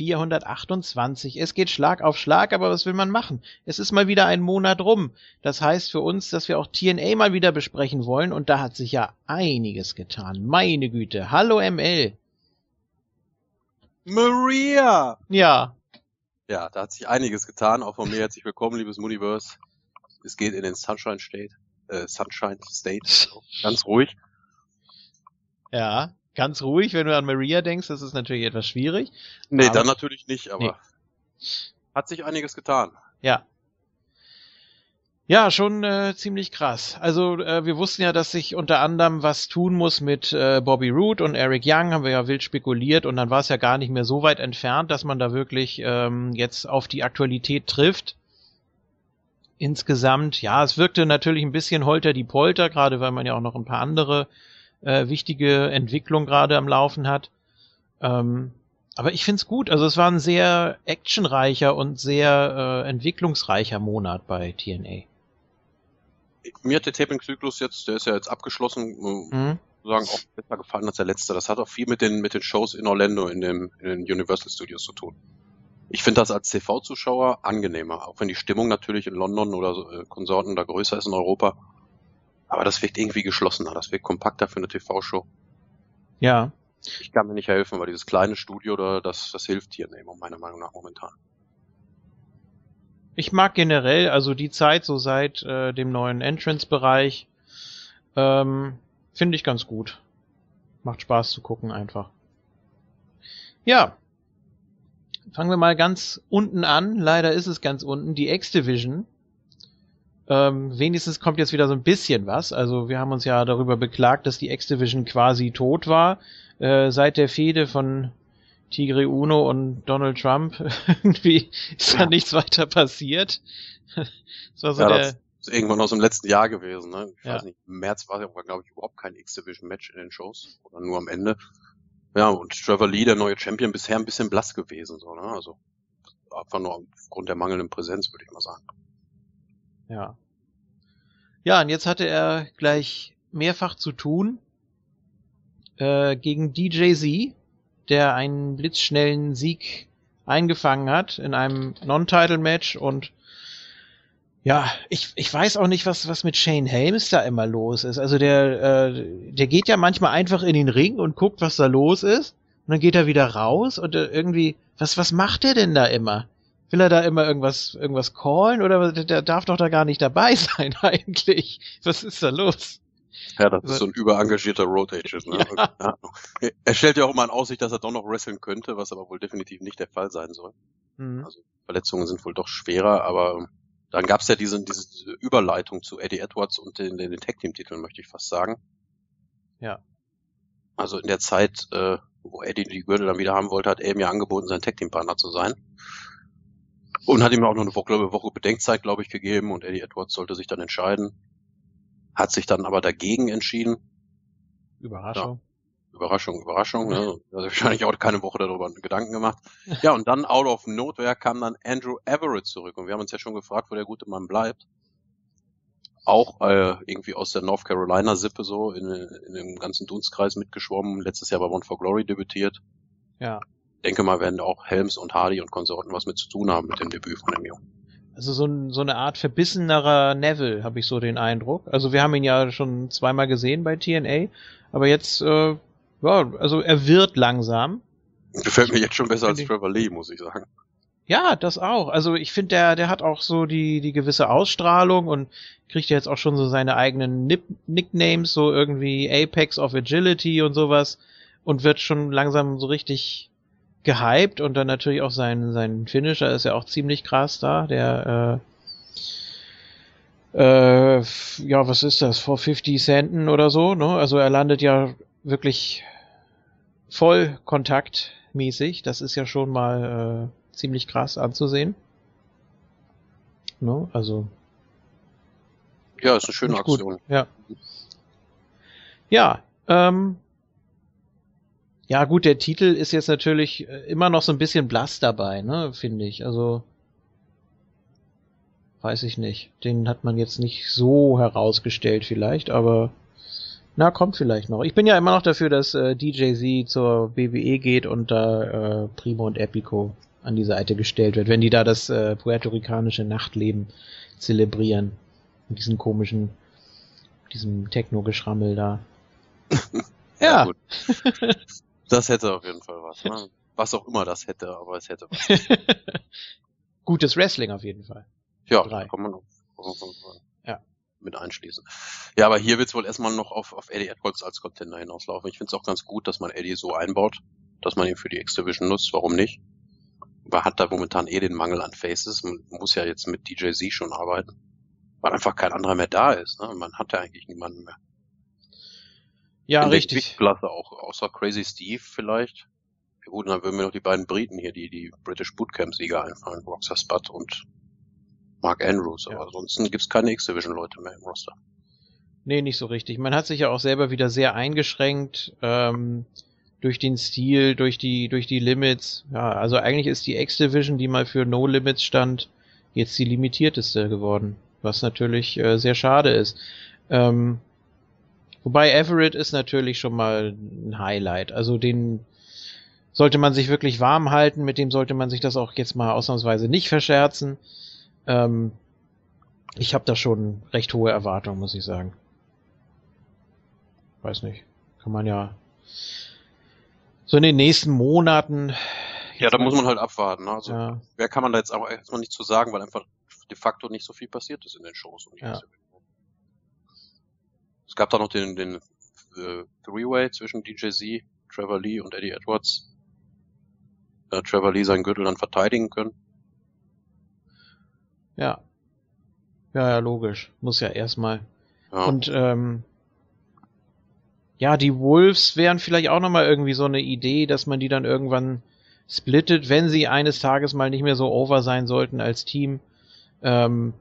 Moon Talk 428. Es geht Schlag auf Schlag, aber was will man machen? Es ist mal wieder ein Monat rum. Das heißt für uns, dass wir auch TNA mal wieder besprechen wollen und da hat sich ja einiges getan. Meine Güte. Hallo ML. Maria! Ja. Ja, da hat sich einiges getan. Auch von mir herzlich willkommen, liebes Universe. Es geht in den Sunshine State. Äh, Sunshine State. Ganz ruhig. Ja ganz ruhig, wenn du an Maria denkst, das ist natürlich etwas schwierig. Nee, dann natürlich nicht, aber nee. hat sich einiges getan. Ja. Ja, schon äh, ziemlich krass. Also äh, wir wussten ja, dass sich unter anderem was tun muss mit äh, Bobby Root und Eric Young, haben wir ja wild spekuliert und dann war es ja gar nicht mehr so weit entfernt, dass man da wirklich ähm, jetzt auf die Aktualität trifft. Insgesamt, ja, es wirkte natürlich ein bisschen holter die Polter, gerade weil man ja auch noch ein paar andere äh, wichtige Entwicklung gerade am Laufen hat. Ähm, aber ich find's gut. Also es war ein sehr actionreicher und sehr äh, entwicklungsreicher Monat bei TNA. Mir hat der Taping-Zyklus jetzt, der ist ja jetzt abgeschlossen, äh, mhm. sagen auch besser gefallen als der letzte. Das hat auch viel mit den mit den Shows in Orlando in, dem, in den Universal Studios zu tun. Ich finde das als TV-Zuschauer angenehmer, auch wenn die Stimmung natürlich in London oder so, äh, Konsorten da größer ist in Europa. Aber das wirkt irgendwie geschlossener, das wirkt kompakter für eine TV-Show. Ja. Ich kann mir nicht helfen, weil dieses kleine Studio, da, das, das hilft hier nicht, meiner Meinung nach momentan. Ich mag generell, also die Zeit so seit äh, dem neuen Entrance-Bereich, ähm, finde ich ganz gut. Macht Spaß zu gucken einfach. Ja. Fangen wir mal ganz unten an. Leider ist es ganz unten. Die X-Division ähm, wenigstens kommt jetzt wieder so ein bisschen was. Also wir haben uns ja darüber beklagt, dass die X-Division quasi tot war. Äh, seit der Fehde von Tigre Uno und Donald Trump irgendwie ist ja. da nichts weiter passiert. das war so ja, der, das ist irgendwann aus dem letzten Jahr gewesen. Ne? Ich ja. weiß nicht, im März war ja, glaube ich, überhaupt kein X-Division-Match in den Shows. Oder nur am Ende. Ja, und Trevor Lee, der neue Champion, bisher ein bisschen blass gewesen. So, ne? Also einfach nur aufgrund der mangelnden Präsenz, würde ich mal sagen. Ja. Ja, und jetzt hatte er gleich mehrfach zu tun äh, gegen DJZ, der einen blitzschnellen Sieg eingefangen hat in einem Non-Title-Match und ja, ich, ich weiß auch nicht, was, was mit Shane Helms da immer los ist. Also der, äh, der geht ja manchmal einfach in den Ring und guckt, was da los ist. Und dann geht er wieder raus und äh, irgendwie, was, was macht der denn da immer? Will er da immer irgendwas, irgendwas callen oder der darf doch da gar nicht dabei sein eigentlich? Was ist da los? Ja, das ist so ein überengagierter Road Agent. Ne? Ja. Er stellt ja auch immer in Aussicht, dass er doch noch wresteln könnte, was aber wohl definitiv nicht der Fall sein soll. Mhm. Also Verletzungen sind wohl doch schwerer, aber dann gab's ja diese, diese Überleitung zu Eddie Edwards und den, den Tag Team Titeln, möchte ich fast sagen. Ja. Also in der Zeit, äh, wo Eddie die Gürtel dann wieder haben wollte, hat er ja angeboten, sein Tag Team Partner zu sein. Und hat ihm auch noch eine Woche, eine Woche Bedenkzeit, glaube ich, gegeben und Eddie Edwards sollte sich dann entscheiden. Hat sich dann aber dagegen entschieden. Überraschung. Ja, Überraschung, Überraschung. Ne? Also wahrscheinlich auch keine Woche darüber Gedanken gemacht. Ja, und dann out of nowhere kam dann Andrew Everett zurück. Und wir haben uns ja schon gefragt, wo der gute Mann bleibt. Auch äh, irgendwie aus der North Carolina-Sippe so in, in dem ganzen Dunstkreis mitgeschwommen. Letztes Jahr bei One for Glory debütiert. Ja denke mal, werden auch Helms und Hardy und Konsorten was mit zu tun haben mit dem Debüt von dem Jungen. Also so, ein, so eine Art verbissenerer Neville, habe ich so den Eindruck. Also wir haben ihn ja schon zweimal gesehen bei TNA, aber jetzt, äh, ja, also er wird langsam. Gefällt mir jetzt schon besser als Trevor Lee, muss ich sagen. Ja, das auch. Also ich finde, der, der hat auch so die, die gewisse Ausstrahlung und kriegt ja jetzt auch schon so seine eigenen Nip Nicknames, so irgendwie Apex of Agility und sowas und wird schon langsam so richtig gehypt und dann natürlich auch sein, sein Finisher ist ja auch ziemlich krass da, der äh, äh, ja, was ist das, vor 50 Centen oder so, ne? Also er landet ja wirklich voll kontaktmäßig, das ist ja schon mal äh, ziemlich krass anzusehen. Ne? Also ja, ist eine schöne Aktion. Gut. Ja. Ja, ähm, ja, gut, der Titel ist jetzt natürlich äh, immer noch so ein bisschen blass dabei, ne, finde ich. Also weiß ich nicht. Den hat man jetzt nicht so herausgestellt vielleicht, aber Na, kommt vielleicht noch. Ich bin ja immer noch dafür, dass äh, DJZ zur WWE geht und da äh, Primo und Epico an die Seite gestellt wird, wenn die da das äh, puerto-ricanische Nachtleben zelebrieren. Mit diesen komischen, diesem Techno-Geschrammel da. ja. ja das hätte auf jeden Fall was. Ne? Was auch immer das hätte, aber es hätte was. Gutes Wrestling auf jeden Fall. Ja, Drei. kann man ja. mit einschließen. Ja, aber hier wird es wohl erstmal noch auf, auf Eddie Edwards als Contender hinauslaufen. Ich finde es auch ganz gut, dass man Eddie so einbaut, dass man ihn für die X-Division nutzt. Warum nicht? Man hat da momentan eh den Mangel an Faces. Man muss ja jetzt mit DJZ schon arbeiten. Weil einfach kein anderer mehr da ist. Ne? Man hat ja eigentlich niemanden mehr. Ja, richtig. Klasse auch, außer Crazy Steve vielleicht. Ja, gut, dann würden mir noch die beiden Briten hier, die, die British Bootcamp-Sieger einfallen. Roxas Spud und Mark Andrews. Aber ja. ansonsten gibt's keine X-Division-Leute mehr im Roster. Nee, nicht so richtig. Man hat sich ja auch selber wieder sehr eingeschränkt. Ähm, durch den Stil, durch die, durch die Limits. Ja, also eigentlich ist die X-Division, die mal für No Limits stand, jetzt die limitierteste geworden. Was natürlich äh, sehr schade ist. Ähm, wobei Everett ist natürlich schon mal ein Highlight. Also den sollte man sich wirklich warm halten, mit dem sollte man sich das auch jetzt mal ausnahmsweise nicht verscherzen. Ähm, ich habe da schon recht hohe Erwartungen, muss ich sagen. Weiß nicht. Kann man ja so in den nächsten Monaten. Ja, da muss man halt abwarten. Ne? Also, ja. wer kann man da jetzt auch erstmal nicht zu sagen, weil einfach de facto nicht so viel passiert ist in den Shows. Ja. Es gab da noch den, den äh, Three-Way zwischen DJ Z, Trevor Lee und Eddie Edwards. Äh, Trevor Lee seinen Gürtel dann verteidigen können. Ja. Ja, ja, logisch. Muss ja erstmal. Ja. Und ähm, ja, die Wolves wären vielleicht auch nochmal irgendwie so eine Idee, dass man die dann irgendwann splittet, wenn sie eines Tages mal nicht mehr so over sein sollten als Team. Ähm,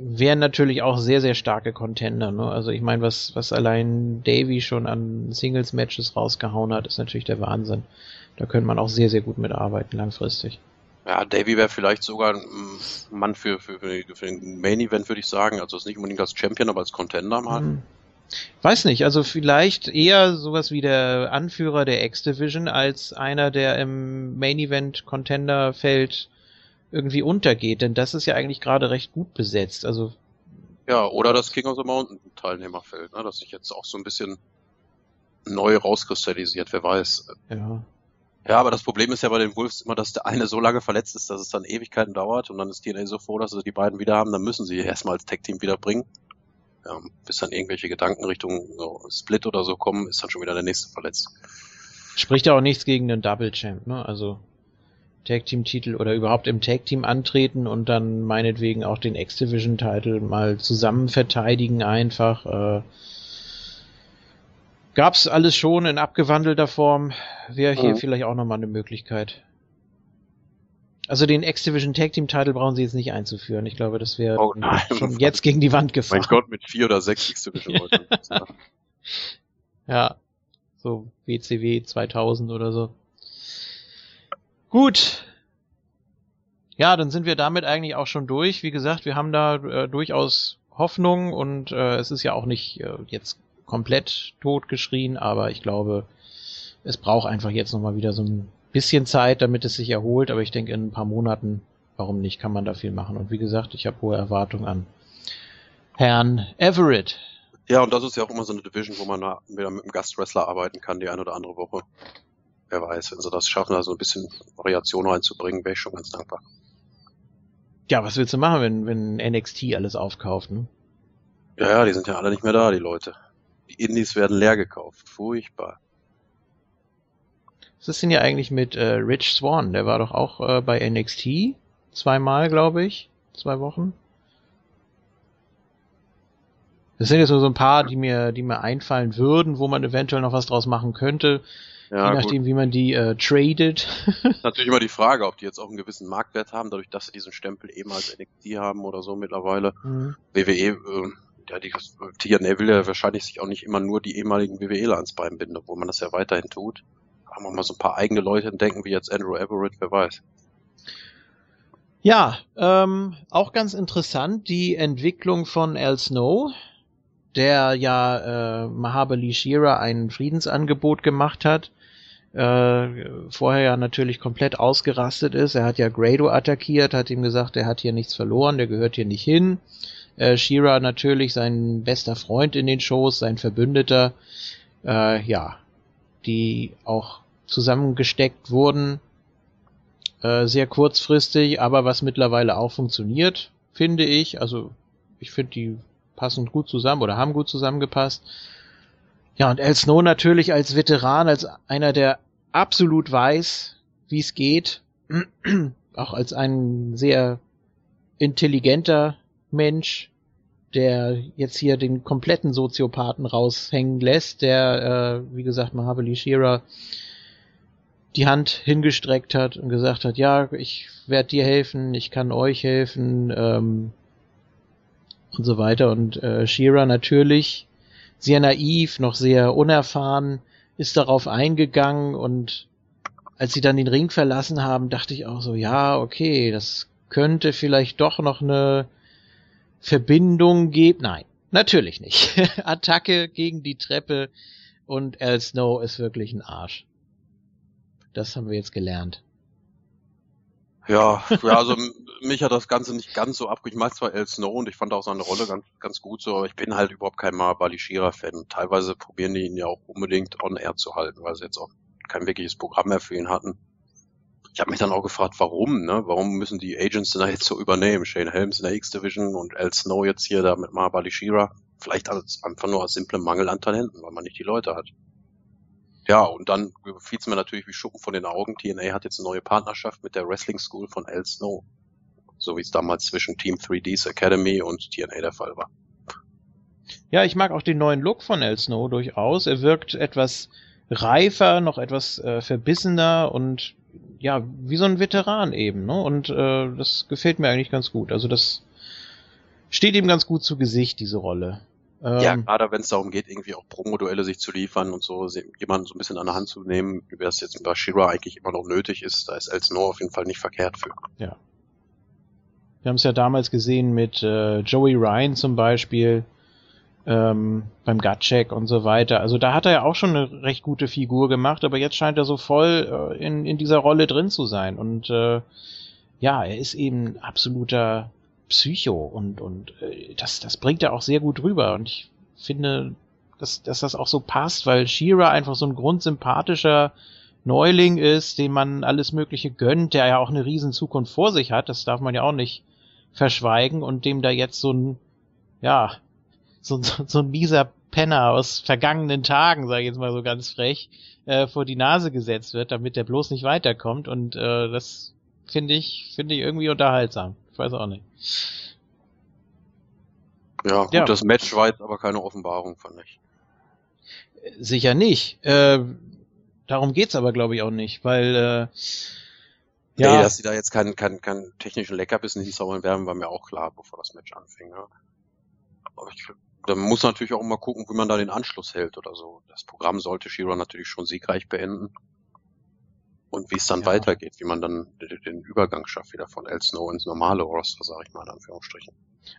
wären natürlich auch sehr, sehr starke Contender. Ne? Also ich meine, was, was allein Davy schon an Singles-Matches rausgehauen hat, ist natürlich der Wahnsinn. Da könnte man auch sehr, sehr gut mitarbeiten langfristig. Ja, Davy wäre vielleicht sogar ein Mann für, für, für, den Main Event, würde ich sagen. Also ist nicht unbedingt als Champion, aber als Contender mal. Mhm. Weiß nicht, also vielleicht eher sowas wie der Anführer der X-Division als einer, der im Main Event Contender Feld irgendwie untergeht, denn das ist ja eigentlich gerade recht gut besetzt, also. Ja, oder das King of the Mountain Teilnehmerfeld, ne, das sich jetzt auch so ein bisschen neu rauskristallisiert, wer weiß. Ja. Ja, aber das Problem ist ja bei den Wolves immer, dass der eine so lange verletzt ist, dass es dann Ewigkeiten dauert und dann ist TNA so froh, dass sie die beiden wieder haben, dann müssen sie erstmal als Tag-Team wieder bringen ähm, bis dann irgendwelche Gedanken Richtung so Split oder so kommen, ist dann schon wieder der nächste verletzt. Spricht ja auch nichts gegen einen Double Champ, ne? Also Tag Team Titel oder überhaupt im Tag Team antreten und dann meinetwegen auch den X Division Titel mal zusammen verteidigen einfach. Äh, gab's alles schon in abgewandelter Form, wäre hier mhm. vielleicht auch nochmal eine Möglichkeit. Also den X-Division Tag Team Title brauchen sie jetzt nicht einzuführen. Ich glaube, das wäre oh, schon jetzt gegen die Wand gefahren. Mein Gott, mit vier oder sechs X-Division Leuten. ja. So WCW 2000 oder so. Gut. Ja, dann sind wir damit eigentlich auch schon durch. Wie gesagt, wir haben da äh, durchaus Hoffnung und äh, es ist ja auch nicht äh, jetzt komplett totgeschrien, aber ich glaube, es braucht einfach jetzt nochmal wieder so ein bisschen Zeit, damit es sich erholt, aber ich denke, in ein paar Monaten, warum nicht, kann man da viel machen. Und wie gesagt, ich habe hohe Erwartungen an Herrn Everett. Ja, und das ist ja auch immer so eine Division, wo man wieder mit einem Gastwrestler arbeiten kann, die eine oder andere Woche. Wer weiß, wenn sie das schaffen, da so ein bisschen Variation reinzubringen, wäre ich schon ganz dankbar. Ja, was willst du machen, wenn, wenn NXT alles aufkauft, ne? Ja, ja, die sind ja alle nicht mehr da, die Leute. Die Indies werden leer gekauft. Furchtbar. Was ist denn hier eigentlich mit äh, Rich Swan? Der war doch auch äh, bei NXT zweimal, glaube ich. Zwei Wochen. Das sind jetzt nur so ein paar, die mir, die mir einfallen würden, wo man eventuell noch was draus machen könnte. Ja, je nachdem, gut. wie man die äh, tradet. Natürlich immer die Frage, ob die jetzt auch einen gewissen Marktwert haben, dadurch, dass sie diesen Stempel eben als NXT haben oder so mittlerweile. Mhm. WWE, äh, ja, die TNA will ja wahrscheinlich sich auch nicht immer nur die ehemaligen WWEler ans Bein binden, obwohl man das ja weiterhin tut haben wir mal so ein paar eigene Leute entdecken, wie jetzt Andrew Everett, wer weiß. Ja, ähm, auch ganz interessant die Entwicklung von Al Snow, der ja äh, Mahabali Shira ein Friedensangebot gemacht hat, äh, vorher ja natürlich komplett ausgerastet ist. Er hat ja Grado attackiert, hat ihm gesagt, er hat hier nichts verloren, der gehört hier nicht hin. Äh, Shira natürlich sein bester Freund in den Shows, sein Verbündeter, äh, ja, die auch zusammengesteckt wurden, äh, sehr kurzfristig, aber was mittlerweile auch funktioniert, finde ich. Also ich finde, die passen gut zusammen oder haben gut zusammengepasst. Ja, und El Snow natürlich als Veteran, als einer, der absolut weiß, wie es geht, auch als ein sehr intelligenter Mensch, der jetzt hier den kompletten Soziopathen raushängen lässt, der, äh, wie gesagt, Mahabali Shira die Hand hingestreckt hat und gesagt hat, ja, ich werde dir helfen, ich kann euch helfen ähm, und so weiter. Und äh, Shira natürlich sehr naiv, noch sehr unerfahren, ist darauf eingegangen und als sie dann den Ring verlassen haben, dachte ich auch so, ja, okay, das könnte vielleicht doch noch eine Verbindung geben. Nein, natürlich nicht. Attacke gegen die Treppe und Al Snow ist wirklich ein Arsch. Das haben wir jetzt gelernt. Ja, ja, also mich hat das Ganze nicht ganz so abgeholt. Ich mag zwar El Snow und ich fand auch seine Rolle ganz, ganz gut so, aber ich bin halt überhaupt kein Mabalishira-Fan. Teilweise probieren die ihn ja auch unbedingt on air zu halten, weil sie jetzt auch kein wirkliches Programm mehr für ihn hatten. Ich habe mich dann auch gefragt, warum, ne? Warum müssen die Agents denn da jetzt so übernehmen? Shane Helms in der X-Division und El Snow jetzt hier da mit Mabalishira. Vielleicht als, einfach nur aus simplem Mangel an Talenten, weil man nicht die Leute hat. Ja, und dann fiel es mir natürlich wie Schuppen von den Augen. TNA hat jetzt eine neue Partnerschaft mit der Wrestling School von Al Snow. So wie es damals zwischen Team 3Ds Academy und TNA der Fall war. Ja, ich mag auch den neuen Look von Al Snow durchaus. Er wirkt etwas reifer, noch etwas äh, verbissener und ja, wie so ein Veteran eben, ne? Und äh, das gefällt mir eigentlich ganz gut. Also das steht ihm ganz gut zu Gesicht, diese Rolle. Ähm, ja, gerade wenn es darum geht, irgendwie auch Promo-Duelle sich zu liefern und so, jemanden so ein bisschen an der Hand zu nehmen, wie es jetzt bei Shira eigentlich immer noch nötig ist, da ist El Snow auf jeden Fall nicht verkehrt für. Ja. Wir haben es ja damals gesehen mit äh, Joey Ryan zum Beispiel, ähm, beim Gutcheck und so weiter. Also da hat er ja auch schon eine recht gute Figur gemacht, aber jetzt scheint er so voll äh, in, in dieser Rolle drin zu sein. Und äh, ja, er ist eben absoluter Psycho und, und äh, das, das bringt er auch sehr gut rüber. Und ich finde, dass, dass das auch so passt, weil Shira einfach so ein grundsympathischer Neuling ist, dem man alles Mögliche gönnt, der ja auch eine riesen Zukunft vor sich hat, das darf man ja auch nicht verschweigen und dem da jetzt so ein, ja, so, so, so ein mieser Penner aus vergangenen Tagen, sage ich jetzt mal so ganz frech, äh, vor die Nase gesetzt wird, damit der bloß nicht weiterkommt und äh, das finde ich, finde ich irgendwie unterhaltsam. Ich weiß auch nicht. Ja, gut, ja. das Match war jetzt aber keine Offenbarung, fand ich. Sicher nicht. Äh, darum geht's aber, glaube ich, auch nicht, weil äh, ja. Nee, dass sie da jetzt keinen keinen keinen technischen Leckerbissen hinzaubern werden, war mir auch klar, bevor das Match anfing. Ja. Aber ich, da muss natürlich auch mal gucken, wie man da den Anschluss hält oder so. Das Programm sollte Shira natürlich schon siegreich beenden und wie es dann ja. weitergeht, wie man dann den Übergang schafft wieder von El Snow ins normale Roster, sage ich mal in Anführungsstrichen.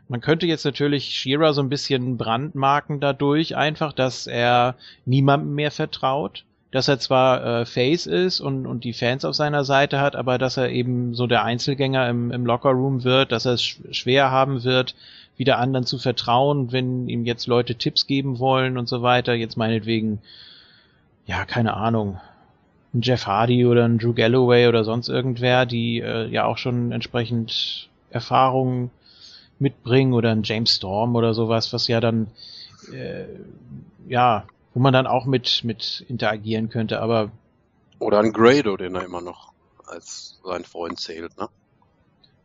Man könnte jetzt natürlich Shira so ein bisschen brandmarken dadurch einfach, dass er niemandem mehr vertraut, dass er zwar äh, Face ist und, und die Fans auf seiner Seite hat, aber dass er eben so der Einzelgänger im, im Lockerroom wird, dass er es schwer haben wird, wieder anderen zu vertrauen, wenn ihm jetzt Leute Tipps geben wollen und so weiter, jetzt meinetwegen, ja, keine Ahnung, ein Jeff Hardy oder ein Drew Galloway oder sonst irgendwer, die äh, ja auch schon entsprechend Erfahrungen mitbringen oder ein James Storm oder sowas, was ja dann äh, ja, wo man dann auch mit mit interagieren könnte, aber oder ein Grado, den er immer noch als sein Freund zählt, ne?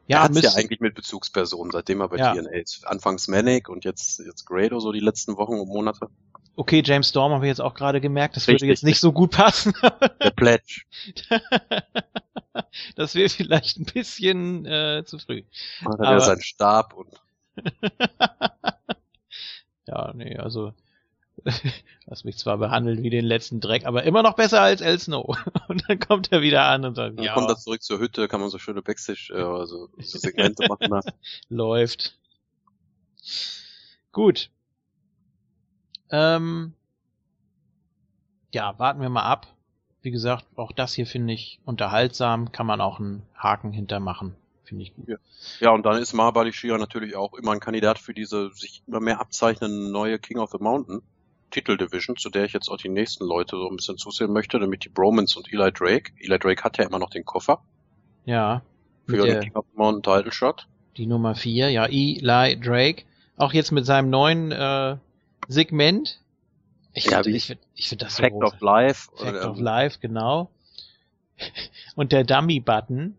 Ja, er ja eigentlich mit Bezugspersonen, seitdem er bei ja. TNA ist. Anfangs Manic und jetzt jetzt Grado so die letzten Wochen und Monate. Okay, James Storm habe ich jetzt auch gerade gemerkt, das Richtig. würde jetzt nicht so gut passen. Der Pledge. das wäre vielleicht ein bisschen äh, zu früh. Hat er seinen Stab und. ja, nee, also Lass mich zwar behandeln wie den letzten Dreck, aber immer noch besser als El Snow. Und dann kommt er wieder an und sagt, dann ja. kommt er zurück zur Hütte, kann man so schöne Backstage, äh, also so Segmente machen. Da. Läuft. Gut. Ähm, ja, warten wir mal ab. Wie gesagt, auch das hier finde ich unterhaltsam, kann man auch einen Haken hintermachen. Finde ich gut. Ja. ja, und dann ist Mahabali Shira natürlich auch immer ein Kandidat für diese sich immer mehr abzeichnende neue King of the Mountain Titeldivision, zu der ich jetzt auch die nächsten Leute so ein bisschen zusehen möchte, nämlich die Bromans und Eli Drake. Eli Drake hat ja immer noch den Koffer. Ja. Für den King of the Mountain Title Shot. Die Nummer vier, ja, Eli Drake. Auch jetzt mit seinem neuen äh, Segment. Ich ja, finde ich find, ich find das so Fact groß. of Life. Fact oder, of Life, genau. Und der Dummy-Button.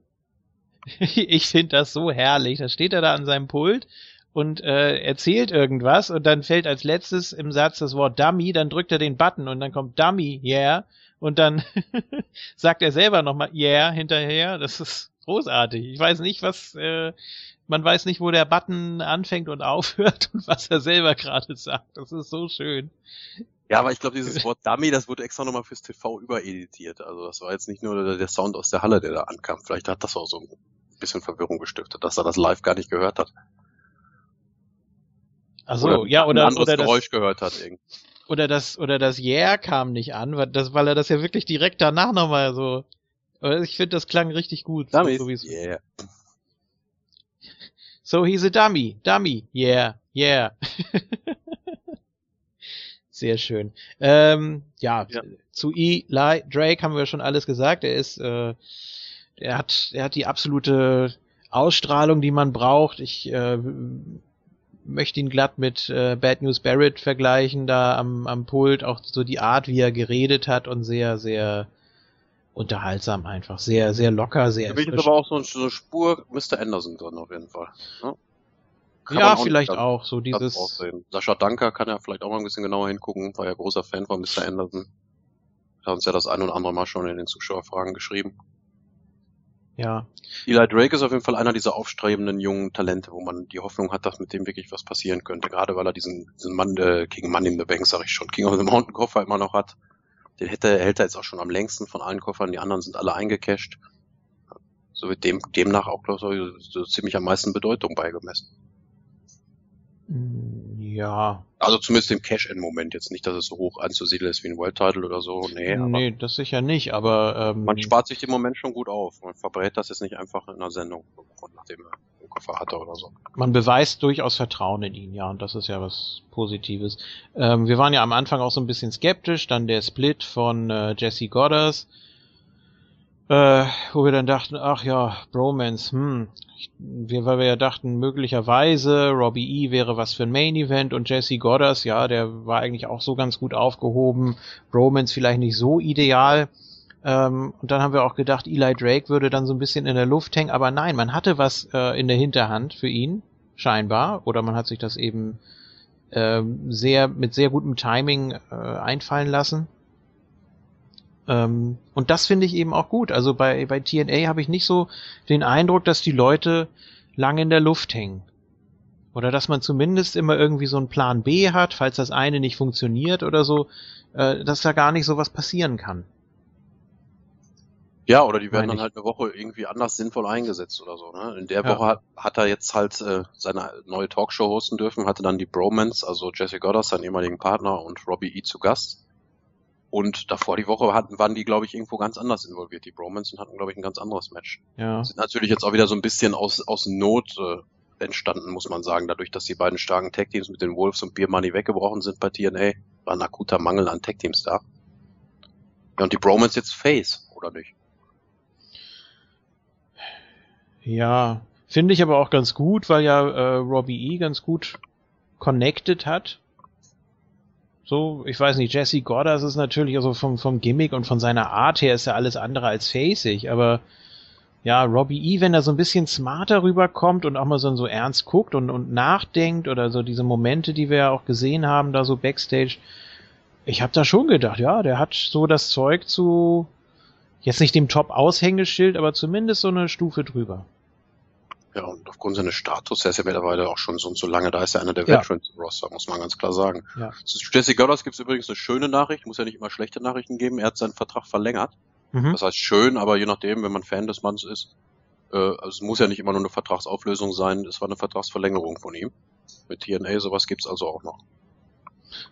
ich finde das so herrlich. Da steht er da an seinem Pult und äh, erzählt irgendwas und dann fällt als letztes im Satz das Wort Dummy, dann drückt er den Button und dann kommt Dummy, yeah, und dann sagt er selber nochmal yeah hinterher. Das ist großartig. Ich weiß nicht, was, äh, man weiß nicht, wo der Button anfängt und aufhört und was er selber gerade sagt. Das ist so schön. Ja, aber ich glaube, dieses Wort Dummy, das wurde extra nochmal fürs TV übereditiert. Also das war jetzt nicht nur der Sound aus der Halle, der da ankam. Vielleicht hat das auch so ein bisschen Verwirrung gestiftet, dass er das live gar nicht gehört hat. Also oder ja, oder, ein anderes oder Geräusch das, gehört hat irgendwie. Oder das, oder das Yeah kam nicht an, weil, das, weil er das ja wirklich direkt danach nochmal so. Ich finde, das klang richtig gut. Dummy, so, so yeah. So he's a dummy, dummy, yeah, yeah. Sehr schön. Ähm, ja, ja, zu Eli Drake haben wir schon alles gesagt. Er ist, äh, er hat, er hat die absolute Ausstrahlung, die man braucht. Ich äh, möchte ihn glatt mit äh, Bad News Barrett vergleichen, da am, am Pult, auch so die Art, wie er geredet hat und sehr, sehr unterhaltsam einfach, sehr, sehr locker, sehr Da bin aber auch so, so eine Spur Mr. Anderson drin auf jeden Fall. Ne? ja, auch vielleicht auch so dieses. Sascha Danker kann ja vielleicht auch mal ein bisschen genauer hingucken, war ja großer Fan von Mr. Anderson. Hat uns ja das ein oder andere Mal schon in den Zuschauerfragen geschrieben. Ja. Eli Drake ist auf jeden Fall einer dieser aufstrebenden jungen Talente, wo man die Hoffnung hat, dass mit dem wirklich was passieren könnte. Gerade weil er diesen, diesen Mann, äh, King Money in the Bank, sag ich schon, King of the Mountain Koffer immer noch hat. Den hätte, hält er jetzt auch schon am längsten von allen Koffern. Die anderen sind alle eingecashed. So wird dem, demnach auch, glaube ich, so ziemlich am meisten Bedeutung beigemessen. Ja. Also zumindest im Cash-In-Moment jetzt nicht, dass es so hoch anzusiedeln ist wie ein World Title oder so. Nee, nee das sicher nicht, aber ähm, man spart sich den Moment schon gut auf. Man verbrät das jetzt nicht einfach in einer Sendung, nachdem er einen Koffer hatte oder so. Man beweist durchaus Vertrauen in ihn, ja, und das ist ja was Positives. Ähm, wir waren ja am Anfang auch so ein bisschen skeptisch, dann der Split von äh, Jesse Goddard äh, wo wir dann dachten, ach ja, Bromance, hm, wir, weil wir ja dachten, möglicherweise Robbie E wäre was für ein Main Event und Jesse Goddard, ja, der war eigentlich auch so ganz gut aufgehoben, Bromance vielleicht nicht so ideal. Ähm, und dann haben wir auch gedacht, Eli Drake würde dann so ein bisschen in der Luft hängen, aber nein, man hatte was äh, in der Hinterhand für ihn, scheinbar, oder man hat sich das eben äh, sehr mit sehr gutem Timing äh, einfallen lassen. Ähm, und das finde ich eben auch gut. Also bei, bei TNA habe ich nicht so den Eindruck, dass die Leute lange in der Luft hängen. Oder dass man zumindest immer irgendwie so einen Plan B hat, falls das eine nicht funktioniert oder so, äh, dass da gar nicht so was passieren kann. Ja, oder die werden dann halt eine Woche irgendwie anders sinnvoll eingesetzt oder so. Ne? In der ja. Woche hat, hat er jetzt halt äh, seine neue Talkshow hosten dürfen, hatte dann die Bromance, also Jesse Goddard, seinen ehemaligen Partner und Robbie E zu Gast. Und davor die Woche hatten, waren die, glaube ich, irgendwo ganz anders involviert, die Bromans, und hatten, glaube ich, ein ganz anderes Match. Ja. Sind natürlich jetzt auch wieder so ein bisschen aus, aus Not äh, entstanden, muss man sagen, dadurch, dass die beiden starken Tag-Teams mit den Wolves und Beer Money weggebrochen sind bei TNA, war ein akuter Mangel an Tag-Teams da. Ja, und die Bromans jetzt Face, oder nicht? Ja, finde ich aber auch ganz gut, weil ja äh, Robbie E ganz gut connected hat so, ich weiß nicht, Jesse Goddard ist natürlich also vom, vom Gimmick und von seiner Art her ist ja alles andere als facig, aber ja, Robbie E, wenn er so ein bisschen smarter rüberkommt und auch mal so, so ernst guckt und, und nachdenkt oder so diese Momente, die wir ja auch gesehen haben, da so Backstage, ich habe da schon gedacht, ja, der hat so das Zeug zu, jetzt nicht dem Top-Aushängeschild, aber zumindest so eine Stufe drüber. Ja, und aufgrund seines Status, der ist ja mittlerweile auch schon so und so lange, da ist er einer der ja. Veterans im Roster, muss man ganz klar sagen. Ja. Zu Jesse Goddard gibt es übrigens eine schöne Nachricht, muss ja nicht immer schlechte Nachrichten geben, er hat seinen Vertrag verlängert. Mhm. Das heißt schön, aber je nachdem, wenn man Fan des Manns ist, äh, also es muss ja nicht immer nur eine Vertragsauflösung sein, es war eine Vertragsverlängerung von ihm. Mit TNA, sowas gibt's also auch noch.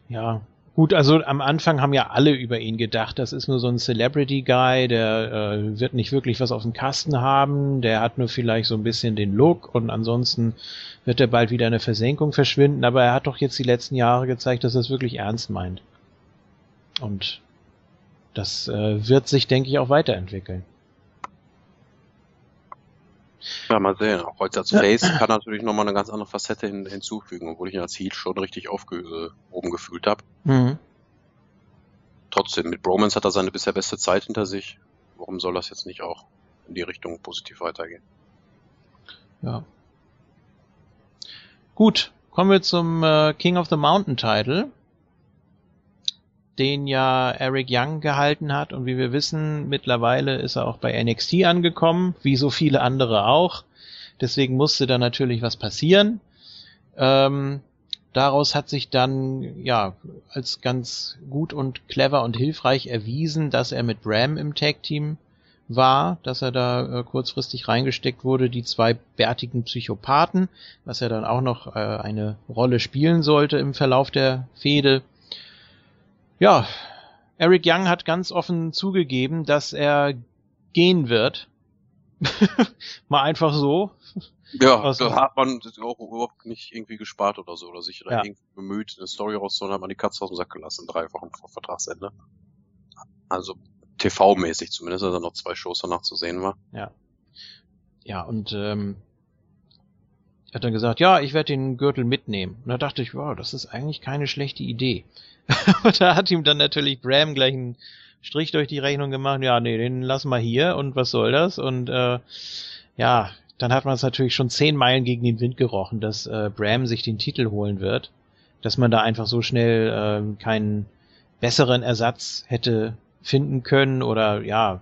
Ja, Gut, also am Anfang haben ja alle über ihn gedacht, das ist nur so ein Celebrity Guy, der äh, wird nicht wirklich was auf dem Kasten haben, der hat nur vielleicht so ein bisschen den Look und ansonsten wird er bald wieder in der Versenkung verschwinden, aber er hat doch jetzt die letzten Jahre gezeigt, dass er es wirklich ernst meint. Und das äh, wird sich, denke ich, auch weiterentwickeln. Ja, mal sehen. Auch heute als Face kann natürlich nochmal eine ganz andere Facette hin, hinzufügen, obwohl ich ihn als Heal schon richtig aufgehoben gefühlt habe. Mhm. Trotzdem, mit Bromance hat er seine bisher beste Zeit hinter sich. Warum soll das jetzt nicht auch in die Richtung positiv weitergehen? Ja. Gut, kommen wir zum äh, King of the Mountain Title den ja Eric Young gehalten hat. Und wie wir wissen, mittlerweile ist er auch bei NXT angekommen, wie so viele andere auch. Deswegen musste da natürlich was passieren. Ähm, daraus hat sich dann ja als ganz gut und clever und hilfreich erwiesen, dass er mit Bram im Tag Team war, dass er da äh, kurzfristig reingesteckt wurde, die zwei bärtigen Psychopathen, was ja dann auch noch äh, eine Rolle spielen sollte im Verlauf der Fehde. Ja, Eric Young hat ganz offen zugegeben, dass er gehen wird. Mal einfach so. Ja, Was da hat man auch überhaupt nicht irgendwie gespart oder so, oder sich ja. irgendwie bemüht, eine Story rauszuholen, hat man die Katze aus dem Sack gelassen, drei Wochen vor Vertragsende. Also TV-mäßig zumindest, er noch zwei Shows danach zu sehen war. Ja. Ja, und ähm, er hat dann gesagt, ja, ich werde den Gürtel mitnehmen. Und da dachte ich, wow, das ist eigentlich keine schlechte Idee. Aber da hat ihm dann natürlich Bram gleich einen Strich durch die Rechnung gemacht. Ja, nee, den lassen wir hier und was soll das? Und äh, ja, dann hat man es natürlich schon zehn Meilen gegen den Wind gerochen, dass äh, Bram sich den Titel holen wird. Dass man da einfach so schnell äh, keinen besseren Ersatz hätte finden können oder ja,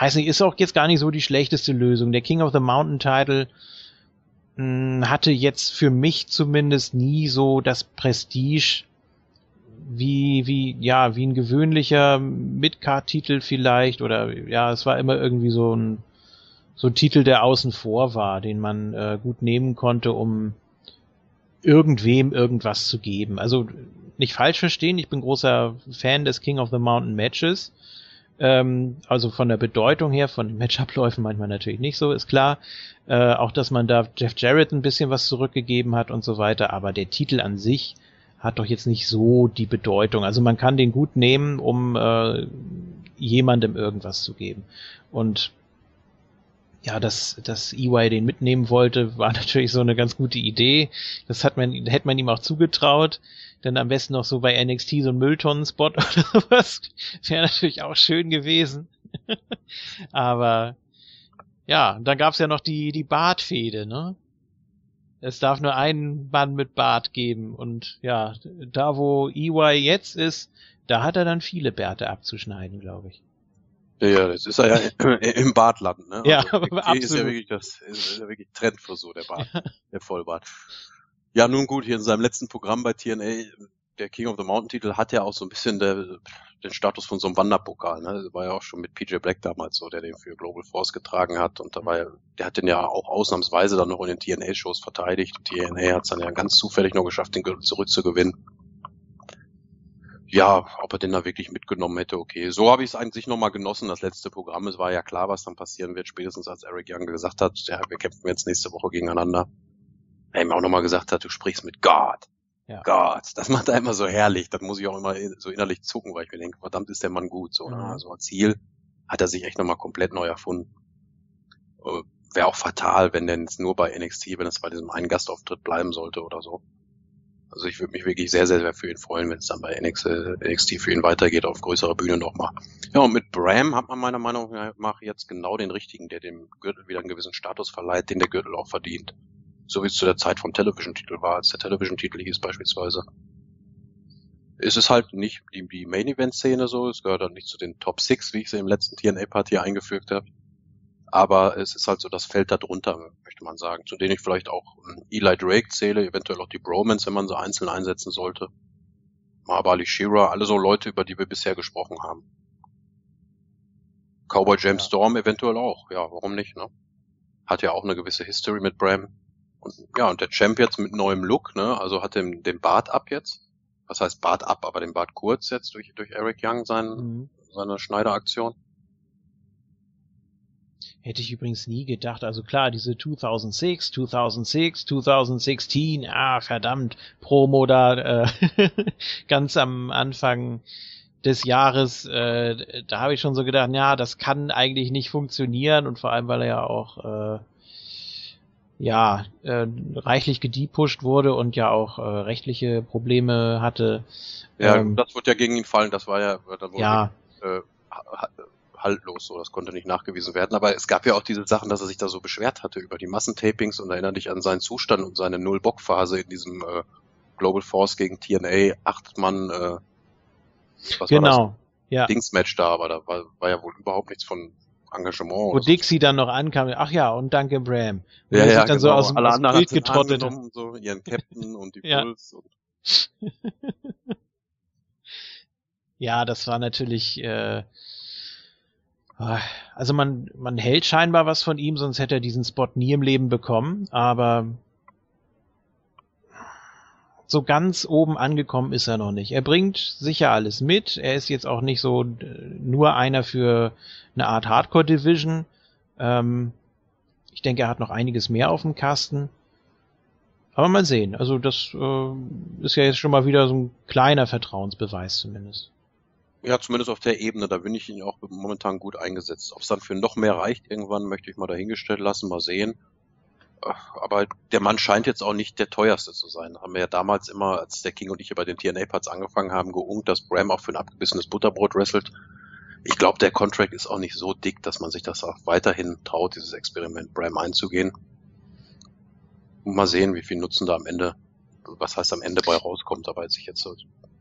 weiß nicht, ist auch jetzt gar nicht so die schlechteste Lösung. Der King of the Mountain Title mh, hatte jetzt für mich zumindest nie so das Prestige, wie, wie, ja, wie ein gewöhnlicher Midcard-Titel vielleicht oder ja, es war immer irgendwie so ein, so ein Titel, der außen vor war, den man äh, gut nehmen konnte, um irgendwem irgendwas zu geben. Also nicht falsch verstehen, ich bin großer Fan des King of the Mountain Matches. Ähm, also von der Bedeutung her, von den Matchabläufen manchmal natürlich nicht so, ist klar. Äh, auch, dass man da Jeff Jarrett ein bisschen was zurückgegeben hat und so weiter, aber der Titel an sich hat doch jetzt nicht so die Bedeutung. Also man kann den gut nehmen, um äh, jemandem irgendwas zu geben. Und ja, dass, dass EY den mitnehmen wollte, war natürlich so eine ganz gute Idee. Das hat man, hätte man ihm auch zugetraut. Dann am besten noch so bei NXT so ein Mülltonnen-Spot oder sowas. Wäre natürlich auch schön gewesen. Aber ja, dann gab's ja noch die, die Bartfehde, ne? Es darf nur einen Mann mit Bart geben. Und ja, da wo EY jetzt ist, da hat er dann viele Bärte abzuschneiden, glaube ich. Ja, das ist ja im Bartland, ne? Ja, also, absolut. ist ja wirklich das, ist ja wirklich Trendfrisur, der Bart, ja. der Vollbart. Ja, nun gut, hier in seinem letzten Programm bei TNA der King of the Mountain Titel hat ja auch so ein bisschen der, den Status von so einem Wanderpokal. Ne? War ja auch schon mit PJ Black damals so, der den für Global Force getragen hat. Und da war ja, der hat den ja auch ausnahmsweise dann noch in den TNA-Shows verteidigt. Und TNA hat es dann ja ganz zufällig noch geschafft, den zurückzugewinnen. Ja, ob er den da wirklich mitgenommen hätte, okay. So habe ich es eigentlich nochmal genossen, das letzte Programm. Es war ja klar, was dann passieren wird, spätestens als Eric Young gesagt hat, ja, wir kämpfen jetzt nächste Woche gegeneinander. Er ihm auch nochmal gesagt hat, du sprichst mit Gott. Ja. Gott, das macht er immer so herrlich. Das muss ich auch immer so innerlich zucken, weil ich mir denke, verdammt ist der Mann gut. So, ne? mhm. Also als Ziel hat er sich echt nochmal komplett neu erfunden. Äh, Wäre auch fatal, wenn denn jetzt nur bei NXT, wenn es bei diesem einen Gastauftritt bleiben sollte oder so. Also ich würde mich wirklich sehr, sehr, sehr für ihn freuen, wenn es dann bei NXT, NXT für ihn weitergeht, auf größerer Bühne nochmal. Ja, und mit Bram hat man meiner Meinung nach jetzt genau den richtigen, der dem Gürtel wieder einen gewissen Status verleiht, den der Gürtel auch verdient. So wie es zu der Zeit vom Television-Titel war, als der Television-Titel hieß beispielsweise. Es ist halt nicht die, die Main-Event-Szene so, es gehört halt nicht zu den Top 6, wie ich sie im letzten TNA-Partie eingefügt habe. Aber es ist halt so das Feld darunter, möchte man sagen, zu denen ich vielleicht auch Eli Drake zähle, eventuell auch die Bromans, wenn man sie einzeln einsetzen sollte. Mabali Shira, alle so Leute, über die wir bisher gesprochen haben. Cowboy James ja. Storm eventuell auch, ja, warum nicht, ne? Hat ja auch eine gewisse History mit Bram. Ja, und der Champ jetzt mit neuem Look, ne? Also hat den, den Bart ab jetzt. was heißt Bart ab, aber den Bart kurz jetzt durch, durch Eric Young sein, mhm. seine Schneideraktion. Hätte ich übrigens nie gedacht. Also klar, diese 2006, 2006, 2016, ah, verdammt, Promo da, äh, ganz am Anfang des Jahres, äh, da habe ich schon so gedacht, ja, das kann eigentlich nicht funktionieren und vor allem, weil er ja auch, äh, ja, äh, reichlich gediepusht wurde und ja auch äh, rechtliche Probleme hatte. Ja, ähm, das wird ja gegen ihn fallen, das war ja, da wurde ja. Äh, haltlos, so das konnte nicht nachgewiesen werden. Aber es gab ja auch diese Sachen, dass er sich da so beschwert hatte über die Massentapings und erinnere dich an seinen Zustand und seine Null-Bock-Phase in diesem äh, Global Force gegen TNA, acht Mann, äh, was genau, war das? ja. Dingsmatch da, aber da war, war ja wohl überhaupt nichts von Engagement. Wo Dixie dann noch ankam, ach ja, und danke Bram. Ja, ja, sich dann genau. so aus Alle aus dem Bild getrottet und so, ihren Captain und die Puls und ja, das war natürlich äh, also man, man hält scheinbar was von ihm, sonst hätte er diesen Spot nie im Leben bekommen, aber so ganz oben angekommen ist er noch nicht. Er bringt sicher alles mit. Er ist jetzt auch nicht so äh, nur einer für eine Art Hardcore Division. Ähm, ich denke, er hat noch einiges mehr auf dem Kasten. Aber mal sehen. Also das äh, ist ja jetzt schon mal wieder so ein kleiner Vertrauensbeweis zumindest. Ja, zumindest auf der Ebene, da bin ich ihn auch momentan gut eingesetzt. Ob es dann für noch mehr reicht irgendwann, möchte ich mal dahingestellt lassen, mal sehen. Aber der Mann scheint jetzt auch nicht der teuerste zu sein. Haben wir ja damals immer, als der King und ich über den TNA-Parts angefangen haben, geungt, dass Bram auch für ein abgebissenes Butterbrot wrestelt. Ich glaube, der Contract ist auch nicht so dick, dass man sich das auch weiterhin traut, dieses Experiment Bram einzugehen. Und mal sehen, wie viel Nutzen da am Ende, was heißt am Ende bei rauskommt. Aber jetzt, jetzt,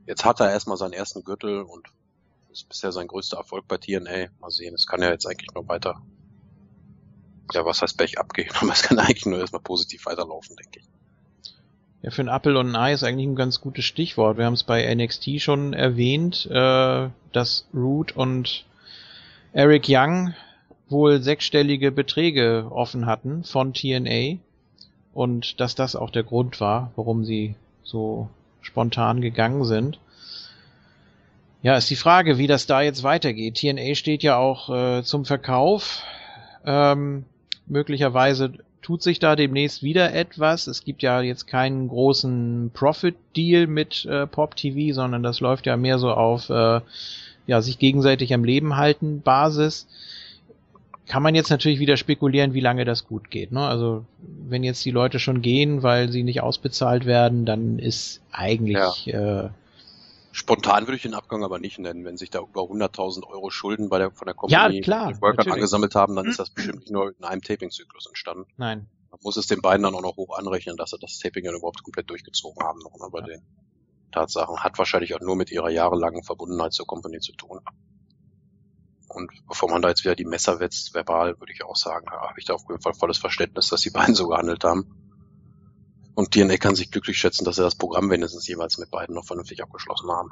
jetzt hat er erstmal seinen ersten Gürtel und ist bisher sein größter Erfolg bei TNA. Mal sehen, es kann ja jetzt eigentlich nur weiter, ja, was heißt Pech abgehen, aber es kann eigentlich nur erstmal positiv weiterlaufen, denke ich. Ja, für ein Apple und ein Ei ist eigentlich ein ganz gutes Stichwort. Wir haben es bei NXT schon erwähnt, äh, dass Root und Eric Young wohl sechsstellige Beträge offen hatten von TNA und dass das auch der Grund war, warum sie so spontan gegangen sind. Ja, ist die Frage, wie das da jetzt weitergeht. TNA steht ja auch äh, zum Verkauf. Ähm, möglicherweise tut sich da demnächst wieder etwas. Es gibt ja jetzt keinen großen Profit-Deal mit äh, Pop TV, sondern das läuft ja mehr so auf äh, ja, sich gegenseitig am Leben halten Basis. Kann man jetzt natürlich wieder spekulieren, wie lange das gut geht. Ne? Also wenn jetzt die Leute schon gehen, weil sie nicht ausbezahlt werden, dann ist eigentlich ja. äh, Spontan würde ich den Abgang aber nicht nennen. Wenn sich da über 100.000 Euro Schulden bei der, von der Company ja, klar, Worker angesammelt haben, dann ist das bestimmt nicht nur in einem Taping-Zyklus entstanden. Nein. Man muss es den beiden dann auch noch hoch anrechnen, dass sie das Taping dann überhaupt komplett durchgezogen haben noch, ne, bei ja. den Tatsachen. Hat wahrscheinlich auch nur mit ihrer jahrelangen Verbundenheit zur Company zu tun. Und bevor man da jetzt wieder die Messer wetzt, verbal, würde ich auch sagen, habe ich da auf jeden Fall volles Verständnis, dass die beiden so gehandelt haben. Und TNA kann sich glücklich schätzen, dass sie das Programm wenigstens jeweils mit beiden noch vernünftig abgeschlossen haben.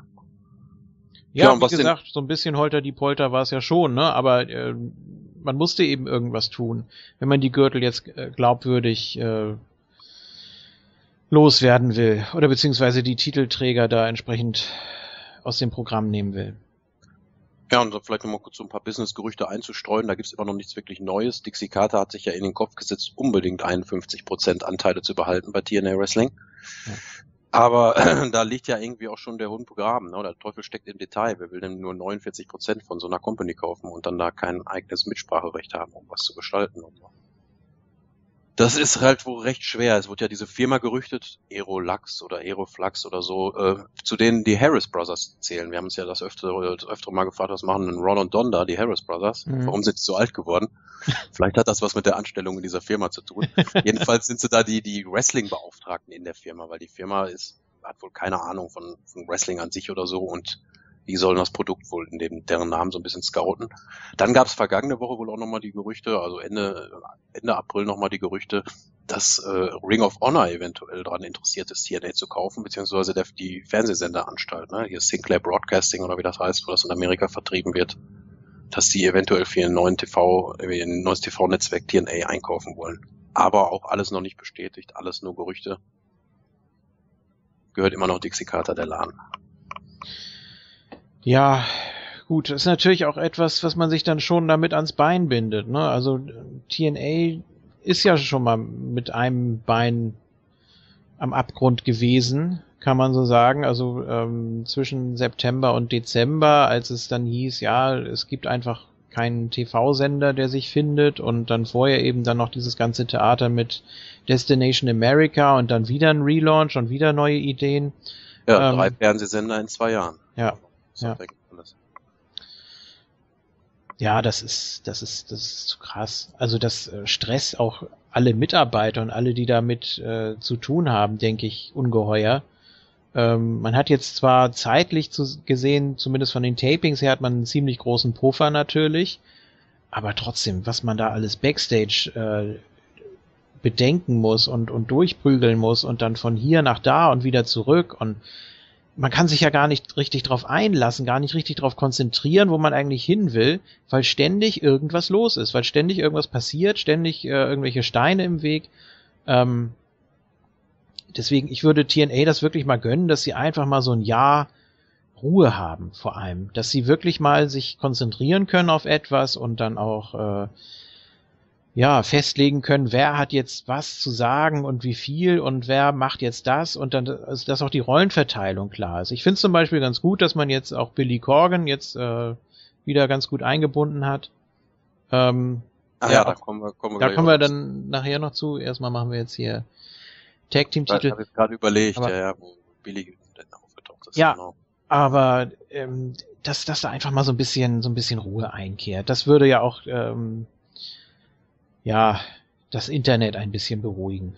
Ja, ja wie gesagt, so ein bisschen holter die Polter war es ja schon, ne? Aber äh, man musste eben irgendwas tun, wenn man die Gürtel jetzt äh, glaubwürdig äh, loswerden will oder beziehungsweise die Titelträger da entsprechend aus dem Programm nehmen will. Ja, und vielleicht nochmal kurz so ein paar Business-Gerüchte einzustreuen. Da gibt's immer noch nichts wirklich Neues. Dixie Carter hat sich ja in den Kopf gesetzt, unbedingt 51% Anteile zu behalten bei TNA Wrestling. Ja. Aber äh, da liegt ja irgendwie auch schon der Hund begraben. Ne? Der Teufel steckt im Detail. Wer will denn nur 49% von so einer Company kaufen und dann da kein eigenes Mitspracherecht haben, um was zu gestalten? Und so. Das ist halt wohl recht schwer. Es wurde ja diese Firma gerüchtet, Aerolux oder Aeroflux oder so, äh, zu denen die Harris Brothers zählen. Wir haben uns ja das öfter, das öfter mal gefragt, was machen denn Ron und Don da, die Harris Brothers? Mhm. Warum sind die so alt geworden? Vielleicht hat das was mit der Anstellung in dieser Firma zu tun. Jedenfalls sind sie da die, die Wrestling-Beauftragten in der Firma, weil die Firma ist, hat wohl keine Ahnung von, von Wrestling an sich oder so und die sollen das Produkt wohl in dem, deren Namen so ein bisschen scouten. Dann gab es vergangene Woche wohl auch nochmal die Gerüchte, also Ende, Ende April nochmal die Gerüchte, dass äh, Ring of Honor eventuell daran interessiert ist, TNA zu kaufen, beziehungsweise der, die Fernsehsenderanstalt, ne? hier Sinclair Broadcasting oder wie das heißt, wo das in Amerika vertrieben wird, dass die eventuell für einen neuen TV, äh, ein neues TV-Netzwerk TNA einkaufen wollen. Aber auch alles noch nicht bestätigt, alles nur Gerüchte. gehört immer noch Dixie Carter der Laden. Ja, gut, das ist natürlich auch etwas, was man sich dann schon damit ans Bein bindet. Ne? Also TNA ist ja schon mal mit einem Bein am Abgrund gewesen, kann man so sagen. Also ähm, zwischen September und Dezember, als es dann hieß, ja, es gibt einfach keinen TV-Sender, der sich findet und dann vorher eben dann noch dieses ganze Theater mit Destination America und dann wieder ein Relaunch und wieder neue Ideen. Ja, ähm, drei Fernsehsender in zwei Jahren. Ja. Ja. ja, das ist, das ist, das ist zu krass. Also das äh, Stress auch alle Mitarbeiter und alle, die damit äh, zu tun haben, denke ich, ungeheuer. Ähm, man hat jetzt zwar zeitlich zu, gesehen, zumindest von den Tapings her, hat man einen ziemlich großen Puffer natürlich, aber trotzdem, was man da alles Backstage äh, bedenken muss und, und durchprügeln muss und dann von hier nach da und wieder zurück und man kann sich ja gar nicht richtig drauf einlassen, gar nicht richtig drauf konzentrieren, wo man eigentlich hin will, weil ständig irgendwas los ist, weil ständig irgendwas passiert, ständig äh, irgendwelche Steine im Weg. Ähm, deswegen, ich würde TNA das wirklich mal gönnen, dass sie einfach mal so ein Jahr Ruhe haben, vor allem, dass sie wirklich mal sich konzentrieren können auf etwas und dann auch äh, ja, festlegen können, wer hat jetzt was zu sagen und wie viel und wer macht jetzt das und dann, also dass auch die Rollenverteilung klar ist. Ich finde es zum Beispiel ganz gut, dass man jetzt auch Billy Corgan jetzt äh, wieder ganz gut eingebunden hat. Ähm, ah, ja, ja, da kommen wir, kommen wir, da kommen wir dann nachher noch zu. Erstmal machen wir jetzt hier Tag Team Titel. Ich habe gerade überlegt, aber, ja, ja, wo Billy denn aufgetaucht ist. Ja, genau. aber ähm, dass, dass da einfach mal so ein bisschen so ein bisschen Ruhe einkehrt. Das würde ja auch ähm, ja, das Internet ein bisschen beruhigen.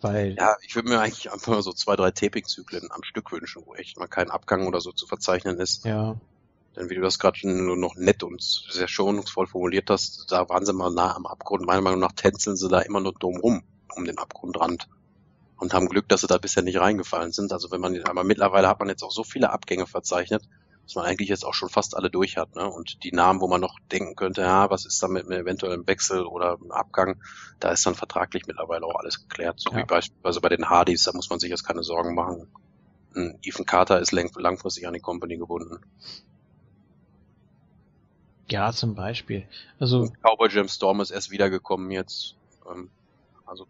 Weil ja, ich würde mir eigentlich einfach mal so zwei, drei Taping-Zyklen am Stück wünschen, wo echt mal kein Abgang oder so zu verzeichnen ist. Ja. Denn wie du das gerade nur noch nett und sehr schonungsvoll formuliert hast, da waren sie mal nah am Abgrund. Meiner Meinung nach tänzeln sie da immer nur dumm rum, um den Abgrundrand. Und haben Glück, dass sie da bisher nicht reingefallen sind. Also wenn man, aber mittlerweile hat man jetzt auch so viele Abgänge verzeichnet, dass man eigentlich jetzt auch schon fast alle durch hat. Ne? Und die Namen, wo man noch denken könnte, ja, was ist da mit einem eventuellen Wechsel oder einem Abgang, da ist dann vertraglich mittlerweile auch alles geklärt. So ja. wie beispielsweise bei den Hardys, da muss man sich jetzt keine Sorgen machen. Ein Ethan Carter ist lang langfristig an die Company gebunden. Ja, zum Beispiel. Also Und Cowboy Jim Storm ist erst wiedergekommen jetzt. Ähm, also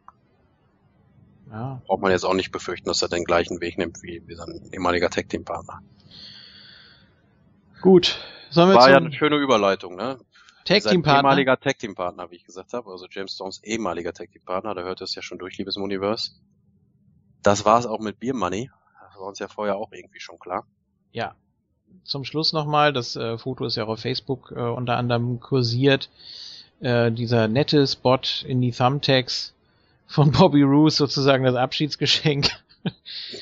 ja. braucht man jetzt auch nicht befürchten, dass er den gleichen Weg nimmt wie, wie sein ehemaliger Tag Team Partner. Gut. Sollen wir War ja eine schöne Überleitung, ne? Tag Team Partner. ehemaliger Tag Team Partner, wie ich gesagt habe. Also James Storms ehemaliger Tag Team Partner. Da hört es ja schon durch, liebes Universe. Das war es auch mit Beer Money. Das war uns ja vorher auch irgendwie schon klar. Ja. Zum Schluss nochmal, das äh, Foto ist ja auch auf Facebook äh, unter anderem kursiert. Äh, dieser nette Spot in die Thumbtacks von Bobby Roos sozusagen das Abschiedsgeschenk.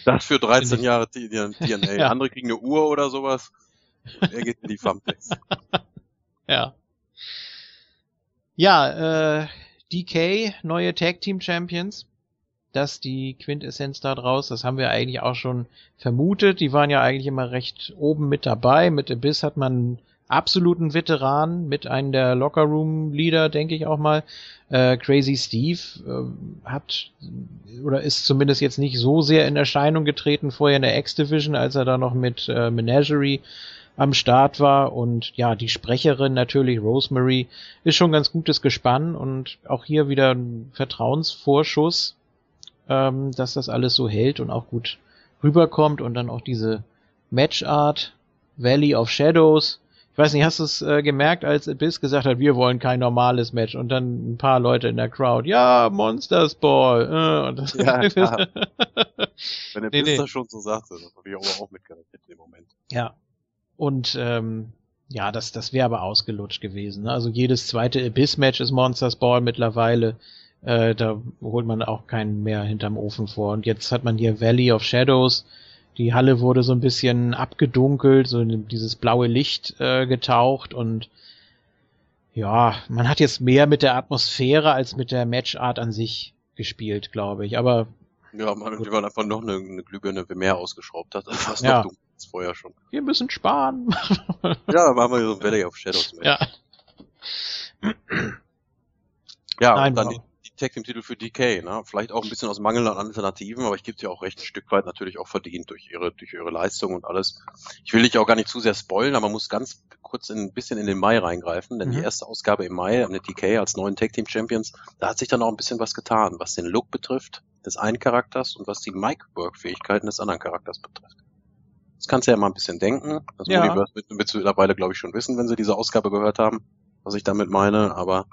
Das für 13 Jahre DNA. ja. Andere kriegen eine Uhr oder sowas. Er geht in die Thumbtacks. ja. Ja, äh, DK, neue Tag Team Champions. Das die Quintessenz da draus, das haben wir eigentlich auch schon vermutet. Die waren ja eigentlich immer recht oben mit dabei. Mit Abyss hat man absoluten Veteran, mit einem der Lockerroom-Leader, denke ich auch mal. Äh, Crazy Steve äh, hat oder ist zumindest jetzt nicht so sehr in Erscheinung getreten vorher in der X-Division, als er da noch mit äh, Menagerie am Start war und ja, die Sprecherin natürlich, Rosemary, ist schon ganz gutes Gespann und auch hier wieder ein Vertrauensvorschuss, ähm, dass das alles so hält und auch gut rüberkommt und dann auch diese Matchart, Valley of Shadows. Ich weiß nicht, hast du es äh, gemerkt, als Abyss gesagt hat, wir wollen kein normales Match und dann ein paar Leute in der Crowd, ja, Monsters Ball. Äh, und das ja. Wenn Abyss nee, nee. das schon so sagte, das habe ich aber auch mitgerechnet im Moment. Ja, und ähm, ja, das, das wäre aber ausgelutscht gewesen. Ne? Also jedes zweite Abyss-Match ist Monsters Ball mittlerweile. Äh, da holt man auch keinen mehr hinterm Ofen vor. Und jetzt hat man hier Valley of Shadows. Die Halle wurde so ein bisschen abgedunkelt, so in dieses blaue Licht äh, getaucht und ja, man hat jetzt mehr mit der Atmosphäre als mit der Matchart an sich gespielt, glaube ich. Aber ja, man, waren einfach noch eine, eine Glühbirne mehr ausgeschraubt hat. Fast ja. noch als vorher schon. Wir müssen sparen. ja, da machen wir so ein Valley of Shadows mehr. Ja. Ja, Nein, und dann die, die Tag Team Titel für DK, ne? Vielleicht auch ein bisschen aus Mangel an Alternativen, aber ich gebe dir auch recht ein Stück weit natürlich auch verdient durch ihre durch ihre Leistung und alles. Ich will dich auch gar nicht zu sehr spoilen, aber man muss ganz kurz in, ein bisschen in den Mai reingreifen, denn mhm. die erste Ausgabe im Mai mit DK als neuen Tag Team Champions, da hat sich dann auch ein bisschen was getan, was den Look betrifft des einen Charakters und was die Mic Work Fähigkeiten des anderen Charakters betrifft. Das kannst du ja mal ein bisschen denken. Das ja. Universe wird mittlerweile, glaube ich, schon wissen, wenn sie diese Ausgabe gehört haben, was ich damit meine, aber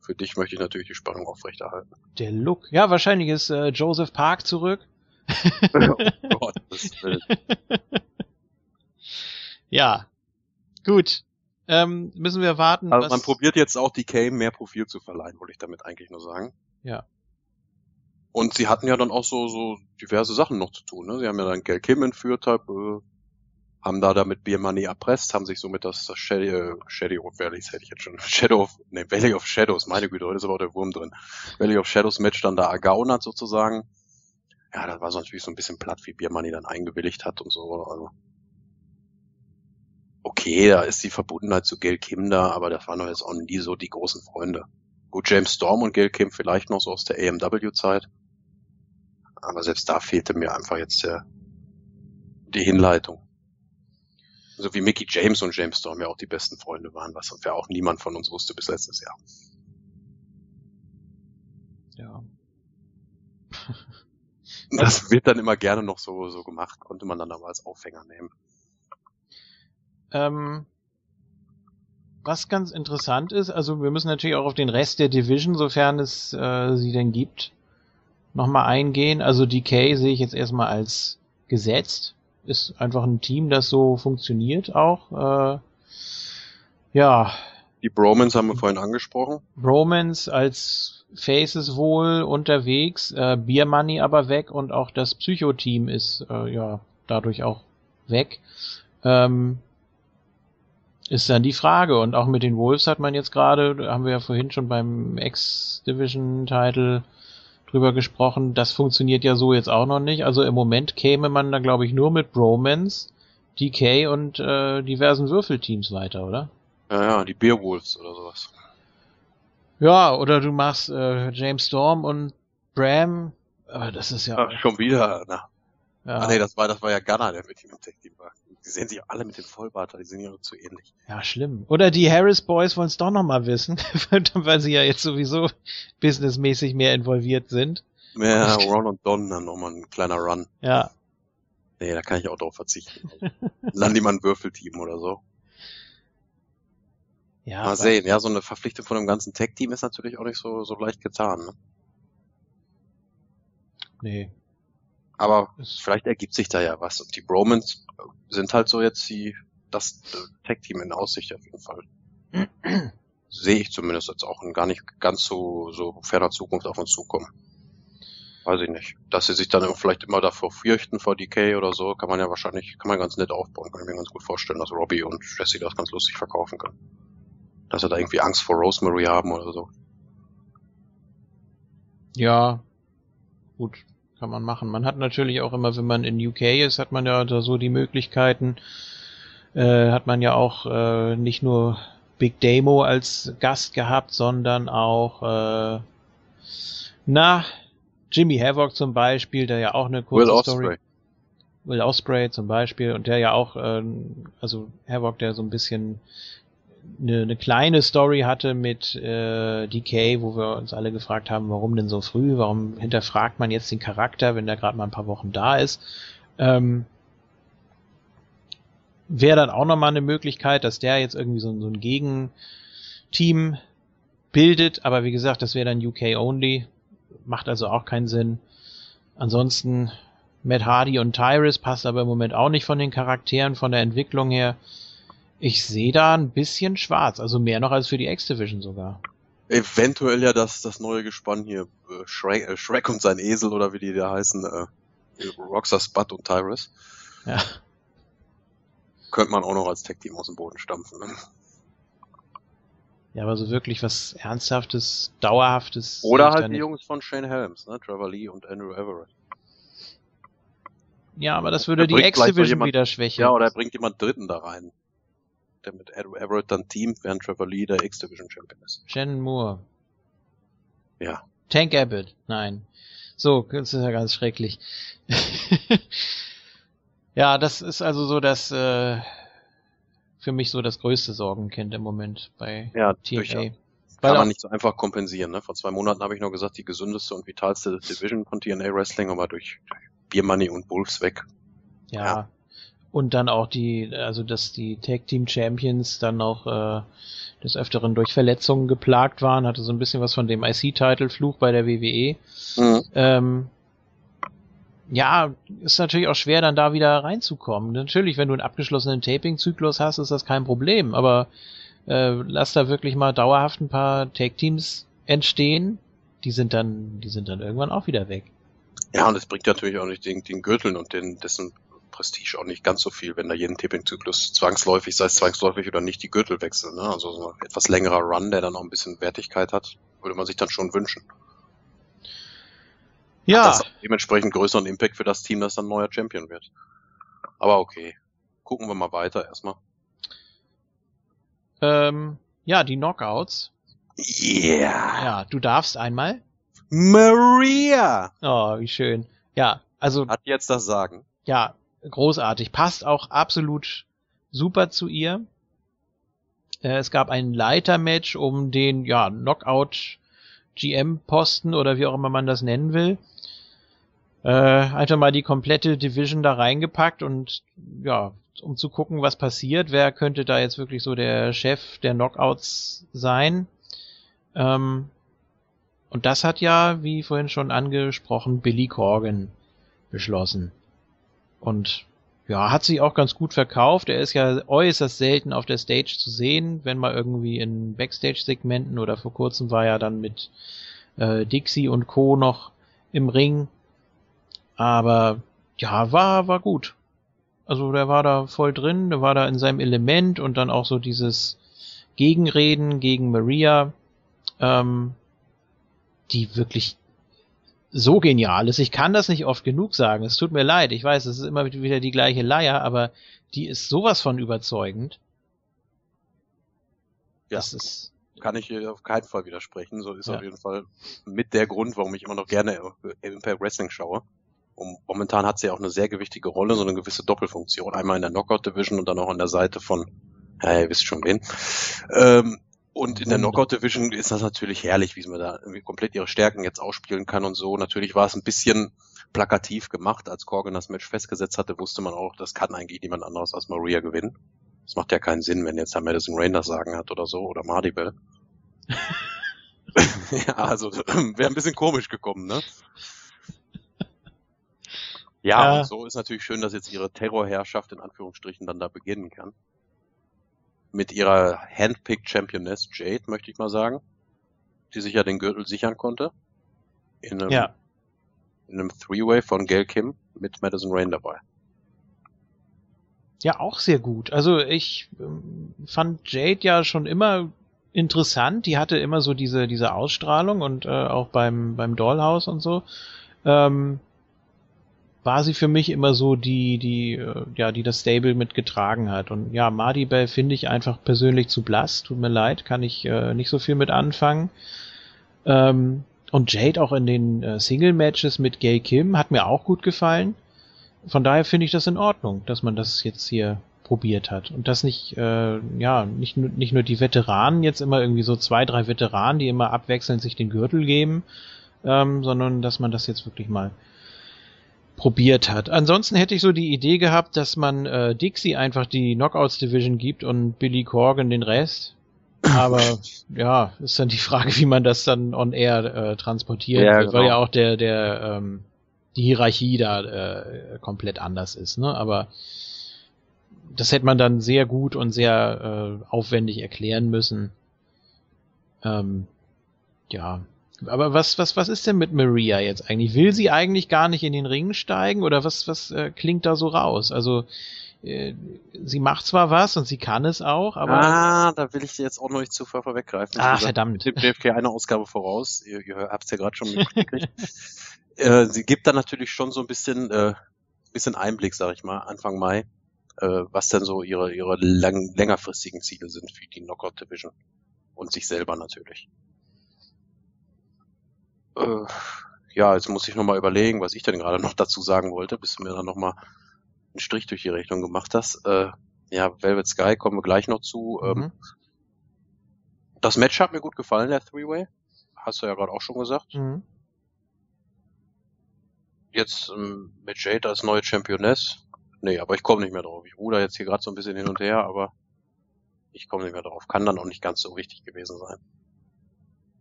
für dich möchte ich natürlich die Spannung aufrechterhalten. Der Look. Ja, wahrscheinlich ist äh, Joseph Park zurück. oh Gott, das will. ja. Gut. Ähm, müssen wir warten. Also man probiert jetzt auch die Came mehr Profil zu verleihen, wollte ich damit eigentlich nur sagen. Ja. Und sie hatten ja dann auch so, so diverse Sachen noch zu tun. Ne? Sie haben ja dann Gail Kim entführt, halt, äh, haben da damit Beer Money erpresst, haben sich somit das, das Shadow, äh, Shadow of Valleys, hätte ich jetzt schon, Shadow of, nee, Valley of Shadows, meine Güte, heute ist aber auch der Wurm drin. Valley of Shadows Match dann da ergaunert sozusagen. Ja, das war so natürlich so ein bisschen platt, wie Beer Money dann eingewilligt hat und so. Also, okay, da ist die Verbundenheit zu Gail Kim da, aber das waren doch jetzt auch nie so die großen Freunde. Gut, James Storm und Gail Kim vielleicht noch so aus der AMW-Zeit. Aber selbst da fehlte mir einfach jetzt der, die Hinleitung. So wie Mickey James und James Storm ja auch die besten Freunde waren, was ja auch niemand von uns wusste bis letztes Jahr. Ja. Das wird dann immer gerne noch so, so gemacht, konnte man dann aber als Aufhänger nehmen. Ähm, was ganz interessant ist, also wir müssen natürlich auch auf den Rest der Division, sofern es äh, sie denn gibt, nochmal eingehen. Also DK sehe ich jetzt erstmal als gesetzt ist einfach ein Team, das so funktioniert auch. Äh, ja. Die Bromans haben wir vorhin angesprochen. Bromans als Faces wohl unterwegs, äh, Beer Money aber weg und auch das Psycho-Team ist äh, ja dadurch auch weg. Ähm, ist dann die Frage. Und auch mit den Wolves hat man jetzt gerade, haben wir ja vorhin schon beim X-Division-Title drüber gesprochen. Das funktioniert ja so jetzt auch noch nicht. Also im Moment käme man da, glaube ich, nur mit Bromance, DK und äh, diversen Würfelteams weiter, oder? Ja, ja, die Beowulfs oder sowas. Ja, oder du machst äh, James Storm und Bram. Aber das ist ja. Ach, schon wieder, na. Ja. Ah nee, das war, das war ja Gunner, der mit ihm im Tech-Team war. Die sehen sich alle mit dem Vollbart, die sind ja zu ähnlich. Ja, schlimm. Oder die Harris Boys wollen es doch nochmal wissen, weil sie ja jetzt sowieso businessmäßig mehr involviert sind. Ja, Ron und Don dann nochmal ein kleiner Run. Ja. Nee, da kann ich auch drauf verzichten. Land die mal ein Würfelteam oder so. Ja. Mal sehen, ja, so eine Verpflichtung von einem ganzen Tech-Team ist natürlich auch nicht so, so leicht getan, ne? Nee. Aber vielleicht ergibt sich da ja was. Und die Bromans sind halt so jetzt die, das Tech-Team in Aussicht auf jeden Fall. Sehe ich zumindest jetzt auch in gar nicht ganz so, so ferner Zukunft auf uns zukommen. Weiß ich nicht. Dass sie sich dann vielleicht immer davor fürchten vor DK oder so, kann man ja wahrscheinlich, kann man ganz nett aufbauen. Kann ich mir ganz gut vorstellen, dass Robbie und Jesse das ganz lustig verkaufen können. Dass sie da irgendwie Angst vor Rosemary haben oder so. Ja. Gut kann man machen. Man hat natürlich auch immer, wenn man in UK ist, hat man ja da so die Möglichkeiten, äh, hat man ja auch äh, nicht nur Big Demo als Gast gehabt, sondern auch äh, na Jimmy Havoc zum Beispiel, der ja auch eine kurze Will Story. Osprey. Will Osprey zum Beispiel und der ja auch, äh, also Havoc, der so ein bisschen eine, eine kleine Story hatte mit äh, DK, wo wir uns alle gefragt haben, warum denn so früh, warum hinterfragt man jetzt den Charakter, wenn der gerade mal ein paar Wochen da ist. Ähm, Wäre dann auch nochmal eine Möglichkeit, dass der jetzt irgendwie so, so ein Gegenteam bildet, aber wie gesagt, das wäre dann UK only, macht also auch keinen Sinn. Ansonsten Matt Hardy und Tyrus passt aber im Moment auch nicht von den Charakteren, von der Entwicklung her. Ich sehe da ein bisschen schwarz, also mehr noch als für die X-Division sogar. Eventuell ja das, das neue Gespann hier, äh, Shrek, äh, Shrek und sein Esel oder wie die da heißen, äh, Rockstar Spud und Tyrus. Ja. Könnte man auch noch als Tech-Team aus dem Boden stampfen. Ne? Ja, aber so wirklich was Ernsthaftes, Dauerhaftes. Oder halt die Jungs von Shane Helms, ne? Trevor Lee und Andrew Everett. Ja, aber das würde die X-Division wieder schwächen. Ja, oder er bringt jemand Dritten da rein der mit Everett dann teamt, während Trevor Lee der X-Division Champion ist. Shannon Moore. Ja, Tank Abbott, nein. So, das ist ja ganz schrecklich. ja, das ist also so das äh, für mich so das größte Sorgenkind im Moment bei ja, TNA. Durchaus. Kann man nicht so einfach kompensieren. Ne? Vor zwei Monaten habe ich noch gesagt, die gesündeste und vitalste Division von TNA Wrestling, aber durch Beer Money und Wolves weg. Ja. ja. Und dann auch die, also dass die Tag Team Champions dann auch äh, des Öfteren durch Verletzungen geplagt waren, hatte so ein bisschen was von dem IC-Title-Fluch bei der WWE. Mhm. Ähm, ja, ist natürlich auch schwer, dann da wieder reinzukommen. Natürlich, wenn du einen abgeschlossenen Taping-Zyklus hast, ist das kein Problem, aber äh, lass da wirklich mal dauerhaft ein paar Tag-Teams entstehen, die sind dann, die sind dann irgendwann auch wieder weg. Ja, und es bringt natürlich auch nicht den, den Gürteln und den, dessen Prestige auch nicht ganz so viel, wenn da jeden Tipping-Zyklus zwangsläufig, sei es zwangsläufig oder nicht, die Gürtel wechseln. Ne? Also so ein etwas längerer Run, der dann auch ein bisschen Wertigkeit hat, würde man sich dann schon wünschen. Ja. Hat das dementsprechend größeren Impact für das Team, das dann neuer Champion wird. Aber okay. Gucken wir mal weiter erstmal. Ähm, ja, die Knockouts. Yeah. Ja, du darfst einmal. Maria! Oh, wie schön. Ja, also. Hat jetzt das Sagen. Ja, großartig. Passt auch absolut super zu ihr. Äh, es gab ein Leitermatch um den, ja, Knockout GM-Posten oder wie auch immer man das nennen will. Äh, einfach mal die komplette Division da reingepackt und ja, um zu gucken, was passiert. Wer könnte da jetzt wirklich so der Chef der Knockouts sein? Ähm, und das hat ja, wie vorhin schon angesprochen, Billy Corgan beschlossen. Und ja, hat sich auch ganz gut verkauft. Er ist ja äußerst selten auf der Stage zu sehen, wenn mal irgendwie in Backstage-Segmenten oder vor kurzem war er dann mit äh, Dixie und Co. noch im Ring. Aber ja, war, war gut. Also der war da voll drin, der war da in seinem Element und dann auch so dieses Gegenreden gegen Maria, ähm, die wirklich so genial ist. Ich kann das nicht oft genug sagen. Es tut mir leid. Ich weiß, es ist immer wieder die gleiche Leier, aber die ist sowas von überzeugend. Ja, das ist kann ich auf keinen Fall widersprechen. So ist ja. auf jeden Fall mit der Grund, warum ich immer noch gerne Impact Wrestling schaue. Und momentan hat sie auch eine sehr gewichtige Rolle, so eine gewisse Doppelfunktion. Einmal in der Knockout Division und dann auch an der Seite von, ja, ihr wisst schon wen. Ähm, und in der Knockout Division ist das natürlich herrlich, wie man da irgendwie komplett ihre Stärken jetzt ausspielen kann und so. Natürlich war es ein bisschen plakativ gemacht, als Corgan das Match festgesetzt hatte, wusste man auch, das kann eigentlich niemand anderes als Maria gewinnen. Das macht ja keinen Sinn, wenn jetzt der Madison Rain das sagen hat oder so, oder Mardibel. ja, also wäre ein bisschen komisch gekommen, ne? Ja, ja, und so ist natürlich schön, dass jetzt ihre Terrorherrschaft in Anführungsstrichen dann da beginnen kann mit ihrer Handpicked Championess Jade, möchte ich mal sagen, die sich ja den Gürtel sichern konnte. In einem, ja. in einem Three-Way von Gail Kim mit Madison Rain dabei. Ja, auch sehr gut. Also ich ähm, fand Jade ja schon immer interessant. Die hatte immer so diese diese Ausstrahlung und äh, auch beim beim Dollhouse und so. Ähm, war sie für mich immer so die, die, äh, ja, die das Stable mitgetragen hat. Und ja, Bell finde ich einfach persönlich zu blass. Tut mir leid, kann ich äh, nicht so viel mit anfangen. Ähm, und Jade auch in den äh, Single-Matches mit Gay Kim hat mir auch gut gefallen. Von daher finde ich das in Ordnung, dass man das jetzt hier probiert hat. Und dass nicht, äh, ja, nicht, nicht nur die Veteranen jetzt immer irgendwie so zwei, drei Veteranen, die immer abwechselnd sich den Gürtel geben, ähm, sondern dass man das jetzt wirklich mal probiert hat. Ansonsten hätte ich so die Idee gehabt, dass man äh, Dixie einfach die Knockouts Division gibt und Billy Corgan den Rest. Aber ja, ist dann die Frage, wie man das dann on air äh, transportiert, ja, genau. weil ja auch der der ähm, die Hierarchie da äh, komplett anders ist. Ne? Aber das hätte man dann sehr gut und sehr äh, aufwendig erklären müssen. Ähm, ja, aber was, was, was ist denn mit Maria jetzt eigentlich? Will sie eigentlich gar nicht in den Ring steigen oder was, was äh, klingt da so raus? Also äh, sie macht zwar was und sie kann es auch, aber. Ah, da will ich dir jetzt auch noch nicht zu vorweggreifen. Ah, verdammt. Tipp JFK eine Ausgabe voraus. Ihr, ihr habt es ja gerade schon mitgekriegt. äh, sie gibt da natürlich schon so ein bisschen, äh, bisschen Einblick, sag ich mal, Anfang Mai, äh, was denn so ihre, ihre lang, längerfristigen Ziele sind für die Knockout Division. Und sich selber natürlich. Äh, ja, jetzt muss ich nochmal überlegen, was ich denn gerade noch dazu sagen wollte, bis du mir dann nochmal einen Strich durch die Rechnung gemacht hast. Äh, ja, Velvet Sky kommen wir gleich noch zu. Ähm, mhm. das Match hat mir gut gefallen, der Three-Way. Hast du ja gerade auch schon gesagt. Mhm. Jetzt ähm, mit Jade als neue Championess. Nee, aber ich komme nicht mehr drauf. Ich ruder jetzt hier gerade so ein bisschen hin und her, aber ich komme nicht mehr drauf. Kann dann auch nicht ganz so wichtig gewesen sein.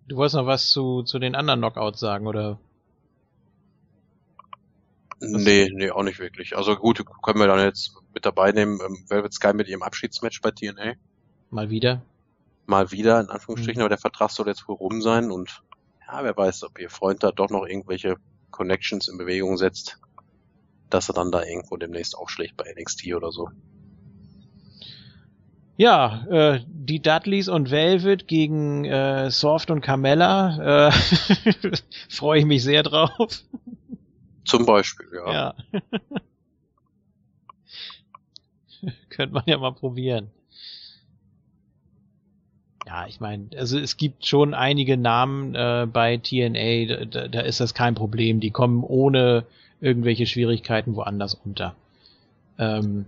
Du wolltest noch was zu, zu den anderen Knockouts sagen, oder? Nee, nee, auch nicht wirklich. Also gut, können wir dann jetzt mit dabei nehmen, ähm, Velvet Sky mit ihrem Abschiedsmatch bei TNA. Mal wieder. Mal wieder, in Anführungsstrichen, mhm. aber der Vertrag soll jetzt wohl rum sein und ja, wer weiß, ob ihr Freund da doch noch irgendwelche Connections in Bewegung setzt, dass er dann da irgendwo demnächst aufschlägt bei NXT oder so. Ja, äh, die Dudleys und Velvet gegen äh, Soft und Carmella, äh, freue ich mich sehr drauf. Zum Beispiel, ja. Ja. Könnte man ja mal probieren. Ja, ich meine, also es gibt schon einige Namen äh, bei TNA, da, da ist das kein Problem. Die kommen ohne irgendwelche Schwierigkeiten woanders unter. Ähm,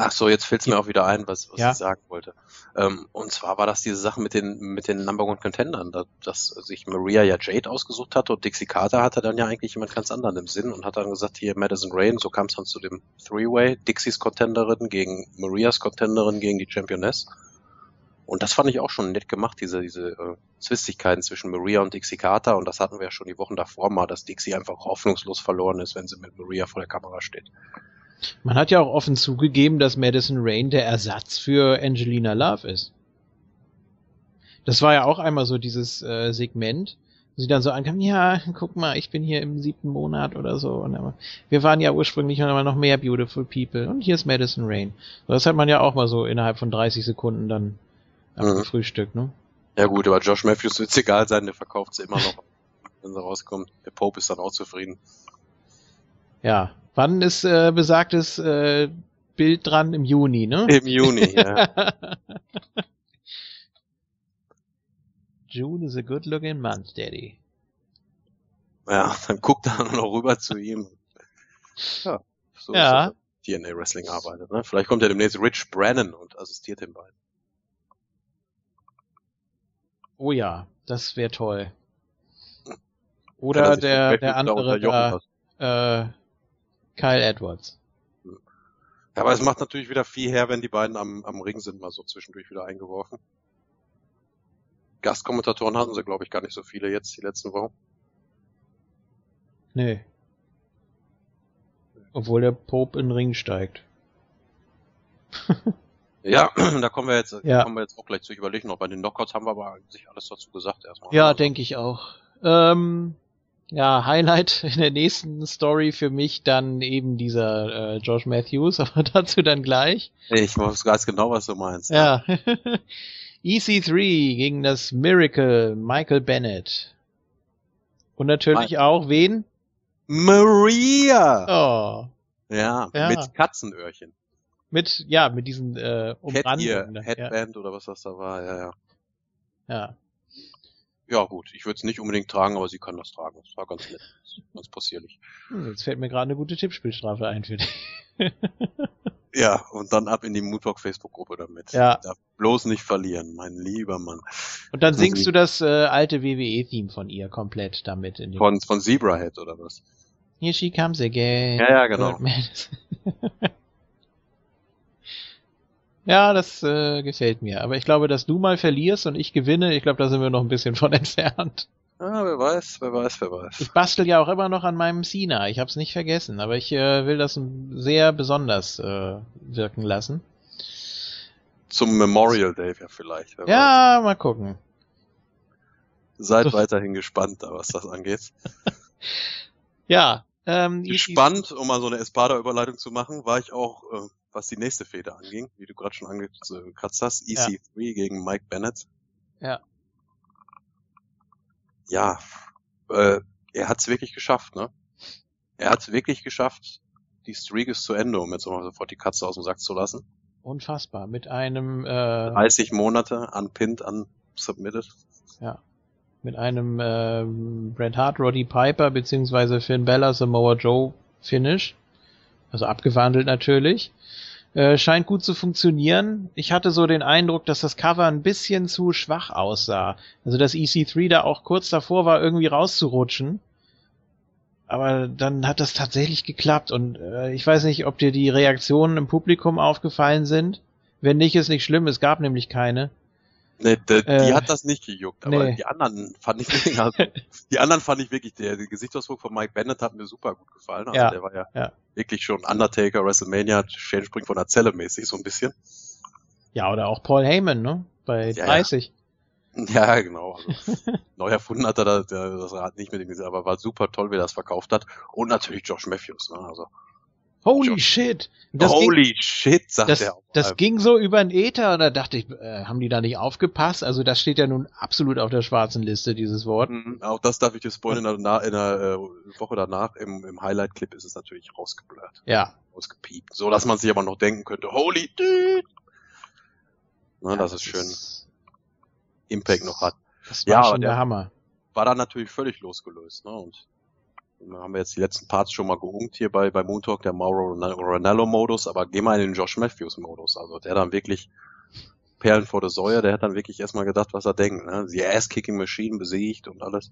Ach so, jetzt fällt es mir auch wieder ein, was, was ja. ich sagen wollte. Ähm, und zwar war das diese Sache mit den mit den Number One Contendern, dass, dass sich Maria ja Jade ausgesucht hatte und Dixie Carter hatte dann ja eigentlich jemand ganz anderen im Sinn und hat dann gesagt, hier Madison Rain, so kam es dann zu dem Three-Way, Dixies Contenderin gegen Marias Contenderin gegen die Championess. Und das fand ich auch schon nett gemacht, diese, diese äh, Zwistigkeiten zwischen Maria und Dixie Carter. Und das hatten wir ja schon die Wochen davor mal, dass Dixie einfach hoffnungslos verloren ist, wenn sie mit Maria vor der Kamera steht. Man hat ja auch offen zugegeben, dass Madison Rain der Ersatz für Angelina Love ist. Das war ja auch einmal so dieses äh, Segment, wo sie dann so ankam, ja, guck mal, ich bin hier im siebten Monat oder so. Und dann, wir waren ja ursprünglich noch mehr Beautiful People. Und hier ist Madison Rain. Das hat man ja auch mal so innerhalb von 30 Sekunden dann mhm. Frühstück, ne? Ja gut, aber Josh Matthews wird es egal sein, der verkauft sie immer noch, wenn sie rauskommt. Der Pope ist dann auch zufrieden. Ja, Wann ist äh, besagtes äh, Bild dran? Im Juni, ne? Im Juni, ja. June is a good looking month, Daddy. Ja, dann guckt er noch rüber zu ihm. Ja, so ja. ist das, TNA Wrestling arbeitet. Ne? Vielleicht kommt ja demnächst Rich Brennan und assistiert den beiden. Oh ja, das wäre toll. Oder der, der andere da, äh, Kyle Edwards. Ja, aber es macht natürlich wieder viel her, wenn die beiden am, am Ring sind, mal so zwischendurch wieder eingeworfen. Gastkommentatoren hatten sie, glaube ich, gar nicht so viele jetzt die letzten Wochen. Nee. Obwohl der Pope in den Ring steigt. ja, da kommen wir jetzt, ja. kommen wir jetzt auch gleich zu. Ich überlege noch, bei den Knockouts haben wir aber sich alles dazu gesagt erstmal. Ja, also. denke ich auch. Ähm, ja, Highlight in der nächsten Story für mich dann eben dieser äh, Josh Matthews, aber dazu dann gleich. Ich weiß ganz genau, was du meinst. Ja. EC3 gegen das Miracle Michael Bennett. Und natürlich Ma auch wen? Maria! Oh. Ja, ja, mit Katzenöhrchen. Mit, ja, mit diesen äh, Umrandungen. Headband ja. oder was das da war, ja, ja. Ja. Ja, gut, ich würde es nicht unbedingt tragen, aber sie kann das tragen. Das war ganz nett, ganz possierlich. Hm, jetzt fällt mir gerade eine gute Tippspielstrafe ein für dich. ja, und dann ab in die Moontalk Facebook-Gruppe damit. Ja. Darf bloß nicht verlieren, mein lieber Mann. Und dann singst du das äh, alte WWE-Theme von ihr komplett damit. In von, von Zebrahead oder was? Here she comes again. Ja, ja, genau. Ja, das äh, gefällt mir. Aber ich glaube, dass du mal verlierst und ich gewinne, ich glaube, da sind wir noch ein bisschen von entfernt. Ah, wer weiß, wer weiß, wer weiß. Ich bastel ja auch immer noch an meinem Cena. Ich habe es nicht vergessen, aber ich äh, will das sehr besonders äh, wirken lassen. Zum Memorial Day ja vielleicht. ja, weiß. mal gucken. Seid so. weiterhin gespannt, was das angeht. ja. Ähm, gespannt, um mal so eine Espada-Überleitung zu machen, war ich auch äh, was die nächste Feder anging, wie du gerade schon angekratzt hast, EC3 ja. gegen Mike Bennett. Ja. Ja, äh, er hat es wirklich geschafft, ne? Er hat es wirklich geschafft, die Streak ist zu Ende, um jetzt mal sofort die Katze aus dem Sack zu lassen. Unfassbar. Mit einem äh, 30 Monate unpinned, unsubmitted. Ja. mit einem äh, Bret Hart, Roddy Piper beziehungsweise Finn Bella, Samoa Joe Finish. Also abgewandelt natürlich. Äh, scheint gut zu funktionieren. Ich hatte so den Eindruck, dass das Cover ein bisschen zu schwach aussah. Also dass EC3 da auch kurz davor war, irgendwie rauszurutschen. Aber dann hat das tatsächlich geklappt und äh, ich weiß nicht, ob dir die Reaktionen im Publikum aufgefallen sind. Wenn nicht, ist nicht schlimm, es gab nämlich keine. Nee, de, äh, die hat das nicht gejuckt, aber nee. die anderen fand ich also, die anderen fand ich wirklich, der, der Gesichtsausdruck von Mike Bennett hat mir super gut gefallen. Also ja, der war ja, ja, wirklich schon Undertaker, WrestleMania, Shane springt von der Zelle mäßig so ein bisschen. Ja, oder auch Paul Heyman, ne? Bei ja, 30. Ja, genau. Also, neu erfunden hat er das, das Rad nicht mit dem gesehen, aber war super toll, wie er das verkauft hat. Und natürlich Josh Matthews, ne? Also Holy John. shit. Das Holy ging, shit, sagt das, er. Auch das ging so über den Äther und da dachte ich, äh, haben die da nicht aufgepasst? Also das steht ja nun absolut auf der schwarzen Liste, dieses Wort. Mhm, auch das darf ich dir spoilern, in der, in der äh, Woche danach im, im Highlight-Clip ist es natürlich rausgeblurrt. Ja. Rausgepiept. So, dass man sich aber noch denken könnte, holy dude. Na, ja, das ist schön Impact noch hat. Das war ja, schon der, der Hammer. War dann natürlich völlig losgelöst, ne? Und haben wir jetzt die letzten Parts schon mal geungt hier bei, bei Moon Talk, der Mauro Ronaldo-Modus, aber geh mal in den Josh Matthews-Modus. Also der dann wirklich Perlen vor der Säue, der hat dann wirklich erstmal gedacht, was er denkt. Ne? Die Ass-Kicking-Machine besiegt und alles.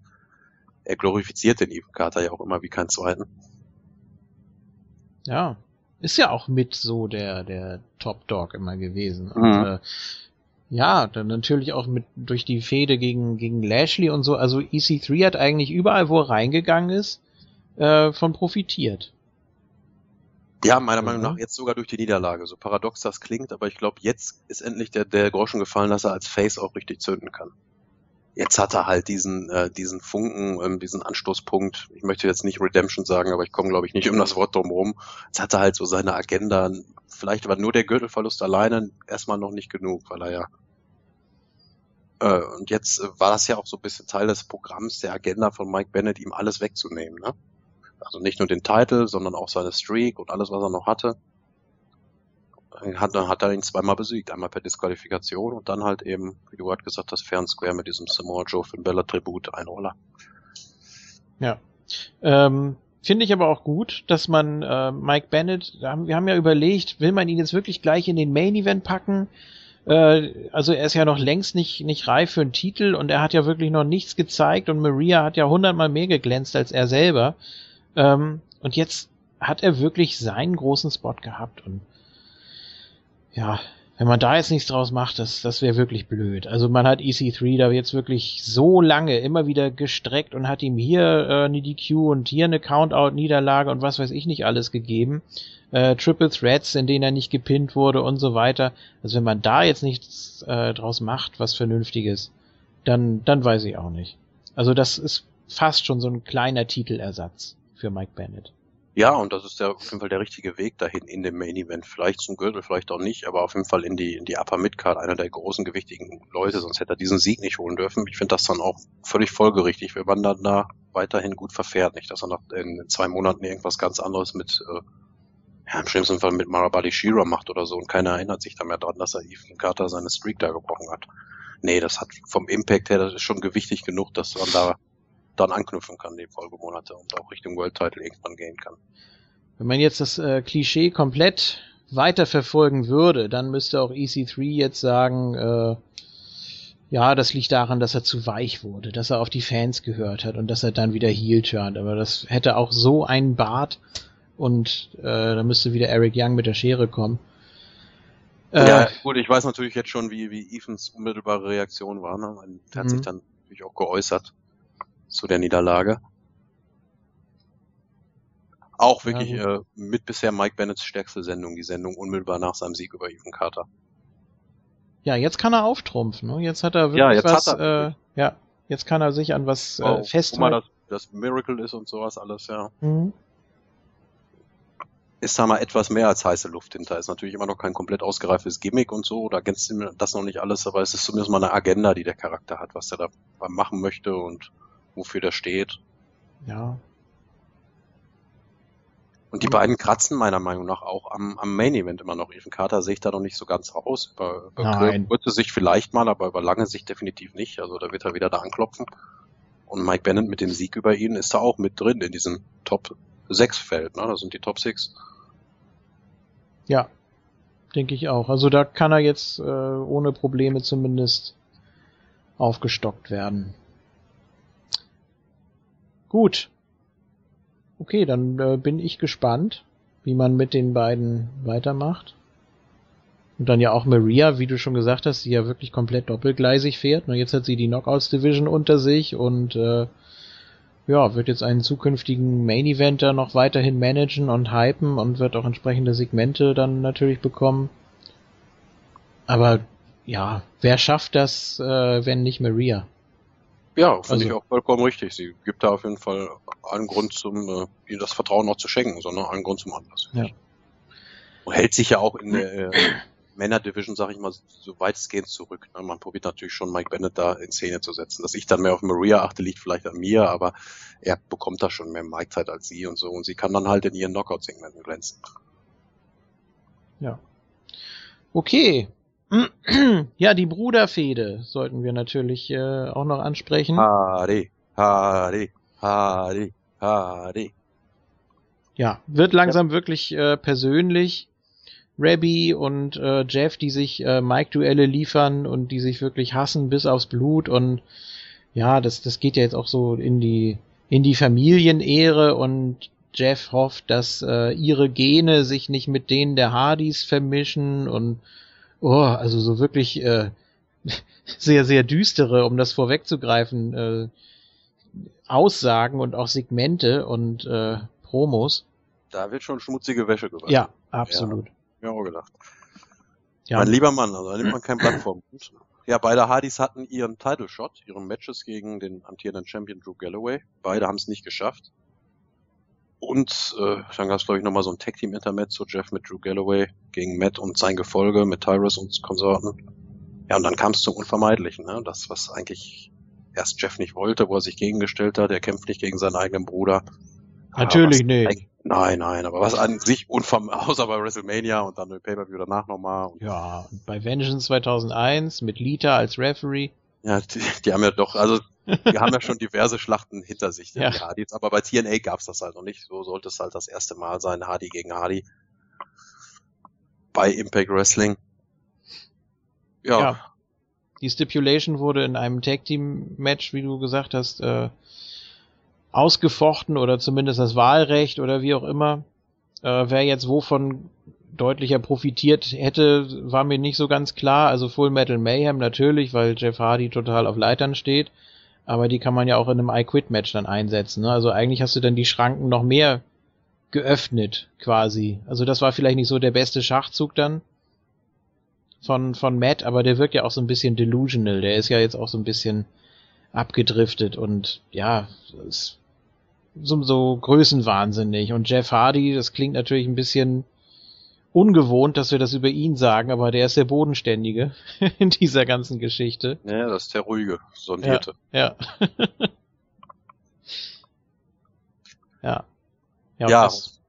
Er glorifiziert den Even Carter ja auch immer wie kein zweiten. Ja, ist ja auch mit so der, der Top Dog immer gewesen. Und, mhm. äh, ja, dann natürlich auch mit durch die Fehde gegen, gegen Lashley und so. Also EC3 hat eigentlich überall, wo er reingegangen ist, äh, von profitiert. Ja, meiner Meinung nach jetzt sogar durch die Niederlage. So paradox das klingt, aber ich glaube, jetzt ist endlich der, der Groschen gefallen, dass er als Face auch richtig zünden kann. Jetzt hat er halt diesen, äh, diesen Funken, ähm, diesen Anstoßpunkt. Ich möchte jetzt nicht Redemption sagen, aber ich komme, glaube ich, nicht um das Wort drumherum. Jetzt hat er halt so seine Agenda. Vielleicht war nur der Gürtelverlust alleine erstmal noch nicht genug, weil er ja äh, und jetzt war das ja auch so ein bisschen Teil des Programms, der Agenda von Mike Bennett, ihm alles wegzunehmen. Ne? Also nicht nur den Titel, sondern auch seine Streak und alles, was er noch hatte. Hat, hat er ihn zweimal besiegt. Einmal per Disqualifikation und dann halt eben, wie du gerade gesagt hast, Fair Square mit diesem Samoa Joe Finn Bella Tribut, ein Roller. Ja. Ähm, Finde ich aber auch gut, dass man äh, Mike Bennett, wir haben ja überlegt, will man ihn jetzt wirklich gleich in den Main Event packen? Äh, also er ist ja noch längst nicht, nicht reif für einen Titel und er hat ja wirklich noch nichts gezeigt und Maria hat ja hundertmal mehr geglänzt als er selber. Ähm, und jetzt hat er wirklich seinen großen Spot gehabt und ja, wenn man da jetzt nichts draus macht, das, das wäre wirklich blöd. Also man hat EC3 da jetzt wirklich so lange immer wieder gestreckt und hat ihm hier äh, eine DQ und hier eine Countout-Niederlage und was weiß ich nicht alles gegeben. Äh, Triple Threats, in denen er nicht gepinnt wurde und so weiter. Also wenn man da jetzt nichts äh, draus macht, was Vernünftiges, dann, dann weiß ich auch nicht. Also das ist fast schon so ein kleiner Titelersatz für Mike Bennett. Ja, und das ist der, auf jeden Fall der richtige Weg dahin in dem Main Event. Vielleicht zum Gürtel, vielleicht auch nicht, aber auf jeden Fall in die, in die Upper Midcard, einer der großen gewichtigen Leute, sonst hätte er diesen Sieg nicht holen dürfen. Ich finde das dann auch völlig folgerichtig, wenn man dann da weiterhin gut verfährt. Nicht, dass er nach in zwei Monaten irgendwas ganz anderes mit, äh, ja, im schlimmsten Fall mit Marabali Shira macht oder so und keiner erinnert sich da mehr dran, dass er Ethan Carter seine Streak da gebrochen hat. Nee, das hat vom Impact her, das ist schon gewichtig genug, dass man da dann anknüpfen kann, die Folgemonate und auch Richtung World Title irgendwann gehen kann. Wenn man jetzt das äh, Klischee komplett weiterverfolgen würde, dann müsste auch EC3 jetzt sagen, äh, ja, das liegt daran, dass er zu weich wurde, dass er auf die Fans gehört hat und dass er dann wieder heel turnt. Aber das hätte auch so einen Bart und äh, da müsste wieder Eric Young mit der Schere kommen. Äh, ja, gut, ich weiß natürlich jetzt schon, wie, wie Evans unmittelbare Reaktion war. Ne? Er hat sich mhm. dann natürlich auch geäußert zu der Niederlage. Auch wirklich ja, äh, mit bisher Mike Bennetts stärkste Sendung, die Sendung unmittelbar nach seinem Sieg über Ethan Carter. Ja, jetzt kann er auftrumpfen. Ne? Jetzt hat er wirklich ja, jetzt was. Hat er, äh, ja, jetzt kann er sich an was oh, äh, festhalten. Mal, das, das Miracle ist und sowas alles, ja. Mhm. Ist da mal etwas mehr als heiße Luft hinter. Ist natürlich immer noch kein komplett ausgereiftes Gimmick und so. Da kennst du das noch nicht alles, aber es ist zumindest mal eine Agenda, die der Charakter hat, was er da machen möchte und wofür der steht. Ja. Und die beiden kratzen meiner Meinung nach auch am, am Main Event immer noch. Ethan Carter sehe ich da noch nicht so ganz raus. Über, über kurze Sicht vielleicht mal, aber über lange Sicht definitiv nicht. Also da wird er wieder da anklopfen. Und Mike Bennett mit dem Sieg über ihn ist da auch mit drin in diesem Top 6 Feld. Ne? Das sind die Top 6. Ja, denke ich auch. Also da kann er jetzt äh, ohne Probleme zumindest aufgestockt werden. Gut. Okay, dann äh, bin ich gespannt, wie man mit den beiden weitermacht. Und dann ja auch Maria, wie du schon gesagt hast, die ja wirklich komplett doppelgleisig fährt. Na, jetzt hat sie die Knockouts Division unter sich und äh, ja, wird jetzt einen zukünftigen Main Eventer noch weiterhin managen und hypen und wird auch entsprechende Segmente dann natürlich bekommen. Aber ja, wer schafft das, äh, wenn nicht Maria? Ja, finde also, ich auch vollkommen richtig. Sie gibt da auf jeden Fall einen Grund zum, äh, ihr das Vertrauen noch zu schenken, sondern einen Grund zum Anlass. Ja. Und hält sich ja auch in der äh, Männer-Division, sag ich mal, so weitestgehend zurück. Ne? Man probiert natürlich schon Mike Bennett da in Szene zu setzen. Dass ich dann mehr auf Maria achte, liegt vielleicht an mir, aber er bekommt da schon mehr Mike-Zeit als sie und so. Und sie kann dann halt in ihren Knockout-Segmenten glänzen. Ja. Okay, ja, die Bruderfehde sollten wir natürlich äh, auch noch ansprechen. Hari, Hari, Hari, Hari. Ja, wird langsam ja. wirklich äh, persönlich. Rabbi und äh, Jeff, die sich äh, Mike-Duelle liefern und die sich wirklich hassen bis aufs Blut und ja, das, das geht ja jetzt auch so in die, in die Familienehre und Jeff hofft, dass äh, ihre Gene sich nicht mit denen der Hardys vermischen und oh, also so wirklich äh, sehr, sehr düstere, um das vorwegzugreifen, äh, Aussagen und auch Segmente und äh, Promos. Da wird schon schmutzige Wäsche gewaschen. Ja, absolut. Ja, auch gedacht. Ja. Mein lieber Mann, also da nimmt man kein Blatt vom Ja, beide Hardys hatten ihren Title Shot, ihre Matches gegen den amtierenden Champion Drew Galloway. Beide haben es nicht geschafft. Und äh, dann gab es, glaube ich, nochmal so ein Tag-Team-Intermezzo, Jeff mit Drew Galloway gegen Matt und sein Gefolge mit Tyrus und Konsorten. Ja, und dann kam es zum Unvermeidlichen, ne? Das, was eigentlich erst Jeff nicht wollte, wo er sich gegengestellt hat, er kämpft nicht gegen seinen eigenen Bruder. Natürlich nicht. Nein, nein, aber was an sich unverm außer bei WrestleMania und dann mit Pay-Per-View danach nochmal. Ja, bei Vengeance 2001 mit Lita als Referee. Ja, die, die haben ja doch, also wir haben ja schon diverse Schlachten hinter sich, ja. die Hardys, aber bei TNA gab's das halt noch nicht. So sollte es halt das erste Mal sein, Hardy gegen Hardy. Bei Impact Wrestling. Ja. ja. Die Stipulation wurde in einem Tag Team Match, wie du gesagt hast, äh, ausgefochten oder zumindest das Wahlrecht oder wie auch immer. Äh, wer jetzt wovon deutlicher profitiert hätte, war mir nicht so ganz klar. Also Full Metal Mayhem natürlich, weil Jeff Hardy total auf Leitern steht aber die kann man ja auch in einem I-Quit-Match dann einsetzen. Ne? Also eigentlich hast du dann die Schranken noch mehr geöffnet, quasi. Also das war vielleicht nicht so der beste Schachzug dann von, von Matt, aber der wirkt ja auch so ein bisschen delusional. Der ist ja jetzt auch so ein bisschen abgedriftet und ja, ist so, so größenwahnsinnig. Und Jeff Hardy, das klingt natürlich ein bisschen ungewohnt, dass wir das über ihn sagen, aber der ist der Bodenständige in dieser ganzen Geschichte. Ja, das ist der ruhige, sondierte. Ja. Ja. ja. Ja. Was,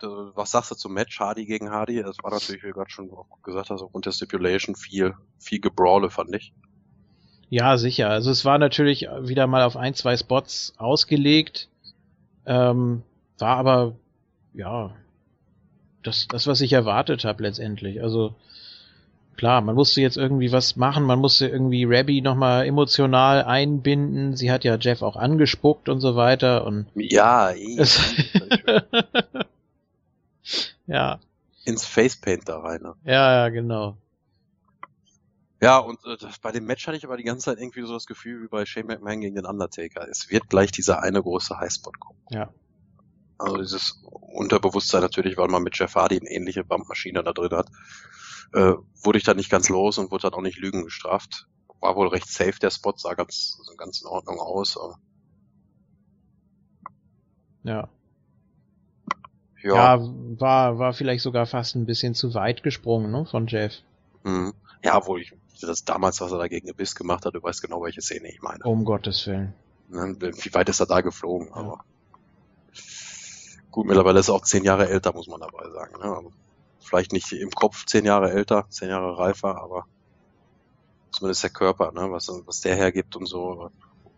was sagst du zum Match Hardy gegen Hardy? Das war natürlich, wie du gerade schon gesagt hast, aufgrund der Stipulation viel, viel Gebrawle, fand ich. Ja, sicher. Also es war natürlich wieder mal auf ein, zwei Spots ausgelegt. Ähm, war aber, ja, das, das, was ich erwartet habe letztendlich. Also klar, man musste jetzt irgendwie was machen, man musste irgendwie Rabbi nochmal emotional einbinden. Sie hat ja Jeff auch angespuckt und so weiter und ja, eh, ja. Ins Facepaint da rein. Ne? Ja, ja, genau. Ja, und äh, bei dem Match hatte ich aber die ganze Zeit irgendwie so das Gefühl wie bei Shane McMahon gegen den Undertaker. Es wird gleich dieser eine große Highspot kommen. Ja. Also dieses Unterbewusstsein natürlich, weil man mit Jeff Hardy eine ähnliche Bumpmaschine da drin hat, äh, wurde ich da nicht ganz los und wurde dann auch nicht Lügen gestraft. War wohl recht safe, der Spot sah ganz, ganz in Ordnung aus. Aber ja. Ja. ja, war, war vielleicht sogar fast ein bisschen zu weit gesprungen, ne, von Jeff. Mhm. Ja, wo ich, das damals, was er da gegen Abyss gemacht hat, du weißt genau, welche Szene ich meine. Um Gottes Willen. Ne, wie weit ist er da geflogen, ja. aber. Gut, mittlerweile ist er auch zehn Jahre älter, muss man dabei sagen. Ne? Also vielleicht nicht im Kopf zehn Jahre älter, zehn Jahre reifer, aber zumindest der Körper, ne? was, was der hergibt und so.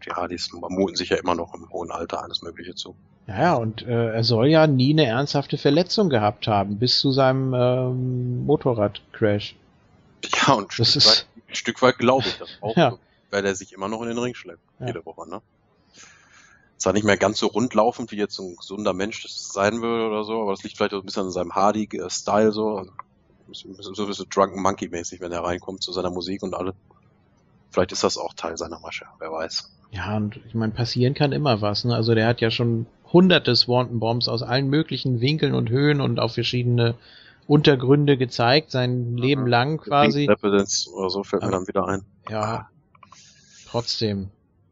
Die Hardys muten sich ja immer noch im hohen Alter alles Mögliche zu. Ja, ja, und äh, er soll ja nie eine ernsthafte Verletzung gehabt haben, bis zu seinem ähm, Motorradcrash. Ja, und ein Stück, weit, ein Stück weit glaube ich das auch, ja. weil er sich immer noch in den Ring schleppt, ja. jede Woche, ne? Zwar nicht mehr ganz so rundlaufend, wie jetzt so ein gesunder Mensch das sein würde oder so, aber das liegt vielleicht auch ein bisschen an seinem Hardy-Style so. So ein bisschen Drunken Monkey-mäßig, wenn er reinkommt zu seiner Musik und alle. Vielleicht ist das auch Teil seiner Masche, wer weiß. Ja, und ich meine, passieren kann immer was, ne? Also der hat ja schon hunderte Swanton Bombs aus allen möglichen Winkeln und Höhen und auf verschiedene Untergründe gezeigt, sein Leben ja, lang quasi. Evidence oder so fällt mir dann wieder ein. Ja. Trotzdem.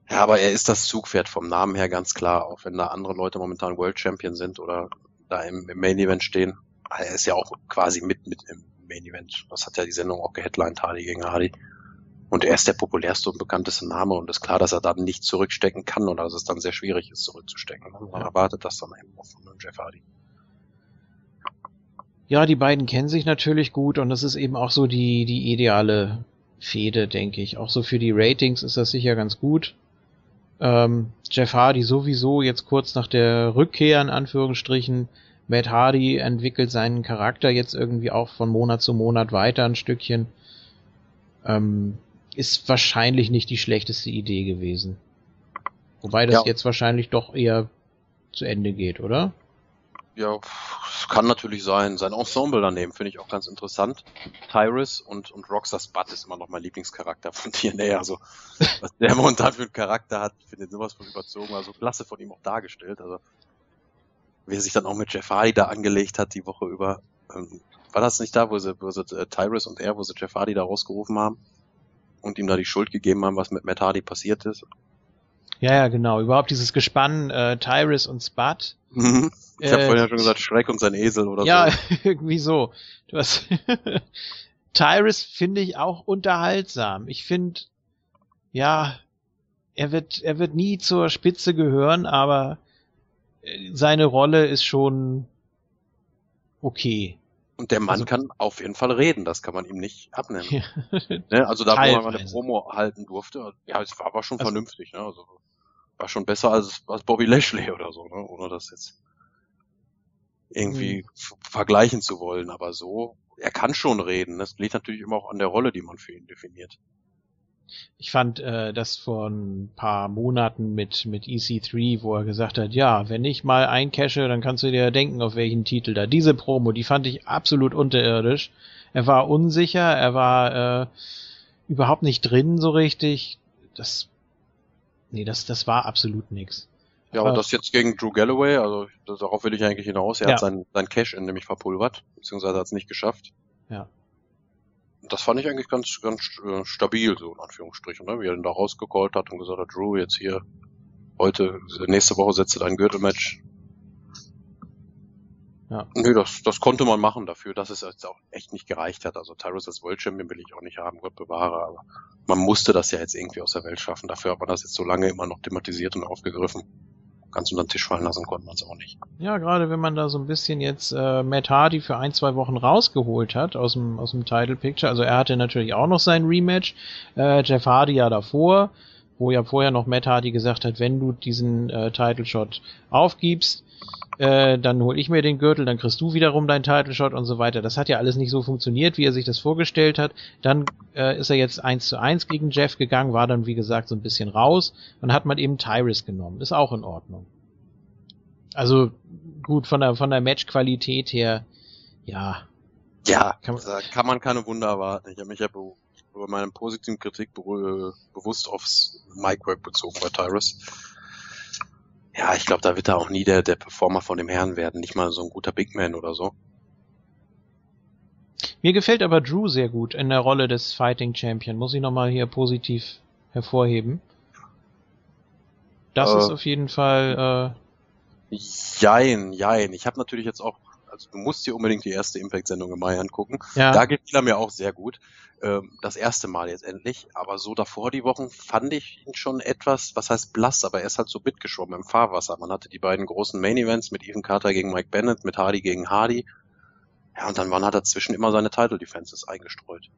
Ja, aber er ist das Zugpferd vom Namen her ganz klar, auch wenn da andere Leute momentan World Champion sind oder da im, im Main Event stehen. Er ist ja auch quasi mit, mit im Main Event. Das hat ja die Sendung auch geheadlined, Hardy gegen Hardy. Und er ist der populärste und bekannteste Name und ist klar, dass er dann nicht zurückstecken kann oder dass es dann sehr schwierig ist, zurückzustecken. Man erwartet das dann eben auch von Jeff Hardy. Ja, die beiden kennen sich natürlich gut und das ist eben auch so die, die ideale Fehde, denke ich. Auch so für die Ratings ist das sicher ganz gut. Ähm, Jeff Hardy sowieso jetzt kurz nach der Rückkehr in Anführungsstrichen. Matt Hardy entwickelt seinen Charakter jetzt irgendwie auch von Monat zu Monat weiter ein Stückchen. Ähm, ist wahrscheinlich nicht die schlechteste Idee gewesen. Wobei das ja. jetzt wahrscheinlich doch eher zu Ende geht, oder? Ja, kann natürlich sein. Sein Ensemble daneben finde ich auch ganz interessant. Tyrus und, und Rockstar Spud ist immer noch mein Lieblingscharakter von TNA. Also, was der momentan für einen Charakter hat, finde ich sowas von überzogen. Also, klasse von ihm auch dargestellt. Also, wie er sich dann auch mit Jeff Hardy da angelegt hat, die Woche über. Ähm, war das nicht da, wo sie, wo sie äh, Tyrus und er, wo sie Jeff Hardy da rausgerufen haben? Und ihm da die Schuld gegeben haben, was mit Matt Hardy passiert ist? Ja, ja, genau. Überhaupt dieses Gespann äh, Tyrus und Spud. Mhm. Ich habe äh, vorhin ja schon gesagt, Shrek und sein Esel oder ja, so. Ja, irgendwie so. Du hast Tyrus finde ich auch unterhaltsam. Ich finde, ja, er wird, er wird nie zur Spitze gehören, aber äh, seine Rolle ist schon okay. Und der Mann also, kann auf jeden Fall reden, das kann man ihm nicht abnehmen. Ja. ne? Also da, wo man mal eine Promo halten durfte, ja, es war aber schon also, vernünftig, ne? Also war schon besser als, als Bobby Lashley oder so, ne? Ohne das jetzt irgendwie mhm. vergleichen zu wollen, aber so, er kann schon reden. Das liegt natürlich immer auch an der Rolle, die man für ihn definiert. Ich fand äh, das vor ein paar Monaten mit, mit EC3, wo er gesagt hat, ja, wenn ich mal eincashe, dann kannst du dir denken, auf welchen Titel da. Diese Promo, die fand ich absolut unterirdisch. Er war unsicher, er war äh, überhaupt nicht drin so richtig. Das, nee, das, das war absolut nix. Ja, aber das jetzt gegen Drew Galloway, also darauf will ich eigentlich hinaus. Er ja. hat sein, sein Cash-In nämlich verpulvert, beziehungsweise hat es nicht geschafft. Ja. Das fand ich eigentlich ganz, ganz äh, stabil, so in Anführungsstrichen, ne? wie er ihn da rausgecallt hat und gesagt hat, Drew, jetzt hier, heute, nächste Woche setzt du dein Gürtelmatch. Ja. Nö, das, das konnte man machen dafür, dass es jetzt auch echt nicht gereicht hat. Also Tyrus als World Champion will ich auch nicht haben, Gott bewahre, aber man musste das ja jetzt irgendwie aus der Welt schaffen. Dafür hat man das jetzt so lange immer noch thematisiert und aufgegriffen ganz unter den Tisch fallen lassen konnte man es auch nicht. Ja, gerade wenn man da so ein bisschen jetzt äh, Matt Hardy für ein, zwei Wochen rausgeholt hat aus dem, aus dem Title Picture. Also er hatte natürlich auch noch sein Rematch. Äh, Jeff Hardy ja davor, wo ja vorher noch Matt Hardy gesagt hat, wenn du diesen äh, Title Shot aufgibst, äh, dann hol ich mir den Gürtel, dann kriegst du wiederum deinen Title Shot und so weiter. Das hat ja alles nicht so funktioniert, wie er sich das vorgestellt hat. Dann äh, ist er jetzt eins zu eins gegen Jeff gegangen, war dann wie gesagt so ein bisschen raus und hat man eben Tyrus genommen. Ist auch in Ordnung. Also gut von der von der Matchqualität her, ja. Ja, kann man, kann man keine Wunder erwarten. Ich habe mich ja über meine positiven Kritik be bewusst aufs Micwork bezogen bei Tyrus ja, ich glaube, da wird er auch nie der, der Performer von dem Herrn werden, nicht mal so ein guter Big Man oder so. Mir gefällt aber Drew sehr gut in der Rolle des Fighting Champion, muss ich nochmal hier positiv hervorheben. Das äh, ist auf jeden Fall. Äh, jein, jein. Ich habe natürlich jetzt auch, also du musst dir unbedingt die erste Impact-Sendung im Mai angucken. Ja. Da gefiel er mir auch sehr gut ähm, das erste Mal jetzt endlich. Aber so davor die Wochen fand ich ihn schon etwas, was heißt blass, aber er ist halt so mitgeschwommen im Fahrwasser. Man hatte die beiden großen Main Events mit Ethan Carter gegen Mike Bennett, mit Hardy gegen Hardy. Ja, und dann waren halt dazwischen immer seine Title Defenses eingestreut.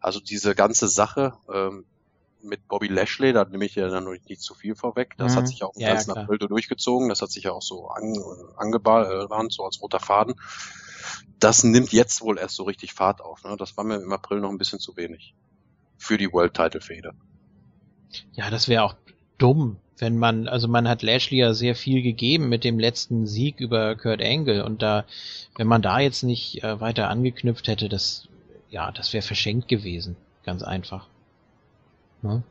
Also diese ganze Sache ähm, mit Bobby Lashley, da nehme ich ja dann noch nicht zu viel vorweg. Das mhm. hat sich ja auch im ja, ganzen ja, April durchgezogen. Das hat sich ja auch so an, angebahnt, so als roter Faden. Das nimmt jetzt wohl erst so richtig Fahrt auf. Ne? Das war mir im April noch ein bisschen zu wenig. Für die World Title Fehde. Ja, das wäre auch dumm, wenn man, also man hat Lashley ja sehr viel gegeben mit dem letzten Sieg über Kurt Angle und da, wenn man da jetzt nicht äh, weiter angeknüpft hätte, das, ja, das wäre verschenkt gewesen. Ganz einfach. Ne?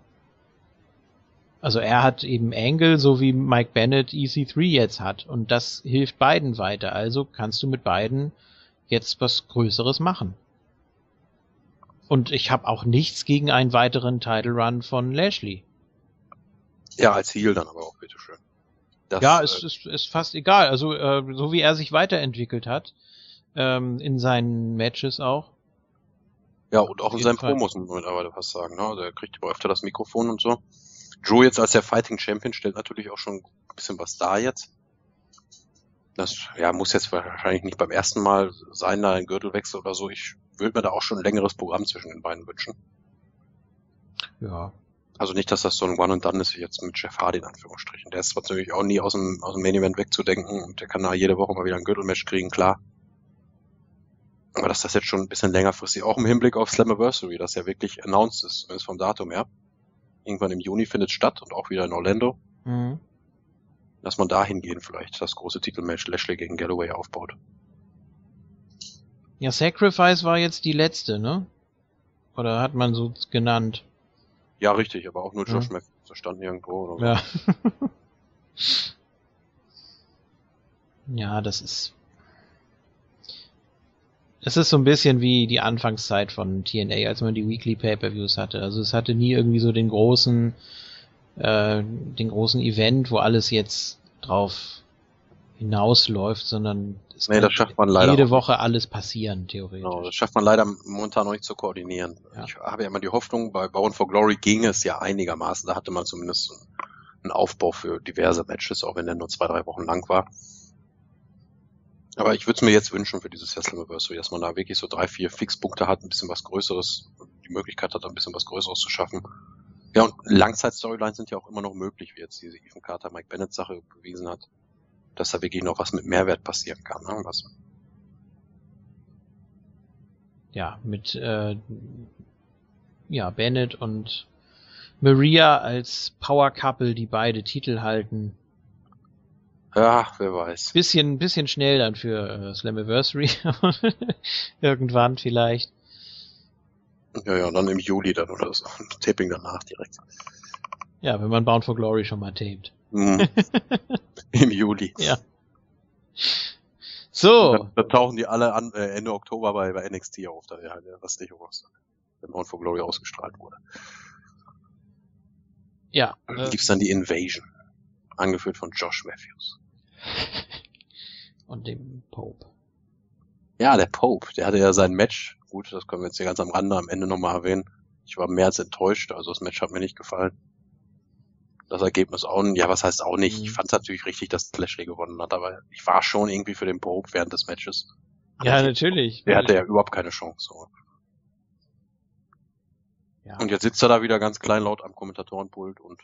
Also er hat eben Angle, so wie Mike Bennett EC3 jetzt hat. Und das hilft beiden weiter. Also kannst du mit beiden jetzt was Größeres machen. Und ich habe auch nichts gegen einen weiteren Title Run von Lashley. Ja, als Heel dann aber auch, bitteschön. Das, ja, äh, ist, ist, ist fast egal. Also äh, so wie er sich weiterentwickelt hat, ähm, in seinen Matches auch, ja, und auch in seinen Fall. Promos muss man mittlerweile was sagen. Ne? Also er kriegt immer öfter das Mikrofon und so. Joe jetzt als der Fighting Champion stellt natürlich auch schon ein bisschen was da jetzt. Das ja, muss jetzt wahrscheinlich nicht beim ersten Mal sein, da ein Gürtelwechsel oder so. Ich würde mir da auch schon ein längeres Programm zwischen den beiden wünschen. Ja. Also nicht, dass das so ein One and Done ist wie jetzt mit Jeff Hardy in Anführungsstrichen. Der ist natürlich auch nie aus dem, aus dem Main Event wegzudenken und der kann da jede Woche mal wieder ein Gürtelmatch kriegen, klar. Aber dass das jetzt schon ein bisschen längerfristig, auch im Hinblick auf Slammiversary, das ja wirklich announced ist, zumindest vom Datum her. Irgendwann im Juni findet statt und auch wieder in Orlando. Mhm. Dass man da hingehen vielleicht, das große Titelmatch Lashley gegen Galloway aufbaut. Ja, Sacrifice war jetzt die letzte, ne? Oder hat man so genannt? Ja, richtig, aber auch nur Josh ja. Matthews, da stand irgendwo oder so. Ja. ja, das ist es ist so ein bisschen wie die Anfangszeit von TNA, als man die Weekly Pay-per-Views hatte. Also es hatte nie irgendwie so den großen, äh, den großen Event, wo alles jetzt drauf hinausläuft, sondern es nee, das schafft man leider jede Woche alles passieren, theoretisch. Genau, das schafft man leider momentan noch nicht zu koordinieren. Ja. Ich habe ja immer die Hoffnung, bei Bound for Glory ging es ja einigermaßen. Da hatte man zumindest einen Aufbau für diverse Matches, auch wenn der nur zwei, drei Wochen lang war. Aber ich würde es mir jetzt wünschen für dieses Jahr Slammiversary, dass man da wirklich so drei, vier Fixpunkte hat, ein bisschen was Größeres, die Möglichkeit hat, ein bisschen was Größeres zu schaffen. Ja, und Langzeit-Storylines sind ja auch immer noch möglich, wie jetzt diese Ethan Carter, Mike Bennett Sache bewiesen hat, dass da wirklich noch was mit Mehrwert passieren kann. Ne? Was ja, mit äh, ja, Bennett und Maria als Power Couple, die beide Titel halten, ja, wer weiß. Bisschen, bisschen schnell dann für äh, Slammiversary. Irgendwann vielleicht. Ja, ja, dann im Juli dann oder so. Taping danach direkt. Ja, wenn man Bound for Glory schon mal taped. Mhm. Im Juli. Ja. So. Dann, dann, tauchen die alle an, äh, Ende Oktober bei, bei NXT auf, da ja, der restliche Roster. Wenn Bound for Glory ausgestrahlt wurde. Ja. Äh, gibt's dann die Invasion. Angeführt von Josh Matthews. Und dem Pope. Ja, der Pope, der hatte ja sein Match. Gut, das können wir jetzt hier ganz am Rande am Ende nochmal erwähnen. Ich war mehr als enttäuscht, also das Match hat mir nicht gefallen. Das Ergebnis auch, ja, was heißt auch nicht. Mhm. Ich fand es natürlich richtig, dass Lashley gewonnen hat, aber ich war schon irgendwie für den Pope während des Matches. Ja, aber natürlich. Der hatte ja überhaupt keine Chance. So. Ja. Und jetzt sitzt er da wieder ganz kleinlaut am Kommentatorenpult und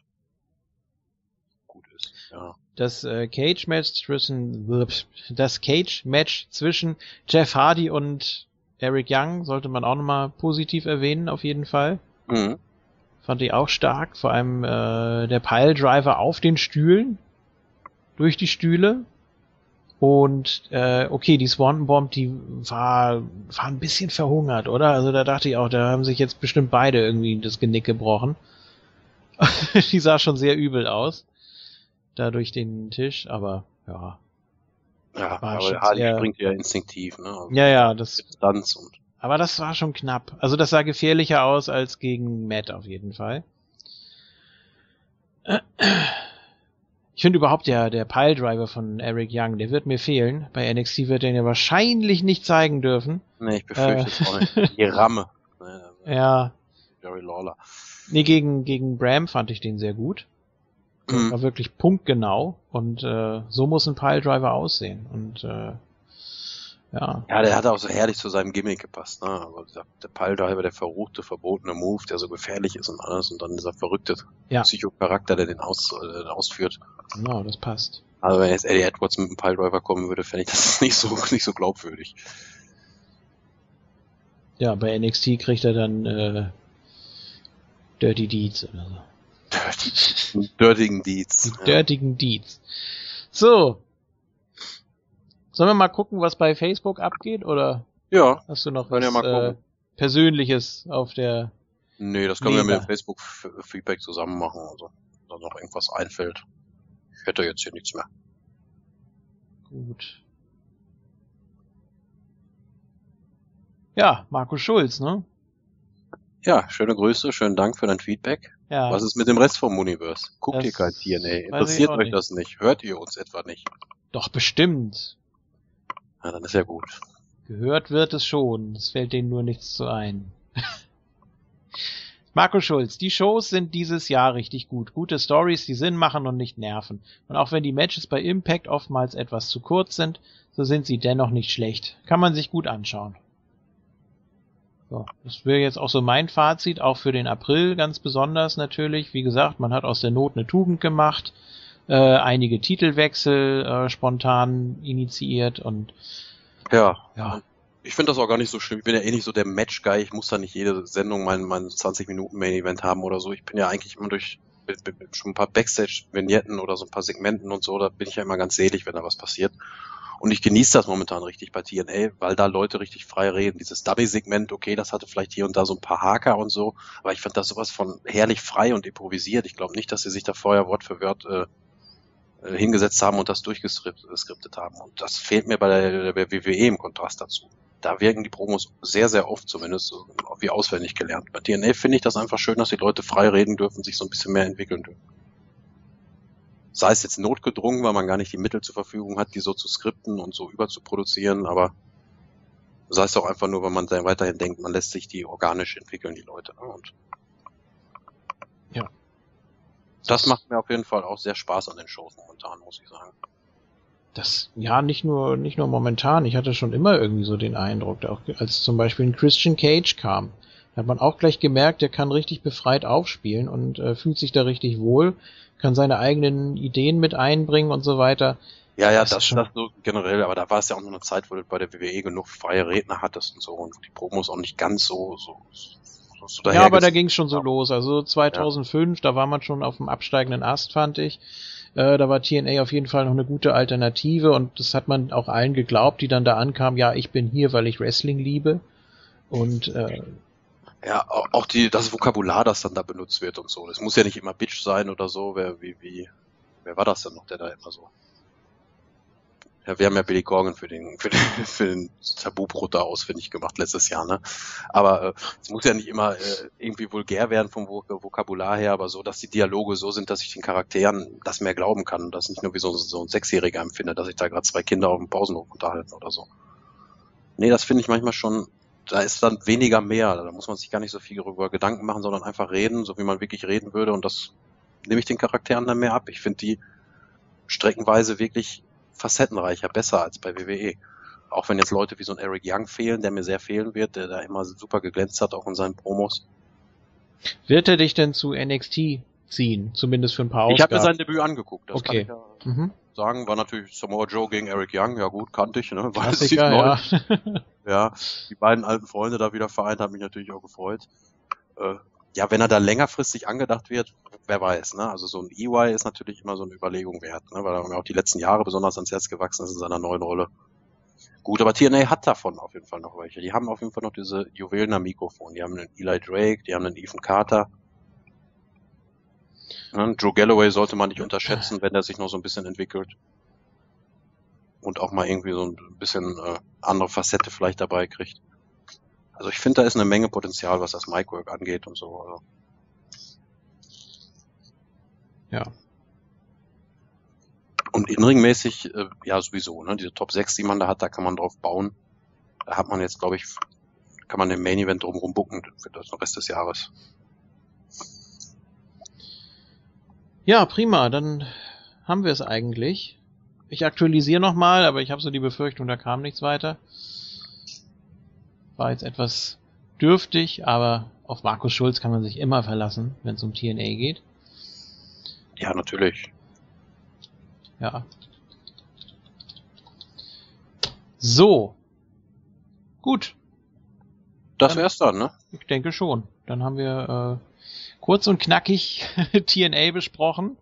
gut ist. Ja. Das äh, Cage Match zwischen das Cage Match zwischen Jeff Hardy und Eric Young sollte man auch nochmal positiv erwähnen, auf jeden Fall. Mhm. Fand ich auch stark, vor allem äh, der Piledriver auf den Stühlen, durch die Stühle. Und äh, okay, die Swanton Bomb, die war, war ein bisschen verhungert, oder? Also da dachte ich auch, da haben sich jetzt bestimmt beide irgendwie das Genick gebrochen. die sah schon sehr übel aus da durch den Tisch, aber ja. Ja, aber Hardy sehr... springt ja instinktiv, ne? Also ja, ja, das. Distanz und aber das war schon knapp. Also das sah gefährlicher aus als gegen Matt auf jeden Fall. Ich finde überhaupt der, der Piledriver von Eric Young, der wird mir fehlen. Bei NXT wird er ja wahrscheinlich nicht zeigen dürfen. Nee, ich befürchte äh, es auch nicht. Die Ramme. ja. Jerry Lawler. Nee, gegen, gegen Bram fand ich den sehr gut. Mhm. War wirklich punktgenau und äh, so muss ein Piledriver aussehen. Und äh, Ja. ja, der hat auch so herrlich zu seinem Gimmick gepasst. Ne? Aber der, der Piledriver, der verruchte, verbotene Move, der so gefährlich ist und alles. Und dann dieser verrückte ja. Psychocharakter, der den, aus, äh, ausführt. Genau, das passt. Also wenn jetzt Eddie Edwards mit einem Piledriver kommen würde, fände ich das nicht so, nicht so glaubwürdig. Ja, bei NXT kriegt er dann äh, Dirty Deeds oder so. Dirty, Dirtigen Deeds. Dirtigen Deeds. So. Sollen wir mal gucken, was bei Facebook abgeht, oder? Ja. Hast du noch was ja äh, Persönliches auf der Nee, das können Leber. wir mit dem Facebook-Feedback zusammen machen, also da noch irgendwas einfällt. Ich hätte jetzt hier nichts mehr. Gut. Ja, Markus Schulz, ne? Ja, schöne Grüße, schönen Dank für dein Feedback. Ja. Was ist mit dem Rest vom Universe? Guckt das ihr kein TNA? Interessiert euch nicht. das nicht? Hört ihr uns etwa nicht? Doch, bestimmt. Na, dann ist ja gut. Gehört wird es schon. Es fällt denen nur nichts zu ein. Marco Schulz, die Shows sind dieses Jahr richtig gut. Gute Stories, die Sinn machen und nicht nerven. Und auch wenn die Matches bei Impact oftmals etwas zu kurz sind, so sind sie dennoch nicht schlecht. Kann man sich gut anschauen. So, das wäre jetzt auch so mein Fazit, auch für den April ganz besonders natürlich. Wie gesagt, man hat aus der Not eine Tugend gemacht, äh, einige Titelwechsel äh, spontan initiiert und ja. ja. Ich finde das auch gar nicht so schlimm. Ich bin ja eh nicht so der Match-Guy. Ich muss da nicht jede Sendung mein, mein 20 Minuten Main-Event haben oder so. Ich bin ja eigentlich immer durch mit, mit, mit schon ein paar Backstage-Vignetten oder so ein paar Segmenten und so, da bin ich ja immer ganz selig, wenn da was passiert. Und ich genieße das momentan richtig bei TNA, weil da Leute richtig frei reden. Dieses Dummy-Segment, okay, das hatte vielleicht hier und da so ein paar Haker und so, aber ich fand das sowas von herrlich frei und improvisiert. Ich glaube nicht, dass sie sich da vorher Wort für Wort äh, äh hingesetzt haben und das durchgeskriptet haben. Und das fehlt mir bei der, der WWE im Kontrast dazu. Da wirken die Promos sehr, sehr oft zumindest wie auswendig gelernt. Bei TNA finde ich das einfach schön, dass die Leute frei reden dürfen, sich so ein bisschen mehr entwickeln dürfen sei es jetzt notgedrungen, weil man gar nicht die Mittel zur Verfügung hat, die so zu skripten und so überzuproduzieren, aber sei es auch einfach nur, wenn man dann weiterhin denkt, man lässt sich die organisch entwickeln, die Leute. Ne? Und ja. Das, das macht mir auf jeden Fall auch sehr Spaß an den Shows momentan, muss ich sagen. Das, ja, nicht nur, nicht nur momentan. Ich hatte schon immer irgendwie so den Eindruck, auch als zum Beispiel ein Christian Cage kam, hat man auch gleich gemerkt, der kann richtig befreit aufspielen und äh, fühlt sich da richtig wohl kann seine eigenen Ideen mit einbringen und so weiter. Ja, ja, das, das, das so generell, aber da war es ja auch nur eine Zeit, wo du bei der WWE genug freie Redner hattest und so und die Promos auch nicht ganz so, so, so, so Ja, aber da ging es schon so los. Also 2005, ja. da war man schon auf dem absteigenden Ast, fand ich. Äh, da war TNA auf jeden Fall noch eine gute Alternative und das hat man auch allen geglaubt, die dann da ankamen, ja, ich bin hier, weil ich Wrestling liebe. Und äh, ja, auch die, das Vokabular, das dann da benutzt wird und so. Das muss ja nicht immer Bitch sein oder so. Wer, wie, wie, wer war das denn noch, der da immer so? Ja, wir haben ja Billy Corgan für den, für den, für den Tabubruch da ausfindig gemacht letztes Jahr, ne? Aber äh, es muss ja nicht immer äh, irgendwie vulgär werden vom Vok Vokabular her, aber so, dass die Dialoge so sind, dass ich den Charakteren das mehr glauben kann und das nicht nur wie so, so ein Sechsjähriger empfinde, dass ich da gerade zwei Kinder auf dem Pausenhof unterhalten oder so. Nee, das finde ich manchmal schon da ist dann weniger mehr. Da muss man sich gar nicht so viel darüber Gedanken machen, sondern einfach reden, so wie man wirklich reden würde. Und das nehme ich den Charakteren dann mehr ab. Ich finde die streckenweise wirklich facettenreicher, besser als bei WWE. Auch wenn jetzt Leute wie so ein Eric Young fehlen, der mir sehr fehlen wird, der da immer super geglänzt hat, auch in seinen Promos. Wird er dich denn zu NXT ziehen? Zumindest für ein paar Ausgaben? Ich habe mir sein Debüt angeguckt. Das okay. kann ich ja mhm. Sagen. War natürlich Samoa Joe gegen Eric Young. Ja gut, kannte ich. Ne? War Klassiker, ja. Ja, die beiden alten Freunde da wieder vereint, hat mich natürlich auch gefreut. Äh, ja, wenn er da längerfristig angedacht wird, wer weiß, ne? Also so ein EY ist natürlich immer so eine Überlegung wert, ne? Weil er mir auch die letzten Jahre besonders ans Herz gewachsen ist in seiner neuen Rolle. Gut, aber TNA hat davon auf jeden Fall noch welche. Die haben auf jeden Fall noch diese Juwelen Mikrofon. Die haben einen Eli Drake, die haben einen Ethan Carter. Joe Galloway sollte man nicht unterschätzen, wenn er sich noch so ein bisschen entwickelt und auch mal irgendwie so ein bisschen äh, andere Facette vielleicht dabei kriegt. Also ich finde, da ist eine Menge Potenzial, was das Micwork angeht und so. Also. Ja. Und inringmäßig, äh, ja sowieso, ne? Diese Top 6, die man da hat, da kann man drauf bauen. Da hat man jetzt, glaube ich, kann man den Main Event drumherum bucken für den Rest des Jahres. Ja, prima, dann haben wir es eigentlich. ich aktualisiere nochmal, aber ich habe so die Befürchtung, da kam nichts weiter. War jetzt etwas dürftig, aber auf Markus Schulz kann man sich immer verlassen, wenn es um TNA geht. Ja, natürlich. Ja. So. Gut. Das wär's dann, ne? Ich denke schon. Dann haben wir äh, kurz und knackig TNA besprochen.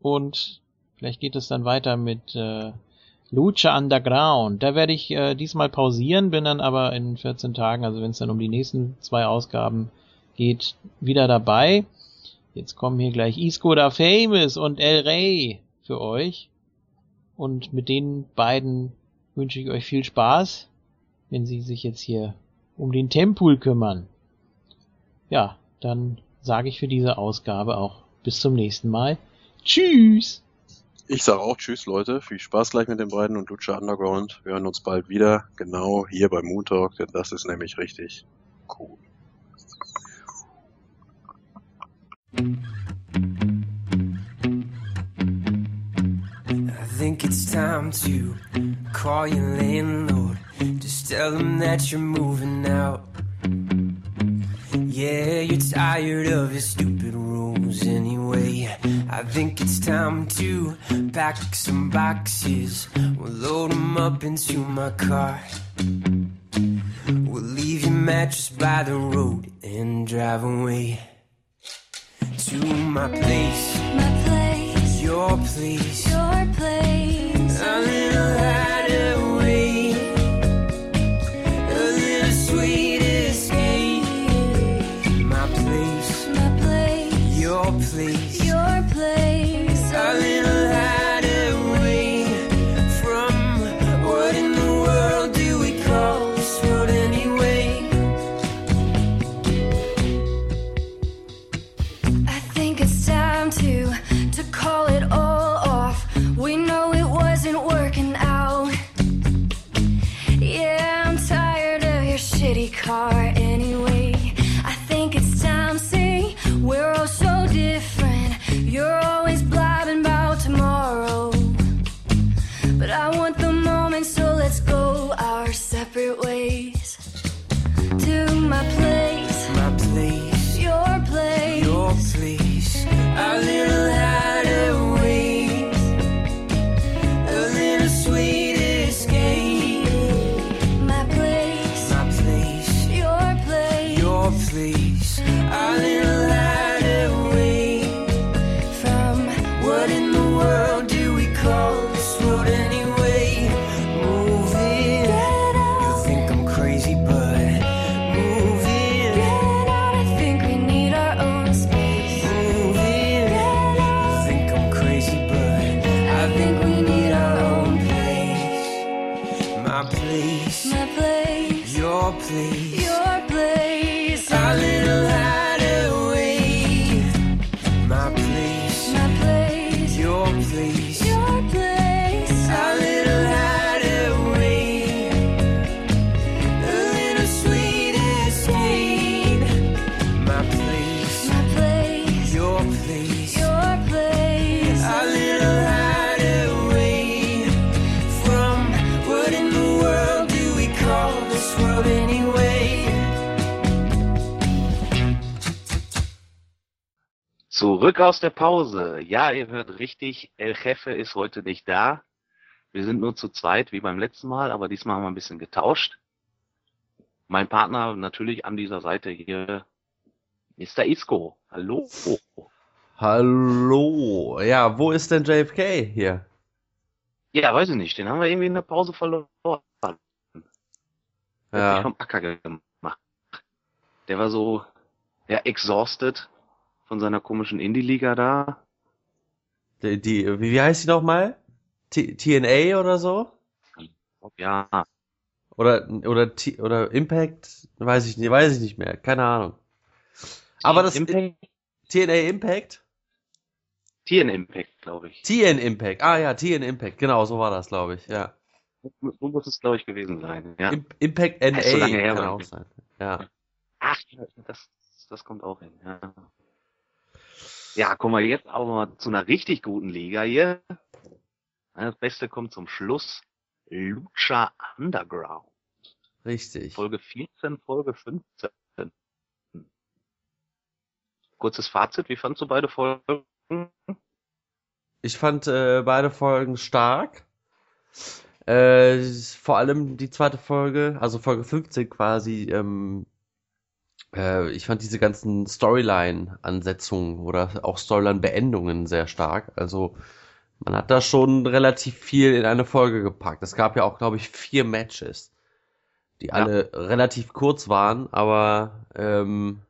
Und vielleicht geht es dann weiter mit äh, Lucha Underground. Da werde ich äh, diesmal pausieren, bin dann aber in 14 Tagen, also wenn es dann um die nächsten zwei Ausgaben geht, wieder dabei. Jetzt kommen hier gleich Isco da Famous und El Rey für euch. Und mit den beiden wünsche ich euch viel Spaß, wenn sie sich jetzt hier um den Tempul kümmern. Ja, dann sage ich für diese Ausgabe auch bis zum nächsten Mal. Tschüss! Ich sage auch Tschüss, Leute. Viel Spaß gleich mit den beiden und Lucha Underground. Wir hören uns bald wieder. Genau hier bei Moon Talk, denn das ist nämlich richtig cool. I think it's time to call your landlord. Just tell him that you're moving out. Yeah, you're tired of his stupid rules anyway. I think it's time to pack some boxes. We'll load them up into my car. We'll leave your mattress by the road and drive away to my place. My place, Your place. your place. A little. Zurück aus der Pause. Ja, ihr hört richtig, El Jefe ist heute nicht da. Wir sind nur zu zweit, wie beim letzten Mal, aber diesmal haben wir ein bisschen getauscht. Mein Partner natürlich an dieser Seite hier, Mr. Isco. Hallo. Hallo. Ja, wo ist denn JFK hier? Ja, weiß ich nicht, den haben wir irgendwie in der Pause verloren. Hat sich Ja. vom Acker gemacht. Der war so, ja, exhausted von seiner komischen Indie-Liga da. Die, die, wie heißt die nochmal? T TNA oder so? Ja, Oder, oder, T oder Impact? Weiß ich nicht, weiß ich nicht mehr. Keine Ahnung. Aber das Impact, TNA Impact? TN Impact, glaube ich. TN Impact. Ah ja, TN Impact. Genau, so war das, glaube ich. Ja. So muss es, glaube ich, gewesen sein. Ja. Im Impact NA so lange her, kann auch sein. Ja. Ach, das, das kommt auch hin. Ja. Ja, kommen wir jetzt aber mal zu einer richtig guten Liga hier. Das Beste kommt zum Schluss. Lucha Underground. Richtig. Folge 14, Folge 15. Kurzes Fazit, wie fandst du beide Folgen? Ich fand äh, beide Folgen stark. Äh, vor allem die zweite Folge, also Folge 15 quasi, ähm, äh, ich fand diese ganzen Storyline-Ansetzungen oder auch Storyline-Beendungen sehr stark. Also man hat da schon relativ viel in eine Folge gepackt. Es gab ja auch, glaube ich, vier Matches, die alle relativ kurz waren, aber ähm,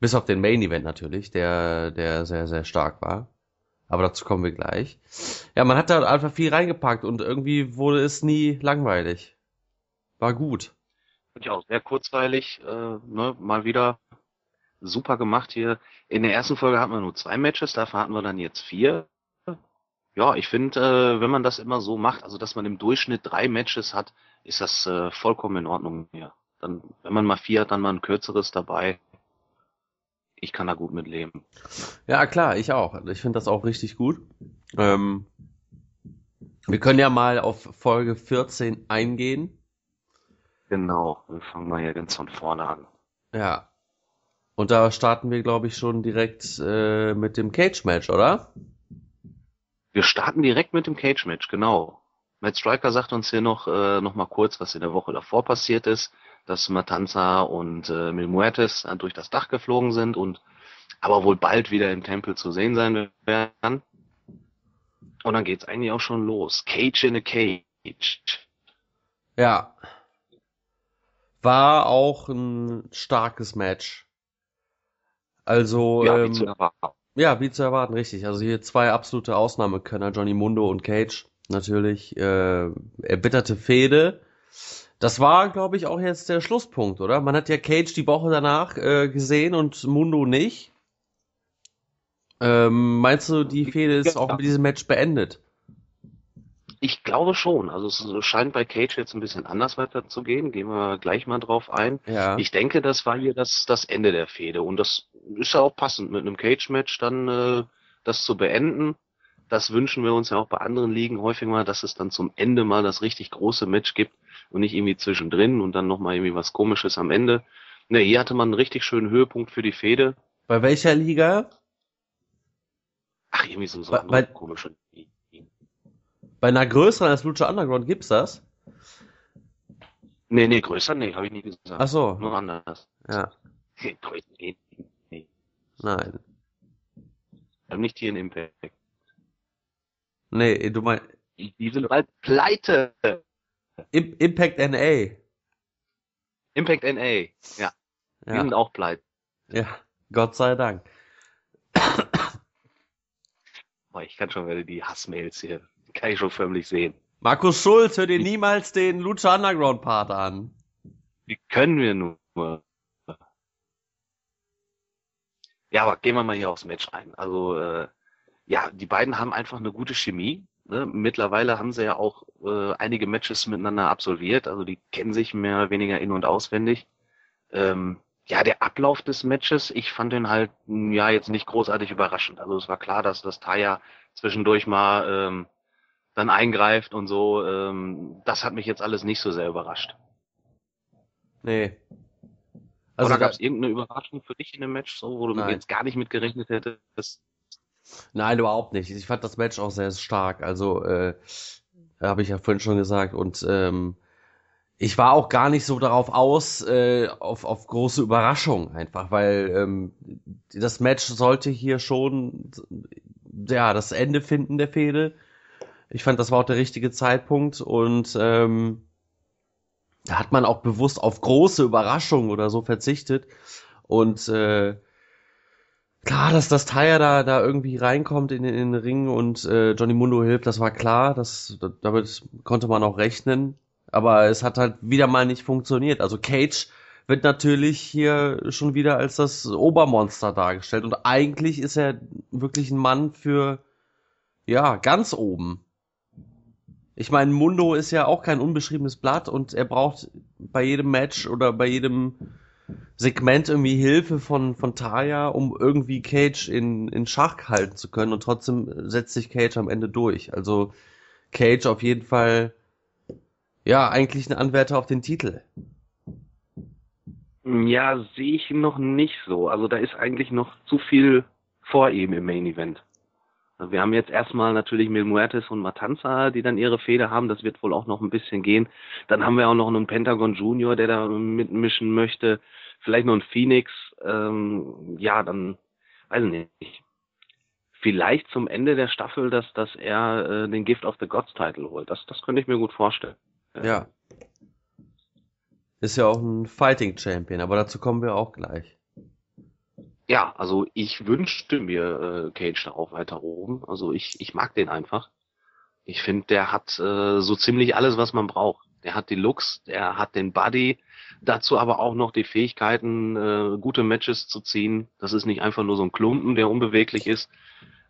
bis auf den Main Event natürlich, der, der sehr, sehr stark war. Aber dazu kommen wir gleich. Ja, man hat da einfach viel reingepackt und irgendwie wurde es nie langweilig. War gut. Ja, auch sehr kurzweilig, äh, ne, mal wieder super gemacht hier. In der ersten Folge hatten wir nur zwei Matches, dafür hatten wir dann jetzt vier. Ja, ich finde, äh, wenn man das immer so macht, also dass man im Durchschnitt drei Matches hat, ist das äh, vollkommen in Ordnung hier. Dann, wenn man mal vier hat, dann mal ein kürzeres dabei. Ich kann da gut mit leben. Ja, klar, ich auch. Ich finde das auch richtig gut. Ähm, wir können ja mal auf Folge 14 eingehen. Genau, wir fangen mal hier ganz von vorne an. Ja. Und da starten wir, glaube ich, schon direkt äh, mit dem Cage-Match, oder? Wir starten direkt mit dem Cage-Match, genau. Matt Striker sagt uns hier noch, äh, noch mal kurz, was in der Woche davor passiert ist, dass Matanza und äh, Mil Muertes durch das Dach geflogen sind und aber wohl bald wieder im Tempel zu sehen sein werden. Und dann geht's eigentlich auch schon los. Cage in a Cage. Ja. War auch ein starkes Match. Also, Ja, wie ähm, zu erwarten. Ja, wie zu erwarten, richtig. Also hier zwei absolute Ausnahmekönner, Johnny Mundo und Cage. Natürlich äh, erbitterte Fehde. Das war, glaube ich, auch jetzt der Schlusspunkt, oder? Man hat ja Cage die Woche danach äh, gesehen und Mundo nicht. Ähm, meinst du, die Fehde ist auch mit diesem Match beendet? Ich glaube schon. Also es scheint bei Cage jetzt ein bisschen anders weiterzugehen. Gehen wir gleich mal drauf ein. Ja. Ich denke, das war hier das, das Ende der Fehde. Und das ist ja auch passend, mit einem Cage-Match dann äh, das zu beenden. Das wünschen wir uns ja auch bei anderen Ligen häufig mal, dass es dann zum Ende mal das richtig große Match gibt und nicht irgendwie zwischendrin und dann nochmal irgendwie was komisches am Ende. Ne, hier hatte man einen richtig schönen Höhepunkt für die Fehde. Bei welcher Liga? Ach, irgendwie so, so Bei- bei- komische. Bei einer größeren als Lucha Underground gibt's das? Nee, nee, größer, nee, habe ich nie gesagt. Ach so. Nur anders. Ja. Nee, nee. Nein. Nicht hier in Impact. Nee, du meinst Die sind bald pleite. Im Impact NA. Impact NA. Ja, die Ja. sind auch pleite. ja. Gott sei Dank. Boah, ich kann schon wieder die Hassmails hier. Kann ich schon förmlich sehen. Markus Schulz, hör dir niemals den Lucha Underground Part an. Wie können wir nur? Ja, aber gehen wir mal hier aufs Match ein. Also, äh, ja, die beiden haben einfach eine gute Chemie. Ne? Mittlerweile haben sie ja auch äh, einige Matches miteinander absolviert. Also die kennen sich mehr oder weniger in- und auswendig. Ähm, ja, der Ablauf des Matches, ich fand den halt, ja, jetzt nicht großartig überraschend. Also es war klar, dass das Taya zwischendurch mal ähm, dann eingreift und so. Ähm, das hat mich jetzt alles nicht so sehr überrascht. Nee. Also Oder da, gab es irgendeine Überraschung für dich in dem Match, so, wo du Nein. jetzt gar nicht mit gerechnet hättest? nein, überhaupt nicht. Ich fand das Match auch sehr stark. Also, äh, habe ich ja vorhin schon gesagt. Und ähm, ich war auch gar nicht so darauf aus, äh, auf, auf große Überraschung einfach, weil ähm, das Match sollte hier schon ja das Ende finden der Fehde. Ich fand, das war auch der richtige Zeitpunkt und ähm, da hat man auch bewusst auf große Überraschungen oder so verzichtet. Und äh, klar, dass das Taya da, da irgendwie reinkommt in, den- in den Ring und äh, Johnny Mundo hilft, das war klar. Das, damit konnte man auch rechnen. Aber es hat halt wieder mal nicht funktioniert. Also Cage wird natürlich hier schon wieder als das Obermonster dargestellt. Und eigentlich ist er wirklich ein Mann für, ja, ganz oben. Ich meine, Mundo ist ja auch kein unbeschriebenes Blatt und er braucht bei jedem Match oder bei jedem Segment irgendwie Hilfe von, von Taya, um irgendwie Cage in, in Schach halten zu können und trotzdem setzt sich Cage am Ende durch. Also Cage auf jeden Fall, ja, eigentlich ein Anwärter auf den Titel. Ja, sehe ich noch nicht so. Also da ist eigentlich noch zu viel vor ihm im Main Event. Wir haben jetzt erstmal natürlich Mil Muertes und Matanza, die dann ihre Fehde haben. Das wird wohl auch noch ein bisschen gehen. Dann haben wir auch noch einen Pentagon Junior, der da mitmischen möchte. Vielleicht noch einen Phoenix. Ähm, ja, dann weiß ich nicht. Vielleicht zum Ende der Staffel, dass, dass er äh, den Gift of the Gods Title holt. Das, das könnte ich mir gut vorstellen. Ja. Ist ja auch ein Fighting Champion, aber dazu kommen wir auch gleich. Ja, also ich wünschte mir äh, Cage da auch weiter oben. Also ich, ich mag den einfach. Ich finde, der hat äh, so ziemlich alles, was man braucht. Der hat die Looks, der hat den Body, dazu aber auch noch die Fähigkeiten, äh, gute Matches zu ziehen. Das ist nicht einfach nur so ein Klumpen, der unbeweglich ist.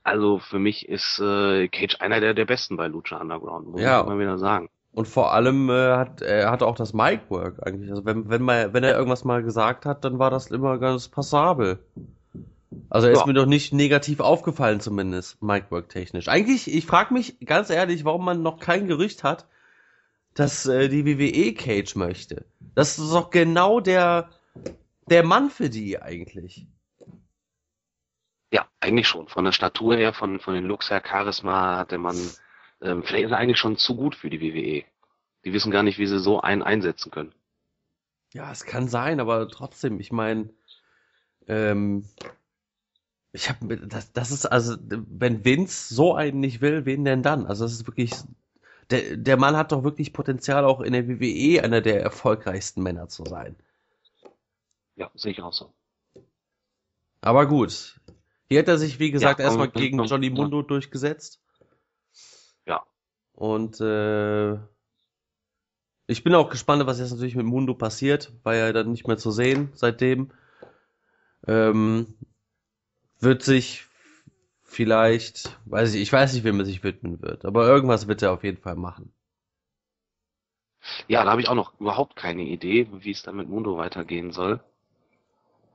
Also für mich ist äh, Cage einer der, der besten bei Lucha Underground, muss ja. ich mal wieder sagen. Und vor allem äh, hat er hat auch das Mic-Work eigentlich. Also wenn, wenn, mal, wenn er irgendwas mal gesagt hat, dann war das immer ganz passabel. Also er ist ja. mir doch nicht negativ aufgefallen zumindest, Mic-Work technisch. Eigentlich, ich frage mich ganz ehrlich, warum man noch kein Gerücht hat, dass äh, die WWE Cage möchte. Das ist doch genau der, der Mann für die eigentlich. Ja, eigentlich schon. Von der Statur her, von, von den Looks her, Charisma hatte man ähm, vielleicht ist er eigentlich schon zu gut für die WWE. Die wissen gar nicht, wie sie so einen einsetzen können. Ja, es kann sein, aber trotzdem, ich meine, ähm, ich habe das, das ist also, wenn Vince so einen nicht will, wen denn dann? Also das ist wirklich, der, der Mann hat doch wirklich Potenzial, auch in der WWE einer der erfolgreichsten Männer zu sein. Ja, sehe ich auch so. Aber gut. Hier hat er sich, wie gesagt, ja, erstmal gegen Johnny Mundo ja. durchgesetzt. Und äh, ich bin auch gespannt, was jetzt natürlich mit Mundo passiert, weil er dann nicht mehr zu sehen seitdem. Ähm, wird sich vielleicht, weiß ich, ich weiß nicht, wem er sich widmen wird, aber irgendwas wird er auf jeden Fall machen. Ja, da habe ich auch noch überhaupt keine Idee, wie es dann mit Mundo weitergehen soll.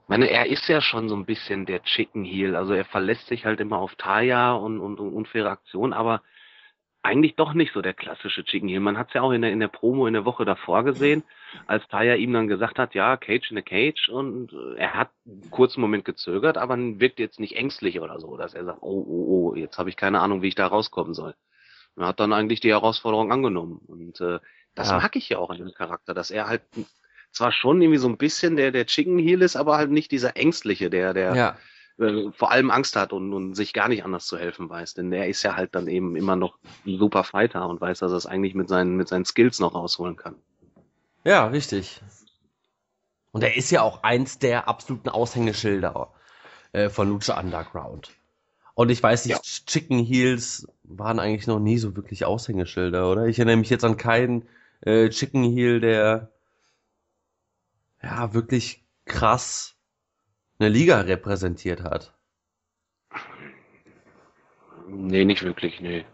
Ich meine, er ist ja schon so ein bisschen der Chicken Heel, also er verlässt sich halt immer auf Taya und, und, und unfaire Aktionen, aber eigentlich doch nicht so der klassische Chicken Heel. Man hat es ja auch in der, in der Promo in der Woche davor gesehen, als Taya ihm dann gesagt hat, ja, Cage in a Cage und äh, er hat einen kurzen Moment gezögert, aber wirkt jetzt nicht ängstlich oder so, dass er sagt, oh, oh, oh, jetzt habe ich keine Ahnung, wie ich da rauskommen soll. Er hat dann eigentlich die Herausforderung angenommen und äh, das ja. mag ich ja auch an dem Charakter, dass er halt zwar schon irgendwie so ein bisschen der, der Chicken Heel ist, aber halt nicht dieser ängstliche, der, der, ja äh, vor allem Angst hat und, und sich gar nicht anders zu helfen weiß. Denn er ist ja halt dann eben immer noch ein super Fighter und weiß, dass er es eigentlich mit seinen, mit seinen Skills noch rausholen kann. Ja, richtig. Und er ist ja auch eins der absoluten Aushängeschilder äh, von Lucha Underground. Und ich weiß nicht, ja. Chicken Heels waren eigentlich noch nie so wirklich Aushängeschilder, oder? Ich erinnere mich jetzt an keinen äh, Chicken Heel, der ja wirklich krass eine Liga repräsentiert hat. Nee, nicht wirklich, nee.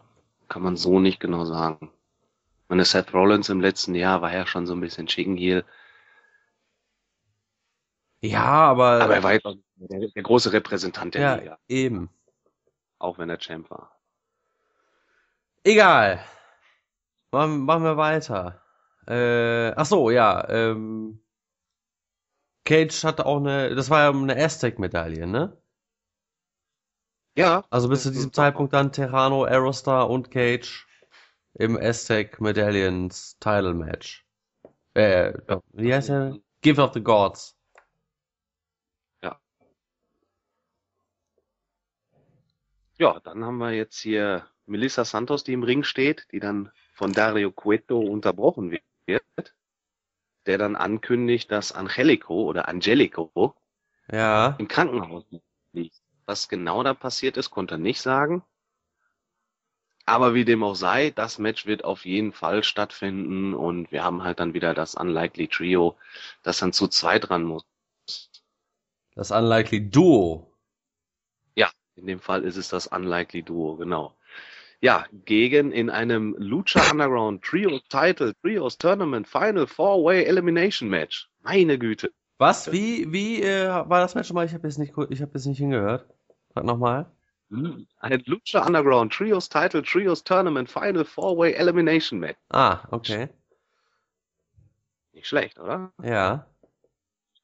Kann man so nicht genau sagen. Meine Seth Rollins im letzten Jahr war ja schon so ein bisschen Chicken Heel. Ja, aber. Aber er war jetzt der, der große Repräsentant der ja, Liga. Eben. Auch wenn er Champ war. Egal. Machen, machen wir weiter. Äh, ach so, ja. Ähm, Cage hatte auch eine, das war ja eine Aztec-Medaille, ne? Ja. Also bis zu diesem Zeitpunkt dann Terrano, Aerostar und Cage im Aztec Medaillons Title Match. Äh, ja. wie heißt der? Give of the Gods. Ja. Ja, dann haben wir jetzt hier Melissa Santos, die im Ring steht, die dann von Dario Cueto unterbrochen wird der dann ankündigt, dass Angelico oder Angelico ja. im Krankenhaus liegt. Was genau da passiert ist, konnte er nicht sagen. Aber wie dem auch sei, das Match wird auf jeden Fall stattfinden und wir haben halt dann wieder das Unlikely Trio, das dann zu zweit dran muss. Das Unlikely Duo. Ja, in dem Fall ist es das Unlikely Duo, genau ja, gegen in einem Lucha Underground Trios Title, Trios Tournament Final Four-Way Elimination Match. Meine Güte. Was? Wie, wie äh, war das Match nochmal? Ich habe jetzt nicht, ich habe jetzt nicht hingehört. Sag nochmal. Ein Lucha Underground Trios Title Trios Tournament Final Four-Way Elimination Match. Ah, okay. Nicht schlecht, oder? Ja.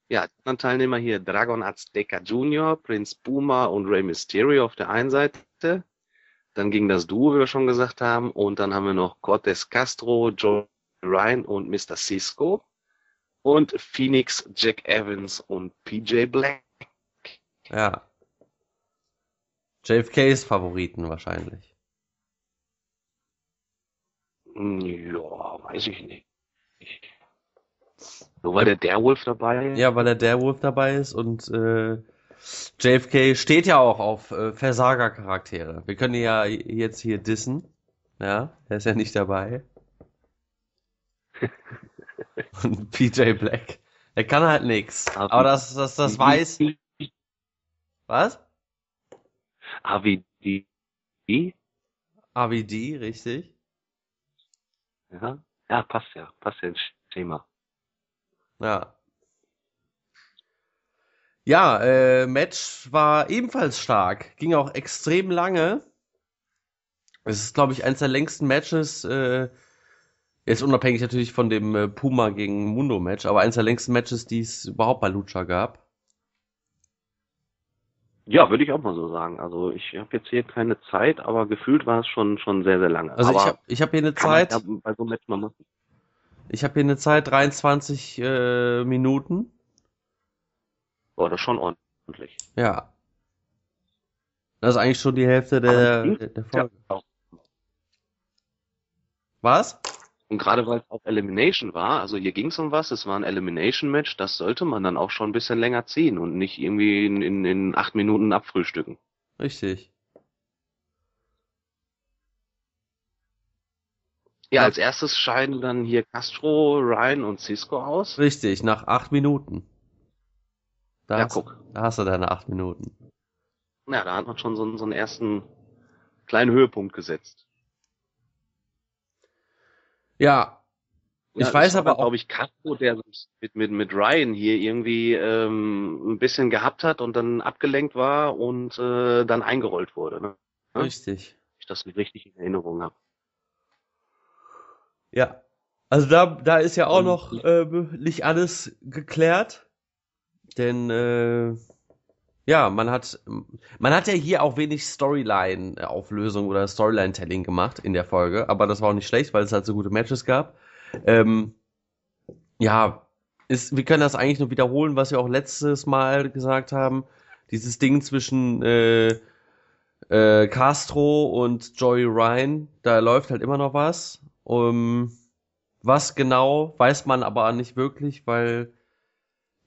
Ja, die anderen Teilnehmer hier Dragon Azteca Jr., Prince Puma und Rey Mysterio auf der einen Seite. Dann ging das Duo, wie wir schon gesagt haben. Und dann haben wir noch Cortez Castro, Joe Ryan und Mr. Cisco. Und Phoenix, Jack Evans und PJ Black. Ja. JFKs Favoriten wahrscheinlich. Hm, Ja, weiß ich nicht. Nur weil der Derwolf dabei ist. Ja, weil der Derwolf dabei ist und äh, JFK steht ja auch auf äh, Versager-Charaktere. Wir können ja jetzt hier dissen. Ja, er ist ja nicht dabei. und PJ Black. Er kann halt nix. Aber das, das, das weiß. Was? AVD. AVD, richtig. Ja. ja, passt ja. Passt ja ins Thema. Ja. Ja, äh, Match war ebenfalls stark. Ging auch extrem lange. Es ist, glaube ich, eines der längsten Matches, äh, jetzt unabhängig natürlich von dem äh, Puma gegen Mundo Match, aber eines der längsten Matches, die es überhaupt bei Lucha gab. Ja, würde ich auch mal so sagen. Also ich habe jetzt hier keine Zeit, aber gefühlt war es schon schon sehr, sehr lange. Also aber ich habe ich hab hier eine Zeit, ja bei so einem Match mal machen. ich habe hier eine Zeit 23 äh, Minuten. Boah, das ist schon ordentlich. Ja. Das ist eigentlich schon die Hälfte der, der, der Ja, Folge. auch. Was? Und gerade weil es auch Elimination war, also hier ging es um was, es war ein Elimination-Match, das sollte man dann auch schon ein bisschen länger ziehen und nicht irgendwie in, in, in acht Minuten abfrühstücken. Richtig. Ja, Ja. als erstes scheiden dann hier Castro, Ryan und Cisco aus. Richtig, nach acht Minuten. Da, Ja, hast, guck. da hast du deine acht Minuten. Ja, da hat man schon so, einen- so einen ersten kleinen Höhepunkt gesetzt. Ja, Ich Ja, weiß aber auch- glaube ich, Castro, der mit, mit, mit Ryan hier irgendwie ähm, ein bisschen gehabt hat und dann abgelenkt war und äh, dann eingerollt wurde. Ne? Richtig. Ich das richtig in Erinnerung habe. Ja. Also da, da ist ja auch Und- noch äh, nicht alles geklärt. Denn äh, ja, man hat man hat ja hier auch wenig Storyline-Auflösung oder Storyline-Telling gemacht in der Folge, aber das war auch nicht schlecht, weil es halt so gute Matches gab. Ähm, ja, ist, wir können das eigentlich nur wiederholen, was wir auch letztes Mal gesagt haben. Dieses Ding zwischen äh, äh, Castro und Joey Ryan, da läuft halt immer noch was. Um, was genau, weiß man aber nicht wirklich, weil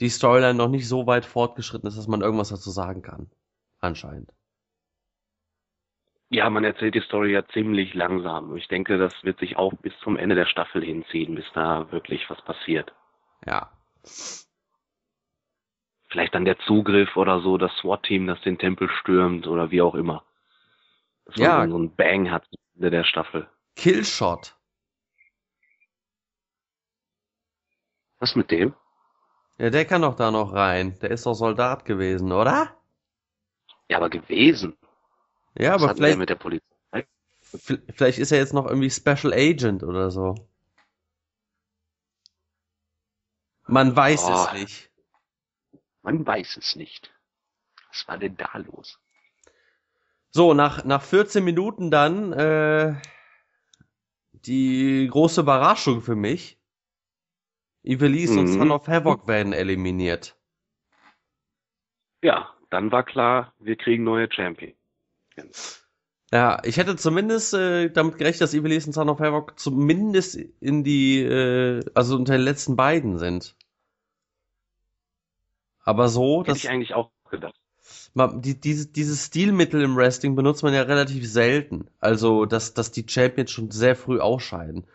die Storyline noch nicht so weit fortgeschritten ist, dass man irgendwas dazu sagen kann. Anscheinend. Ja, man erzählt die Story ja ziemlich langsam. Ich denke, das wird sich auch bis zum Ende der Staffel hinziehen, bis da wirklich was passiert. Ja. Vielleicht dann der Zugriff oder so, das SWAT-Team, das den Tempel stürmt oder wie auch immer. Dass man Ja. so einen Bang hat am Ende der Staffel. Killshot. Was mit dem? Ja, der kann doch da noch rein. Der ist doch Soldat gewesen, oder? Ja, aber gewesen. Ja, Was aber vielleicht, mit der Polizei? vielleicht ist er jetzt noch irgendwie Special Agent oder so. Man weiß Oh. es nicht. Man weiß es nicht. Was war denn da los? So, nach, nach 14 Minuten dann äh, die große Überraschung für mich. Ivelisse und Mhm. Son of Havoc werden eliminiert. Ja, dann war klar, wir kriegen neue Champion. Ja, ich hätte zumindest äh, damit gerechnet, dass Ivelisse und Son of Havoc zumindest in die, äh, also unter den letzten beiden sind. Aber so, Hätte dass ich eigentlich auch gedacht. man, die, diese, dieses Stilmittel im Wrestling benutzt man ja relativ selten. Also, dass, dass die Champions schon sehr früh ausscheiden.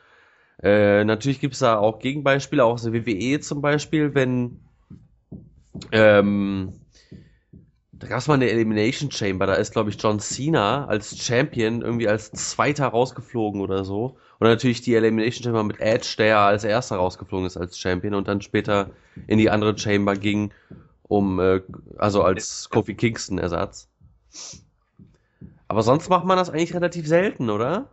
Äh, natürlich gibt's da auch Gegenbeispiele, auch der WWE zum Beispiel, wenn ähm, da gab es mal eine Elimination Chamber, da ist, glaube ich, John Cena als Champion irgendwie als Zweiter rausgeflogen oder so. Und natürlich die Elimination Chamber mit Edge, der als Erster rausgeflogen ist als Champion und dann später in die andere Chamber ging, um, äh, also als Kofi Kingston Ersatz. Aber sonst macht man das eigentlich relativ selten, oder?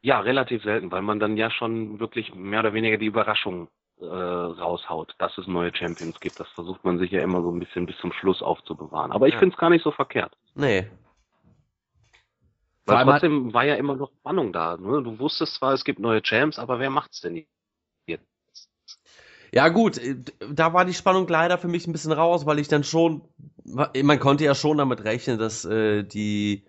Ja, relativ selten, weil man dann ja schon wirklich mehr oder weniger die Überraschung äh, raushaut, dass es neue Champions gibt. Das versucht man sich ja immer so ein bisschen bis zum Schluss aufzubewahren. Aber ich Ja. finde es gar nicht so verkehrt. Nee. Weil trotzdem war ja immer noch Spannung da. Ne? Du wusstest zwar, es gibt neue Champs, aber wer macht's denn jetzt? Ja gut, äh, da war die Spannung leider für mich ein bisschen raus, weil ich dann schon, man konnte ja schon damit rechnen, dass äh, die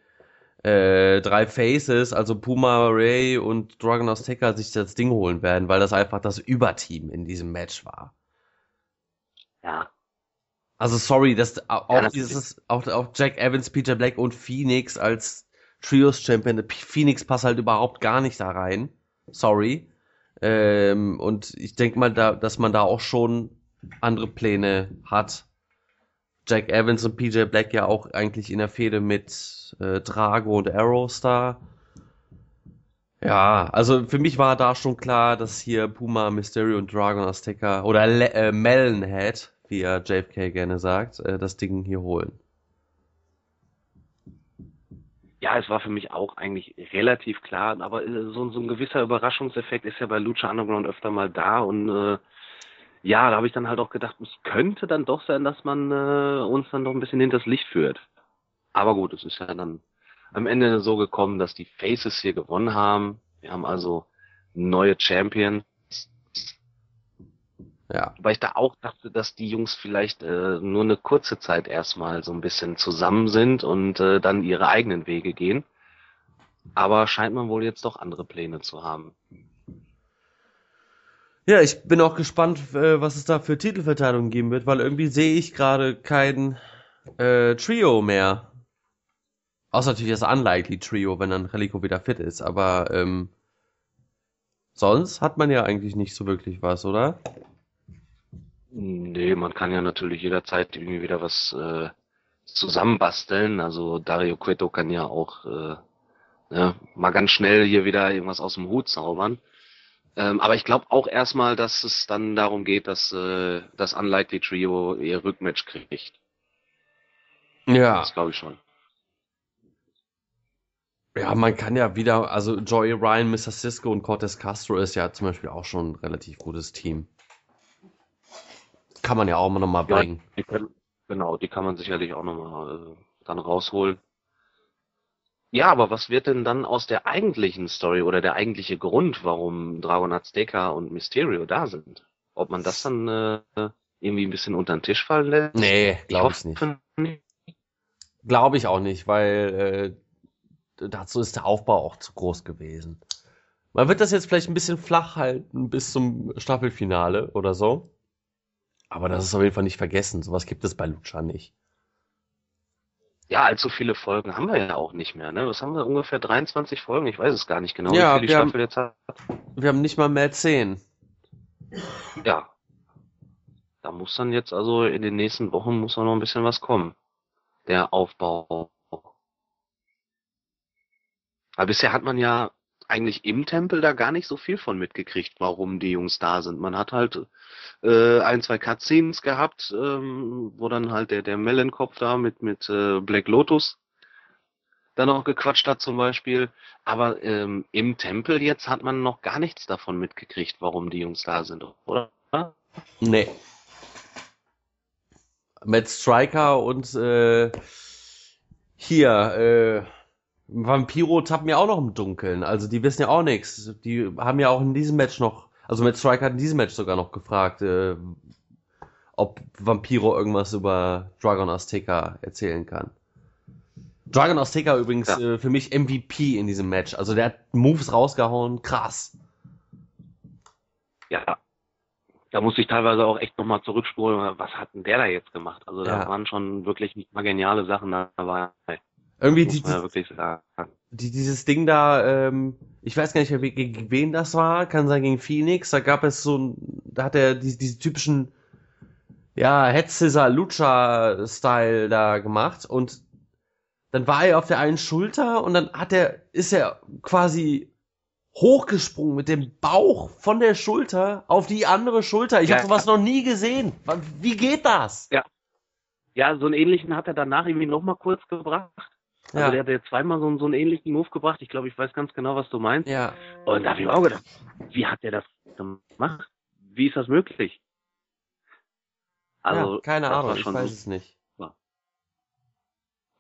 äh, drei Faces, also Puma, Ray und Dragon Azteca sich das Ding holen werden, weil das einfach das Überteam in diesem Match war. Ja, Also sorry, dass au- auch Ja, das- dieses, auch, auch Jack Evans, Peter Black und Phoenix als Trios Champion, Phoenix passt halt überhaupt gar nicht da rein. Sorry. Ähm, und ich denke mal, da, dass man da auch schon andere Pläne hat. Jack Evans und PJ Black ja auch eigentlich in der Fehde mit äh, Drago und Aerostar. Ja, also für mich war da schon klar, dass hier Puma, Mysterio und Dragon Azteca oder Le äh, Melonhead, wie er JFK gerne sagt, äh, das Ding hier holen. ja, es war für mich auch eigentlich relativ klar, aber äh, so, so ein gewisser Überraschungseffekt ist ja bei Lucha Underground öfter mal da und äh, ja, da habe ich dann halt auch gedacht, es könnte dann doch sein, dass man äh, uns dann doch ein bisschen hinters Licht führt. Aber gut, es ist ja dann am Ende so gekommen, dass die Faces hier gewonnen haben. Wir haben also neue Champion. Ja. Weil ich da auch dachte, dass die Jungs vielleicht äh, nur eine kurze Zeit erstmal so ein bisschen zusammen sind und äh, dann ihre eigenen Wege gehen. Aber scheint man wohl jetzt doch andere Pläne zu haben. Ja, ich bin auch gespannt, äh, was es da für Titelverteilungen geben wird, weil irgendwie sehe ich gerade kein äh, Trio mehr. Außer natürlich das Unlikely Trio, wenn dann Relico wieder fit ist, aber ähm, sonst hat man ja eigentlich nicht so wirklich was, oder? Nee, man kann ja natürlich jederzeit irgendwie wieder was äh, zusammenbasteln. Also Dario Cueto kann ja auch äh, ne, mal ganz schnell hier wieder irgendwas aus dem Hut zaubern. Ähm, aber ich glaube auch erstmal, dass es dann darum geht, dass äh, das Unlikely Trio ihr Rückmatch kriegt. Ja. Das glaube ich schon. Ja, man kann ja wieder, also Joey Ryan, Mr. Cisco und Cortez Castro ist ja zum Beispiel auch schon ein relativ gutes Team. Kann man ja auch mal nochmal Ja. bringen. Die können, genau, die kann man sicherlich auch nochmal äh, dann rausholen. Ja, aber was wird denn dann aus der eigentlichen Story oder der eigentliche Grund, warum Dragon Azteca und Mysterio da sind? Ob man das dann äh, irgendwie ein bisschen unter den Tisch fallen lässt? Nee, glaube ich nicht. nicht. Glaube ich auch nicht, weil äh, dazu ist der Aufbau auch zu groß gewesen. Man wird das jetzt vielleicht ein bisschen flach halten bis zum Staffelfinale oder so. Aber das ist auf jeden Fall nicht vergessen. Sowas gibt es bei Lucha nicht. Ja, allzu viele Folgen haben wir ja auch nicht mehr. Ne? Was haben wir? Ungefähr 23 Folgen? Ich weiß es gar nicht genau, Ja, wie viel die wir haben- Staffel jetzt hat. Wir haben nicht mal mehr zehn. Ja. Da muss dann jetzt also in den nächsten Wochen muss da noch ein bisschen was kommen. Der Aufbau. Aber bisher hat man ja eigentlich im Tempel da gar nicht so viel von mitgekriegt, warum die Jungs da sind. Man hat halt äh, ein, zwei Cutscenes gehabt, ähm, wo dann halt der, der Mellenkopf da mit, mit äh, Black Lotus dann auch gequatscht hat zum Beispiel. Aber ähm, im Tempel jetzt hat man noch gar nichts davon mitgekriegt, warum die Jungs da sind, oder? Nee. Matt Striker und äh, hier, äh, Vampiro tappen ja auch noch im Dunkeln. Also die wissen ja auch nichts. Die haben ja auch in diesem Match noch, also Matt Striker hat in diesem Match sogar noch gefragt, äh, ob Vampiro irgendwas über Dragon Azteca erzählen kann. Dragon Azteca übrigens Ja. äh, für mich MVP in diesem Match. Also der hat Moves rausgehauen, krass. Ja. Da musste ich teilweise auch echt nochmal zurückspulen, was hat denn der da jetzt gemacht? Also da Ja. waren schon wirklich nicht mal geniale Sachen dabei. Irgendwie die, ja die, dieses Ding da, ähm, ich weiß gar nicht gegen wen das war, kann sein gegen Phoenix, da gab es so ein, da hat er diese, diese typischen, ja, Head Scissor Lucha Style da gemacht und dann war er auf der einen Schulter und dann hat er, ist er quasi hochgesprungen mit dem Bauch von der Schulter auf die andere Schulter. Ich Ja, habe sowas noch nie gesehen. Wie geht das? Ja. Ja, so einen ähnlichen hat er danach irgendwie noch mal kurz gebracht. Also Ja. der hat ja zweimal so, einen- so einen ähnlichen Move gebracht. Ich glaube, ich weiß ganz genau, was du meinst. Ja, Und da habe ich mir auch gedacht, wie hat der das gemacht? Wie ist das möglich? Also, ja keine Ahnung, ich weiß es nicht.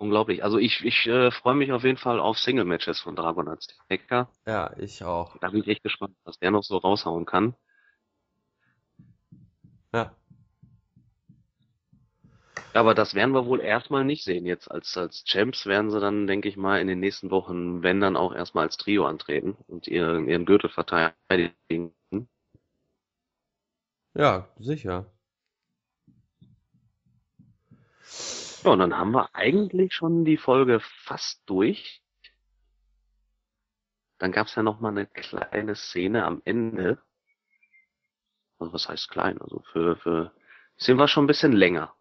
unglaublich. Also ich, ich äh, freue mich auf jeden Fall auf Single-Matches von Dragon Azteca. Ja, ich auch. Da bin ich echt gespannt, was der noch so raushauen kann. Aber das werden wir wohl erstmal nicht sehen. Jetzt als, als Champs werden sie dann, denke ich mal, in den nächsten Wochen, wenn dann auch erstmal als Trio antreten und ihren, ihren Gürtel verteidigen. Ja, sicher. Ja, und dann haben wir eigentlich schon die Folge fast durch. Dann gab's ja noch mal eine kleine Szene am Ende. Also was heißt klein? Also für, für sind wir schon ein bisschen länger.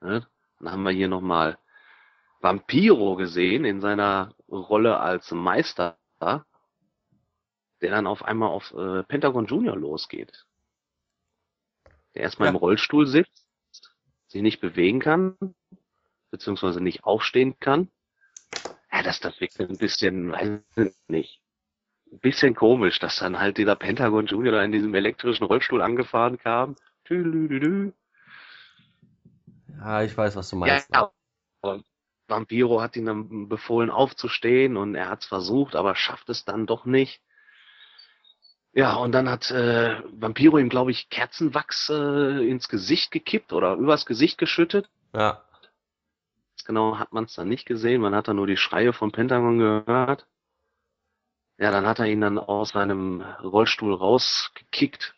Ne? Dann haben wir hier noch mal Vampiro gesehen in seiner Rolle als Meister, der dann auf einmal auf äh, Pentagon Junior losgeht. Der erstmal Ja. im Rollstuhl sitzt, sich nicht bewegen kann, beziehungsweise nicht aufstehen kann. Ja, das, das wirkt ein bisschen, weiß ich nicht, ein bisschen komisch, dass dann halt dieser Pentagon Junior da in diesem elektrischen Rollstuhl angefahren kam. Tüdelüdelü. Ja, ich weiß, was du Ja, meinst. aber Vampiro hat ihn dann befohlen aufzustehen und er hat es versucht, aber schafft es dann doch nicht. Ja, und dann hat äh, Vampiro ihm, glaube ich, Kerzenwachs äh, ins Gesicht gekippt oder übers Gesicht geschüttet. Ja. Genau hat man es dann nicht gesehen, man hat dann nur die Schreie von Pentagon gehört. Ja, dann hat er ihn dann aus seinem Rollstuhl rausgekickt.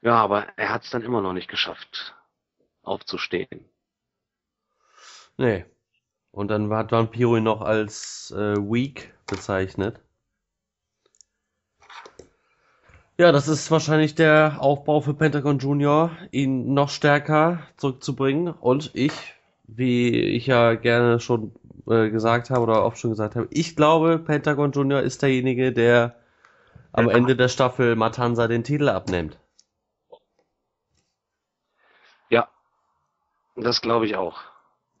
Ja, aber er hat es dann immer noch nicht geschafft, aufzustehen. Nee. Und dann hat Vampiro ihn noch als äh, weak bezeichnet. Ja, das ist wahrscheinlich der Aufbau für Pentagon Junior, ihn noch stärker zurückzubringen. Und ich, wie ich ja gerne schon äh, gesagt habe oder oft schon gesagt habe, ich glaube, Pentagon Junior ist derjenige, der am. Ende der Staffel Matanza den Titel abnimmt. Ja, das glaube ich auch.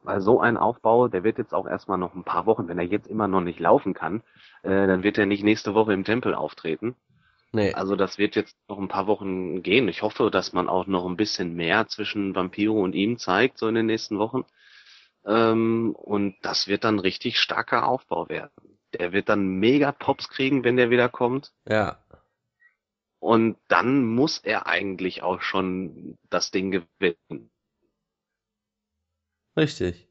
Weil so ein Aufbau, der wird jetzt auch erstmal noch ein paar Wochen, wenn er jetzt immer noch nicht laufen kann, äh, dann wird er nicht nächste Woche im Tempel auftreten. Nee. Also das wird jetzt noch ein paar Wochen gehen. Ich hoffe, dass man auch noch ein bisschen mehr zwischen Vampiro und ihm zeigt, so in den nächsten Wochen. Ähm, und das wird dann richtig starker Aufbau werden. Der wird dann mega Pops kriegen, wenn der wieder kommt. Ja. Und dann muss er eigentlich auch schon das Ding gewinnen. Richtig.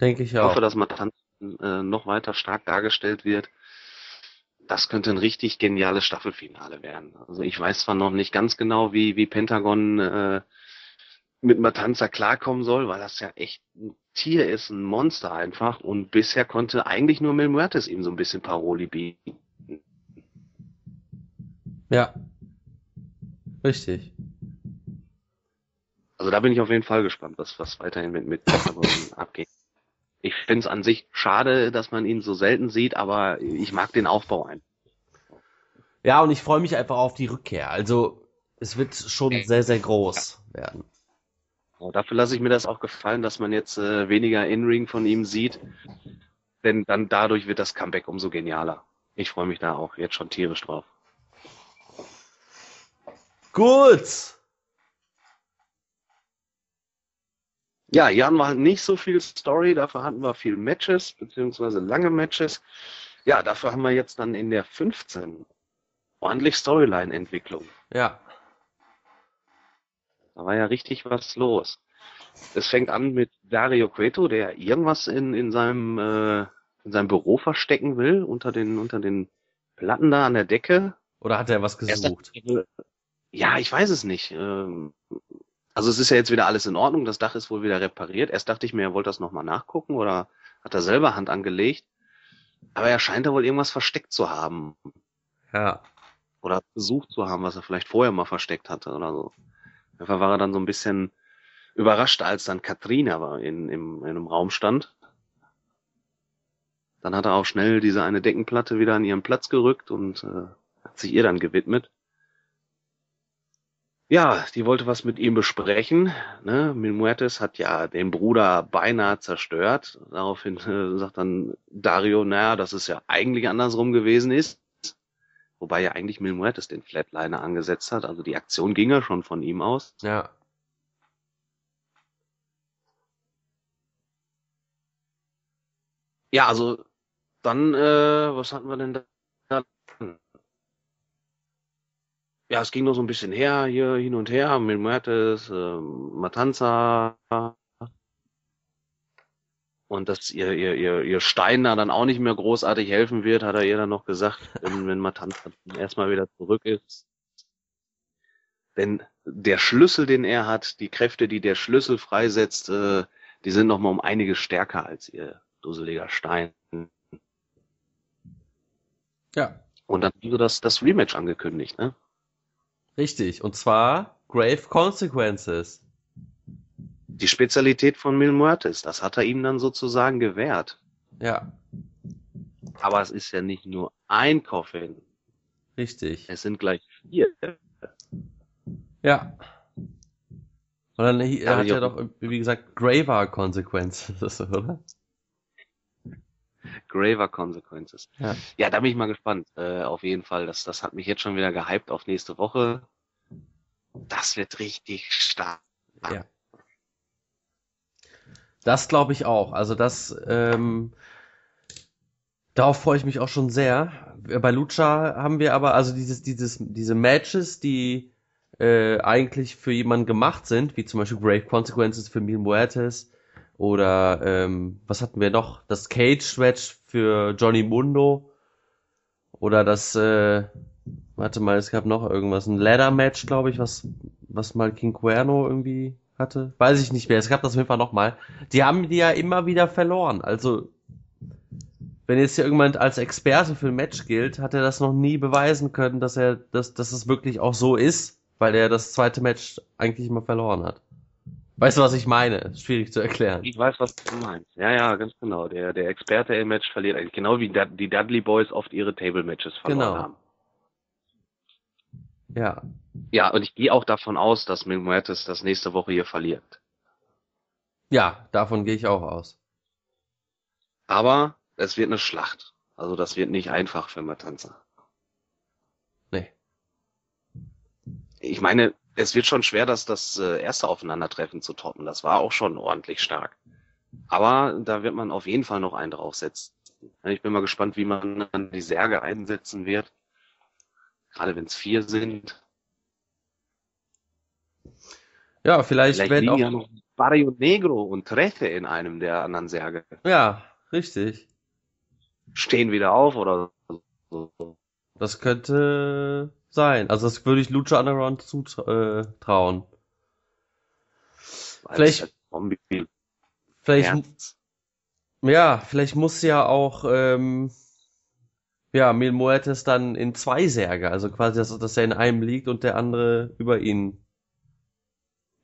Denke ich Ich auch. hoffe, dass Matan äh, noch weiter stark dargestellt wird. Das könnte ein richtig geniales Staffelfinale werden. Also ich weiß zwar noch nicht ganz genau, wie, wie Pentagon äh, mit Matanza klarkommen soll, weil das ja echt ein Tier ist, ein Monster einfach. Und bisher konnte eigentlich nur Mil Muertes ihm so ein bisschen Paroli bieten. Ja. Richtig. Also da bin ich auf jeden Fall gespannt, was, was weiterhin mit, mit Pentagon abgeht. Ich finde es an sich schade, dass man ihn so selten sieht, aber ich mag den Aufbau ein. Ja, und ich freue mich einfach auf die Rückkehr. Also, es wird schon sehr, sehr groß werden. Ja, dafür lasse ich mir das auch gefallen, dass man jetzt äh, weniger In-Ring von ihm sieht, denn dann dadurch wird das Comeback umso genialer. Ich freue mich da auch jetzt schon tierisch drauf. Gut. Ja, hier hatten wir halt nicht so viel Story, dafür hatten wir viel Matches, beziehungsweise lange Matches. Ja, dafür haben wir jetzt dann in der 15 ordentlich Storyline-Entwicklung. Ja. Da war ja richtig was los. Es fängt an mit Dario Cueto, der irgendwas in, in seinem äh, in seinem Büro verstecken will, unter den unter den Platten da an der Decke. Oder hat er was Erst gesucht? dachte ich, Ja, ich weiß es nicht. Ähm, Also es ist ja jetzt wieder alles in Ordnung, das Dach ist wohl wieder repariert. Erst dachte ich mir, er wollte das nochmal nachgucken oder hat er selber Hand angelegt. Aber er scheint da wohl irgendwas versteckt zu haben. Ja. Oder gesucht zu haben, was er vielleicht vorher mal versteckt hatte oder so. Einfach war er dann so ein bisschen überrascht, als dann Katrina war in, im, in einem Raum stand. Dann hat er auch schnell diese eine Deckenplatte wieder an ihren Platz gerückt und äh, hat sich ihr dann gewidmet. Ja, die wollte was mit ihm besprechen. Ne? Milmuertes hat ja den Bruder beinahe zerstört. Daraufhin äh, sagt dann Dario, naja, dass es ja eigentlich andersrum gewesen ist. Wobei ja eigentlich Milmuertes den Flatliner angesetzt hat. Also die Aktion ging ja schon von ihm aus. Ja. Ja, also dann, äh, was hatten wir denn da? Ja, es ging noch so ein bisschen her, hier hin und her, mit Mertes, äh, Matanza. Und dass ihr, ihr, ihr, ihr Stein da dann auch nicht mehr großartig helfen wird, hat er ihr dann noch gesagt, wenn, wenn Matanza erstmal wieder zurück ist. Denn der Schlüssel, den er hat, die Kräfte, die der Schlüssel freisetzt, äh, die sind noch mal um einiges stärker als ihr dusseliger Stein. Ja. Und dann wurde das, das Rematch angekündigt, ne? Richtig. Und zwar Grave Consequences. Die Spezialität von Mil Muertes, das hat er ihm dann sozusagen gewährt. Ja. Aber es ist ja nicht nur ein Coffin. Richtig. Es sind gleich vier. Ja. Und dann hi- Da hat er doch, wie gesagt, Graver Consequences, oder? Graver Consequences. Ja. Ja, da bin ich mal gespannt. Äh, auf jeden Fall. Das, das hat mich jetzt schon wieder gehypt auf nächste Woche. Das wird richtig stark. Ja. Das glaube ich auch. Also das, ähm, darauf freue ich mich auch schon sehr. Bei Lucha haben wir aber also dieses, dieses, diese Matches, die äh, eigentlich für jemanden gemacht sind, wie zum Beispiel Grave Consequences für Mil Muertes oder ähm, was hatten wir noch? Das Cage Match für Johnny Mundo oder das, äh, warte mal, es gab noch irgendwas, ein Ladder Match, glaube ich, was was mal King Cuerno irgendwie hatte. Weiß ich nicht mehr. Es gab das auf jeden Fall nochmal. Die haben die ja immer wieder verloren. Also, wenn jetzt hier irgendjemand als Experte für ein Match gilt, hat er das noch nie beweisen können, dass er, dass, dass es wirklich auch so ist, weil er das zweite Match eigentlich immer verloren hat. Weißt du, was ich meine? Ist Schwierig zu erklären. Ich weiß, was du meinst. Ja, ja, ganz genau. Der, der Experte im Match verliert eigentlich. Genau wie die Dudley Boys oft ihre Table Matches verloren Genau. haben. Ja. Ja, und ich gehe auch davon aus, dass Mil Muertes das nächste Woche hier verliert. Ja, davon gehe ich auch aus. Aber es wird eine Schlacht. Also das wird nicht einfach für Matanza. Nee. Ich meine, es wird schon schwer, das, das äh, erste Aufeinandertreffen zu toppen. Das war auch schon ordentlich stark. Aber da wird man auf jeden Fall noch einen draufsetzen. Ich bin mal gespannt, wie man dann die Särge einsetzen wird. Gerade wenn es vier sind. Ja, vielleicht, Vielleicht wenn liegen auch, ja noch Barrio Negro und Trece in einem der anderen Särge. ja, richtig. Stehen wieder auf oder so. Das könnte sein. Also das würde ich Lucha Underground zutrauen. Vielleicht- Als Zombie Vielleicht, Herz. ja, vielleicht muss ja auch, ähm, ja, Mil Muertes dann in zwei Särge, also quasi, dass, dass er in einem liegt und der andere über ihn,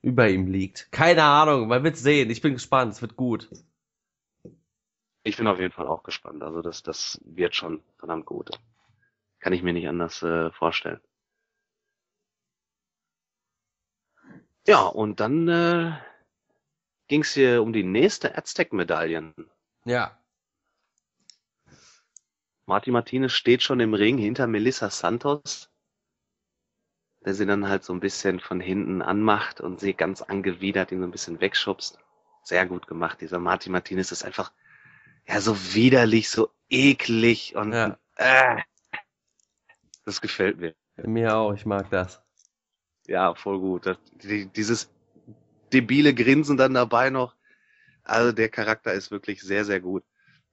über ihm liegt. Keine Ahnung, man wird sehen. Ich bin gespannt, es wird gut. Ich bin auf jeden Fall auch gespannt. Also das, das wird schon verdammt gut. Kann ich mir nicht anders äh, vorstellen. Ja, und dann äh, ging es hier um die nächste Aztec-Medaillen. Ja, Marty Martinez steht schon im Ring hinter Melissa Santos, der sie dann halt so ein bisschen von hinten anmacht und sie ganz angewidert ihn so ein bisschen wegschubst. Sehr gut gemacht. Dieser Marty Martinez ist einfach ja so widerlich, so eklig und Ja. äh, das gefällt mir. mir auch, ich mag das. Ja, voll gut. Das, die, dieses debile Grinsen dann dabei noch. Also der Charakter ist wirklich sehr, sehr gut.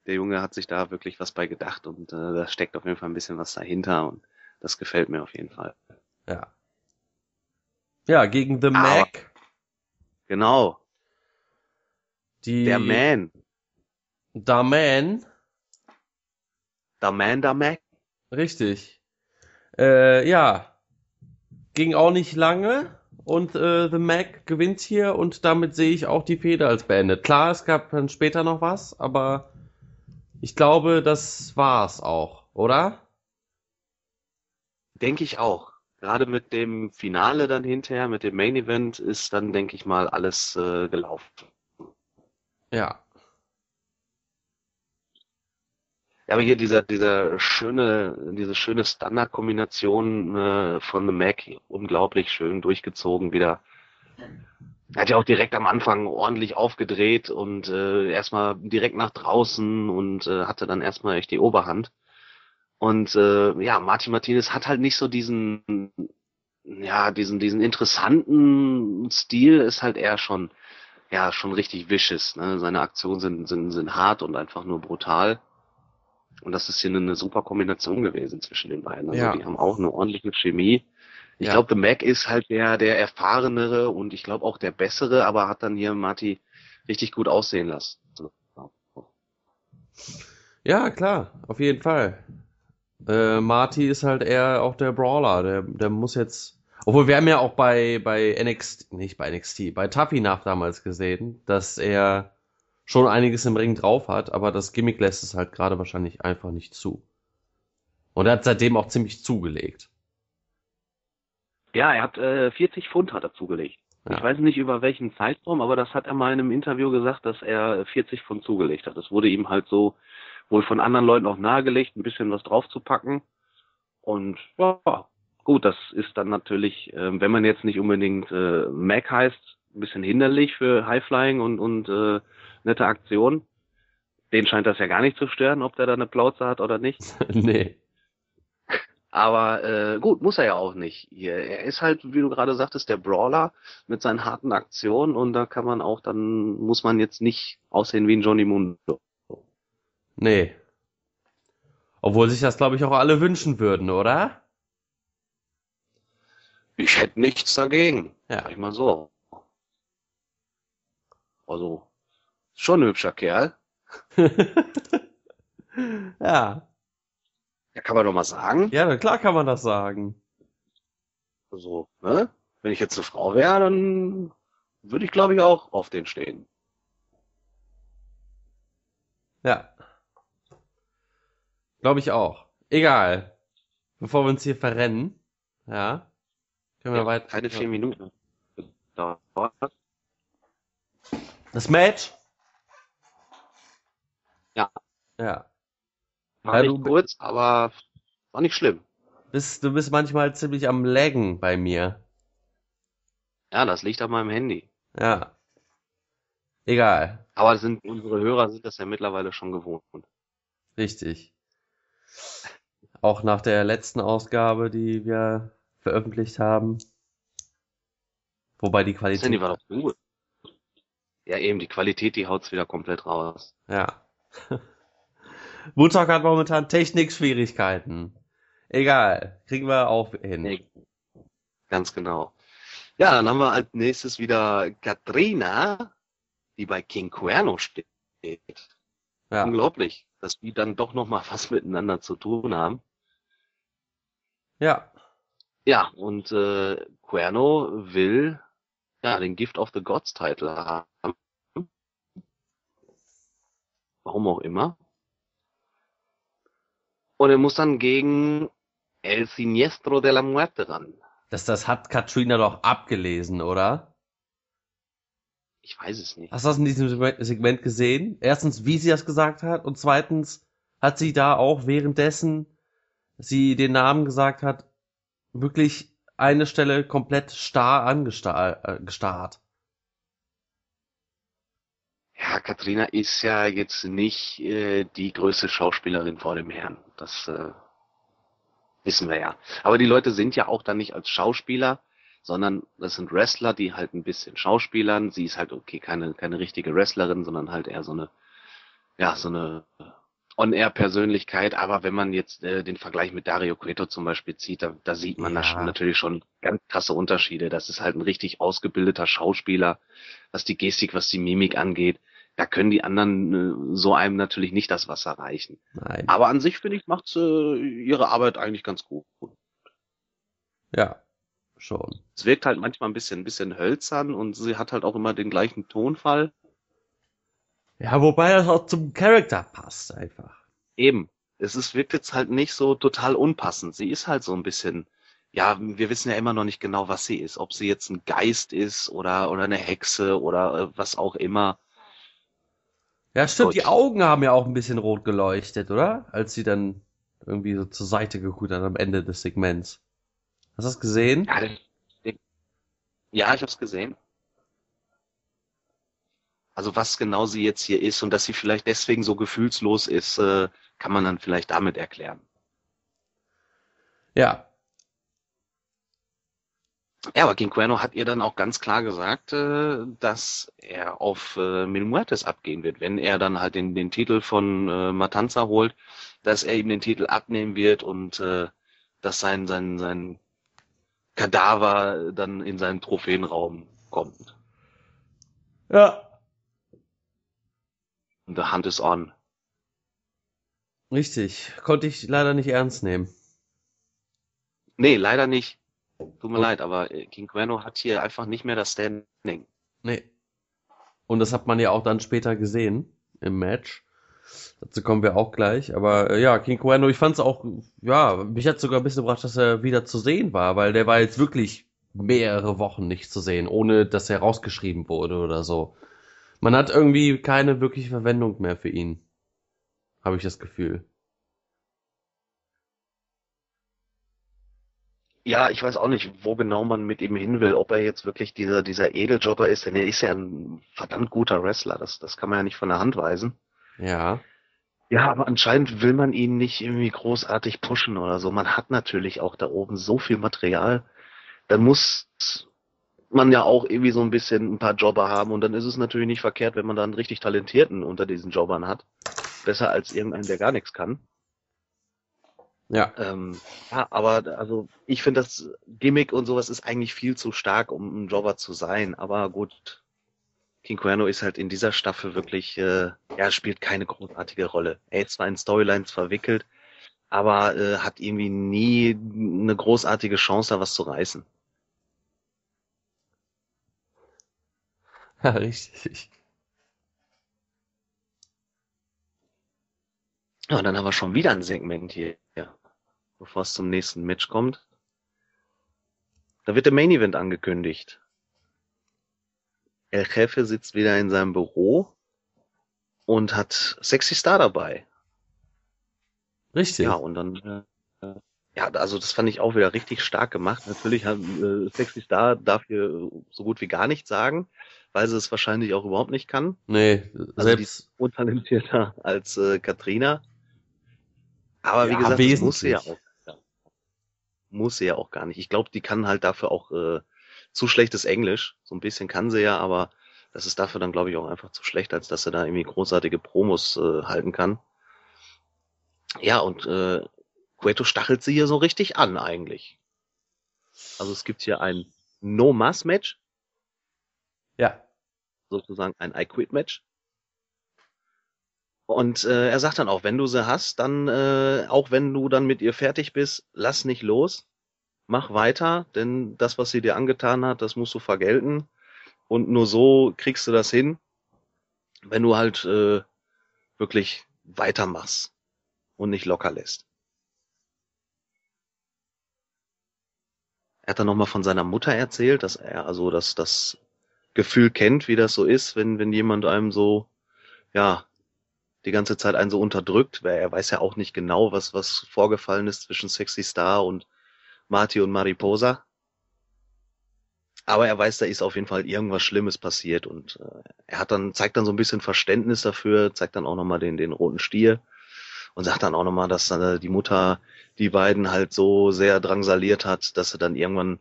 Der Junge hat sich da wirklich was bei gedacht und äh, da steckt auf jeden Fall ein bisschen was dahinter und das gefällt mir auf jeden Fall. Ja. Ja, gegen The Aber- Mac. Genau, Die, der Man. Da Man. Der Man, der Mac. Richtig. Äh, ja. Ging auch nicht lange. und äh, The Mac gewinnt hier und damit sehe ich auch die Fehde als beendet. Klar, es gab dann später noch was, aber ich glaube, das war's auch, oder? Denke ich auch. Gerade mit dem Finale dann hinterher, mit dem Main Event, ist dann, denke ich mal, alles äh, gelaufen. Ja. Ja, aber hier dieser, dieser schöne, diese schöne Standardkombination äh, von The Mac, unglaublich schön durchgezogen wieder. Er hat ja auch direkt am Anfang ordentlich aufgedreht und äh, erstmal direkt nach draußen und äh, hatte dann erstmal echt die Oberhand. Und äh, ja, Martin Martinez hat halt nicht so diesen, ja, diesen, diesen interessanten Stil, ist halt eher schon, ja, schon richtig vicious. Ne? Seine Aktionen sind, sind, sind hart und einfach nur brutal. Und das ist hier eine, eine super Kombination gewesen zwischen den beiden. Also Ja. die haben auch eine ordentliche Chemie. Ich Ja. glaube, The Mac ist halt der, der erfahrenere und ich glaube auch der bessere, aber hat dann hier Marty richtig gut aussehen lassen. Ja, klar, auf jeden Fall. Äh, Marty ist halt eher auch der Brawler, der, der muss jetzt. Obwohl wir haben ja auch bei, bei NXT, nicht bei NXT, bei Tuffy nach damals gesehen, dass er schon einiges im Ring drauf hat, aber das Gimmick lässt es halt gerade wahrscheinlich einfach nicht zu. Und er hat seitdem auch ziemlich zugelegt. Ja, er hat äh, 40 Pfund hat er zugelegt. Ja. Ich weiß nicht über welchen Zeitraum, aber das hat er mal in einem Interview gesagt, dass er 40 Pfund zugelegt hat. Das wurde ihm halt so wohl von anderen Leuten auch nahegelegt, ein bisschen was draufzupacken. Und ja, gut, das ist dann natürlich, äh, wenn man jetzt nicht unbedingt äh, Mac heißt, ein bisschen hinderlich für Highflying und, und äh, nette Aktionen. Den scheint das ja gar nicht zu stören, ob der da eine Plauze hat oder nicht. nee. Aber äh, gut, muss er ja auch nicht. Er ist halt, wie du gerade sagtest, der Brawler mit seinen harten Aktionen und da kann man auch, dann muss man jetzt nicht aussehen wie ein Johnny Mundo. Nee. Obwohl sich das, glaube ich, auch alle wünschen würden, oder? Ich hätte nichts dagegen. Ja. Sag ich mal so. Also, schon ein hübscher Kerl. ja. Ja, kann man doch mal sagen. Ja, klar kann man das sagen. Also, ne? Wenn ich jetzt eine Frau wäre, dann würde ich, glaube ich, auch auf den stehen. Ja. Glaube ich auch. Egal. Bevor wir uns hier verrennen, ja, können wir Ja, weiter. keine vier Minuten. Das Match? Ja. War Ja, nicht kurz, aber war nicht schlimm. Bist, du bist manchmal ziemlich am Laggen bei mir. Ja, das liegt an meinem Handy. Ja. Egal. Aber sind unsere Hörer sind das ja mittlerweile schon gewohnt. Richtig. Auch nach der letzten Ausgabe, die wir veröffentlicht haben. Wobei die Das Qualität. Handy war doch gut. Ja, eben, die Qualität, die haut's wieder komplett raus. Ja. Woodstock hat momentan Technikschwierigkeiten. Egal. Kriegen wir auch hin. Ganz genau. Ja, dann haben wir als nächstes wieder Katrina, die bei King Cuerno steht. Ja. Unglaublich, dass die dann doch noch mal was miteinander zu tun haben. Ja. Ja, und äh, Cuerno will ja den Gift of the Gods Title haben. Warum auch immer. Und er muss dann gegen El Siniestro de la Muerte ran. Das, das hat Katrina doch abgelesen, oder? Ich weiß es nicht. Hast du das in diesem Segment- gesehen? Erstens, wie sie das gesagt hat und zweitens hat sie da auch währenddessen sie den Namen gesagt hat, wirklich eine Stelle komplett starr angestarrt. Äh. Ja, Katrina ist ja jetzt nicht äh, die größte Schauspielerin vor dem Herrn. Das äh, wissen wir ja. Aber die Leute sind ja auch dann nicht als Schauspieler, sondern das sind Wrestler, die halt ein bisschen schauspielern. Sie ist halt okay, keine keine richtige Wrestlerin, sondern halt eher so eine ja so eine On-Air-Persönlichkeit. Aber wenn man jetzt äh, den Vergleich mit Dario Cueto zum Beispiel zieht, da, da sieht man da Ja. schon, natürlich schon ganz krasse Unterschiede. Das ist halt ein richtig ausgebildeter Schauspieler, was die Gestik, was die Mimik angeht. Da können die anderen äh, so einem natürlich nicht das Wasser reichen. Nein. Aber an sich finde ich, macht sie ihre Arbeit eigentlich ganz gut. Ja. schon. Es wirkt halt manchmal ein bisschen, ein bisschen hölzern und sie hat halt auch immer den gleichen Tonfall. Ja, wobei das auch zum Charakter passt einfach. Eben. Es ist, wirkt jetzt halt nicht so total unpassend. Sie ist halt so ein bisschen, ja, wir wissen ja immer noch nicht genau, was sie ist. Ob sie jetzt ein Geist ist oder, oder eine Hexe oder äh, was auch immer. Ja, stimmt, Gut. die Augen haben ja auch ein bisschen rot geleuchtet, oder? Als sie dann irgendwie so zur Seite geguckt hat am Ende des Segments. Hast du das gesehen? Ja, den- ja ich hab's gesehen. Also was genau sie jetzt hier ist und dass sie vielleicht deswegen so gefühlslos ist, äh, kann man dann vielleicht damit erklären. Ja. Ja, aber King Cuerno hat ihr dann auch ganz klar gesagt, äh, dass er auf äh, Mil Muertes abgehen wird, wenn er dann halt den, den Titel von äh, Matanza holt, dass er ihm den Titel abnehmen wird und äh, dass sein, sein, sein Kadaver dann in seinen Trophäenraum kommt. Ja. Und the hunt is on. Richtig. Konnte ich leider nicht ernst nehmen. Nee, leider nicht. Tut mir Und- leid, aber äh, King Cuerno hat hier einfach nicht mehr das Standing. Nee. Und das hat man ja auch dann später gesehen im Match. Dazu kommen wir auch gleich. Aber äh, ja, King Cuerno, ich fand es auch, ja, mich hat sogar ein bisschen überrascht, dass er wieder zu sehen war, weil der war jetzt wirklich mehrere Wochen nicht zu sehen, ohne dass er rausgeschrieben wurde oder so. Man hat irgendwie keine wirkliche Verwendung mehr für ihn. Habe ich das Gefühl. Ja, ich weiß auch nicht, wo genau man mit ihm hin will, ob er jetzt wirklich dieser, dieser Edeljobber ist, denn er ist ja ein verdammt guter Wrestler, das, das kann man ja nicht von der Hand weisen. Ja. Ja, aber anscheinend will man ihn nicht irgendwie großartig pushen oder so. Man hat natürlich auch da oben so viel Material. Dann muss man ja auch irgendwie so ein bisschen ein paar Jobber haben und dann ist es natürlich nicht verkehrt, wenn man dann einen richtig talentierten unter diesen Jobbern hat. Besser als irgendeinen, der gar nichts kann. Ja. Ähm, ja, aber also ich finde das Gimmick und sowas ist eigentlich viel zu stark, um ein Jobber zu sein. Aber gut, King Cuerno ist halt in dieser Staffel wirklich, äh, ja, spielt keine großartige Rolle. Er ist zwar in Storylines verwickelt, aber äh, hat irgendwie nie eine großartige Chance, da was zu reißen. Ja, richtig. Ja, und dann haben wir schon wieder ein Segment hier, ja, bevor es zum nächsten Match kommt. Da wird der Main Event angekündigt. El Jefe sitzt wieder in seinem Büro und hat Sexy Star dabei. Richtig. Ja, und dann, äh, ja, also das fand ich auch wieder richtig stark gemacht. Natürlich hat äh, Sexy Star darf hier so gut wie gar nichts sagen, weil sie es wahrscheinlich auch überhaupt nicht kann. Nee, Also selbst. ist untalentierter als äh, Katrina. Aber wie Ja, gesagt, das muss sie ja auch. Muss sie ja auch gar nicht. Ich glaube, die kann halt dafür auch äh, zu schlechtes Englisch. So ein bisschen kann sie ja, aber das ist dafür dann, glaube ich, auch einfach zu schlecht, als dass sie da irgendwie großartige Promos äh, halten kann. Ja, und äh, Cueto stachelt sie hier so richtig an eigentlich. Also es gibt hier ein No-Mass-Match, Ja. sozusagen ein I-Quit-Match. Und äh, er sagt dann auch, wenn du sie hast, dann, äh, auch wenn du dann mit ihr fertig bist, lass nicht los, mach weiter, denn das, was sie dir angetan hat, das musst du vergelten. Und nur so kriegst du das hin, wenn du halt äh, wirklich weitermachst und nicht locker lässt. Er hat dann nochmal von seiner Mutter erzählt, dass er also das, das Gefühl kennt, wie das so ist, wenn, wenn jemand einem so, ja, die ganze Zeit einen so unterdrückt, weil er weiß ja auch nicht genau, was, was vorgefallen ist zwischen Sexy Star und Marty und Mariposa. Aber er weiß, da ist auf jeden Fall irgendwas Schlimmes passiert und äh, er hat dann, zeigt dann so ein bisschen Verständnis dafür, zeigt dann auch nochmal den, den roten Stier und sagt dann auch nochmal, dass äh, die Mutter die beiden halt so sehr drangsaliert hat, dass sie dann irgendwann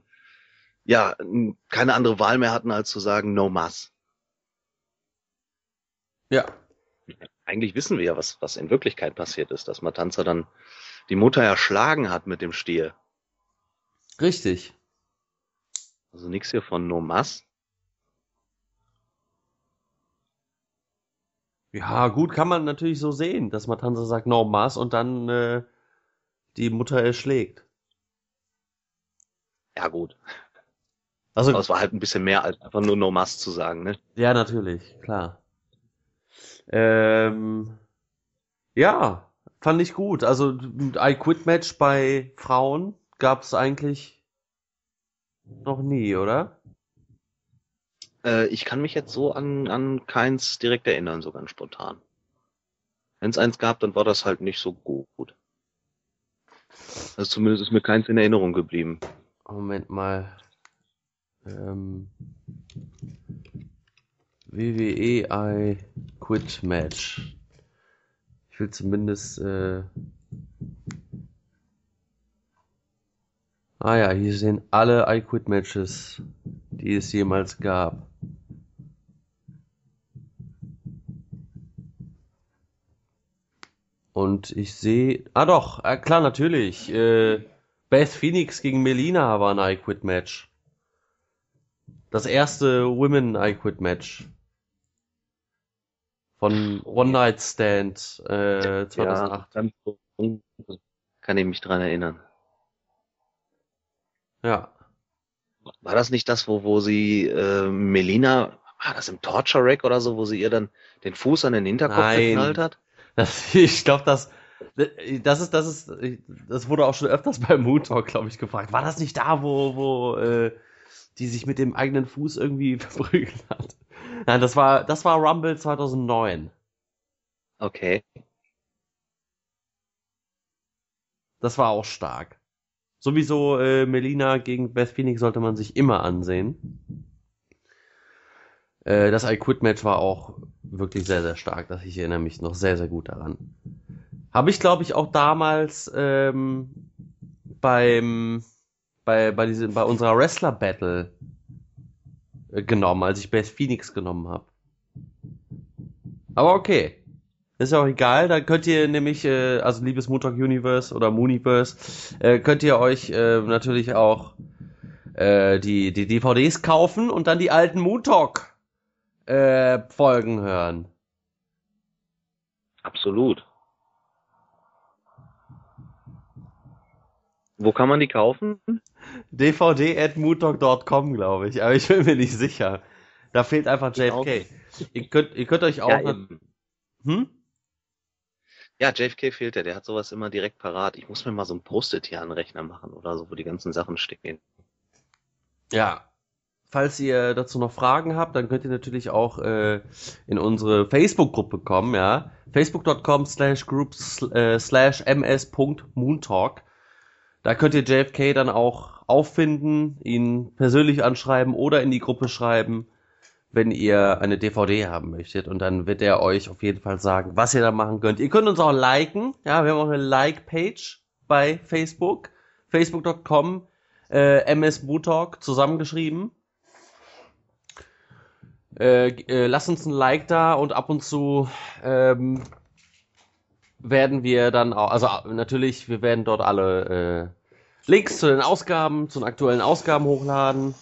ja keine andere Wahl mehr hatten, als zu sagen, no mas. Ja. Eigentlich wissen wir ja, was, was in Wirklichkeit passiert ist, dass Matanza dann die Mutter erschlagen hat mit dem Stier. Richtig. Also nichts hier von no mas. Ja, gut, kann man natürlich so sehen, dass Matanza sagt No Maß und dann äh, die Mutter erschlägt. Ja gut. Also, Aber es war halt ein bisschen mehr als einfach nur No Must zu sagen, ne? Ja, natürlich, klar. Ähm, ja, fand ich gut. Also ein I Quit Match bei Frauen gab es eigentlich noch nie, oder? Äh, ich kann mich jetzt so an, an keins direkt erinnern, so ganz spontan. Wenn es eins gab, dann war das halt nicht so gut. Also zumindest ist mir keins in Erinnerung geblieben. Moment mal. Ähm, WWE I Quit Match. Ich will zumindest. Äh ah ja, hier sind alle I Quit Matches, die es jemals gab. Und ich sehe. Ah doch, äh, klar, natürlich. Äh, Beth Phoenix gegen Melina war ein I Quit Match. Das erste Women I Quit Match. Von One Night Stand äh, 2008. Ja, kann ich mich dran erinnern. Ja. War das nicht das, wo, wo sie äh, Melina, war das im Torture Rack oder so, wo sie ihr dann den Fuß an den Hinterkopf Nein. geknallt hat? Das, ich glaube, das, das ist, das ist, das wurde auch schon öfters beim Moon Talk, glaube ich, gefragt. War das nicht da, wo, wo äh, die sich mit dem eigenen Fuß irgendwie verprügelt hat? Nein, das war, das war Rumble 2009. Okay. Das war auch stark. Sowieso äh, Melina gegen Beth Phoenix sollte man sich immer ansehen. Äh, das I Quit Match war auch wirklich sehr, sehr stark. Das ich erinnere mich noch sehr, sehr gut daran. Habe ich, glaube ich, auch damals ähm, beim bei bei diesem bei unserer Wrestler Battle äh, genommen, als ich Beth Phoenix genommen habe. Aber okay. Ist ja auch egal, da könnt ihr nämlich, äh, also liebes Moontalk Universe oder Mooniverse, äh, könnt ihr euch äh, natürlich auch äh, die, die DVDs kaufen und dann die alten Moontalk äh, Folgen hören. Absolut. Wo kann man die kaufen? dvd.moodtalk.com, glaube ich, aber ich bin mir nicht sicher. Da fehlt einfach JFK. Ihr könnt, ihr könnt euch auch. Ja, hm? ja, JFK fehlt ja, der hat sowas immer direkt parat. Ich muss mir mal so ein Post-it hier an den Rechner machen oder so, wo die ganzen Sachen stehen. Ja, Falls ihr dazu noch Fragen habt, dann könnt ihr natürlich auch äh, in unsere Facebook-Gruppe kommen, ja. Facebook.com slash groups äh, slash ms.moontalk. Da könnt ihr JFK dann auch auffinden, ihn persönlich anschreiben oder in die Gruppe schreiben, wenn ihr eine DVD haben möchtet. Und dann wird er euch auf jeden Fall sagen, was ihr da machen könnt. Ihr könnt uns auch liken. Ja, wir haben auch eine Like-Page bei Facebook. Facebook.com äh, MS Talk zusammengeschrieben. Äh, äh, lasst uns ein Like da und ab und zu ähm, werden wir dann auch, also natürlich, wir werden dort alle äh, Links zu den Ausgaben, zu den aktuellen Ausgaben hochladen.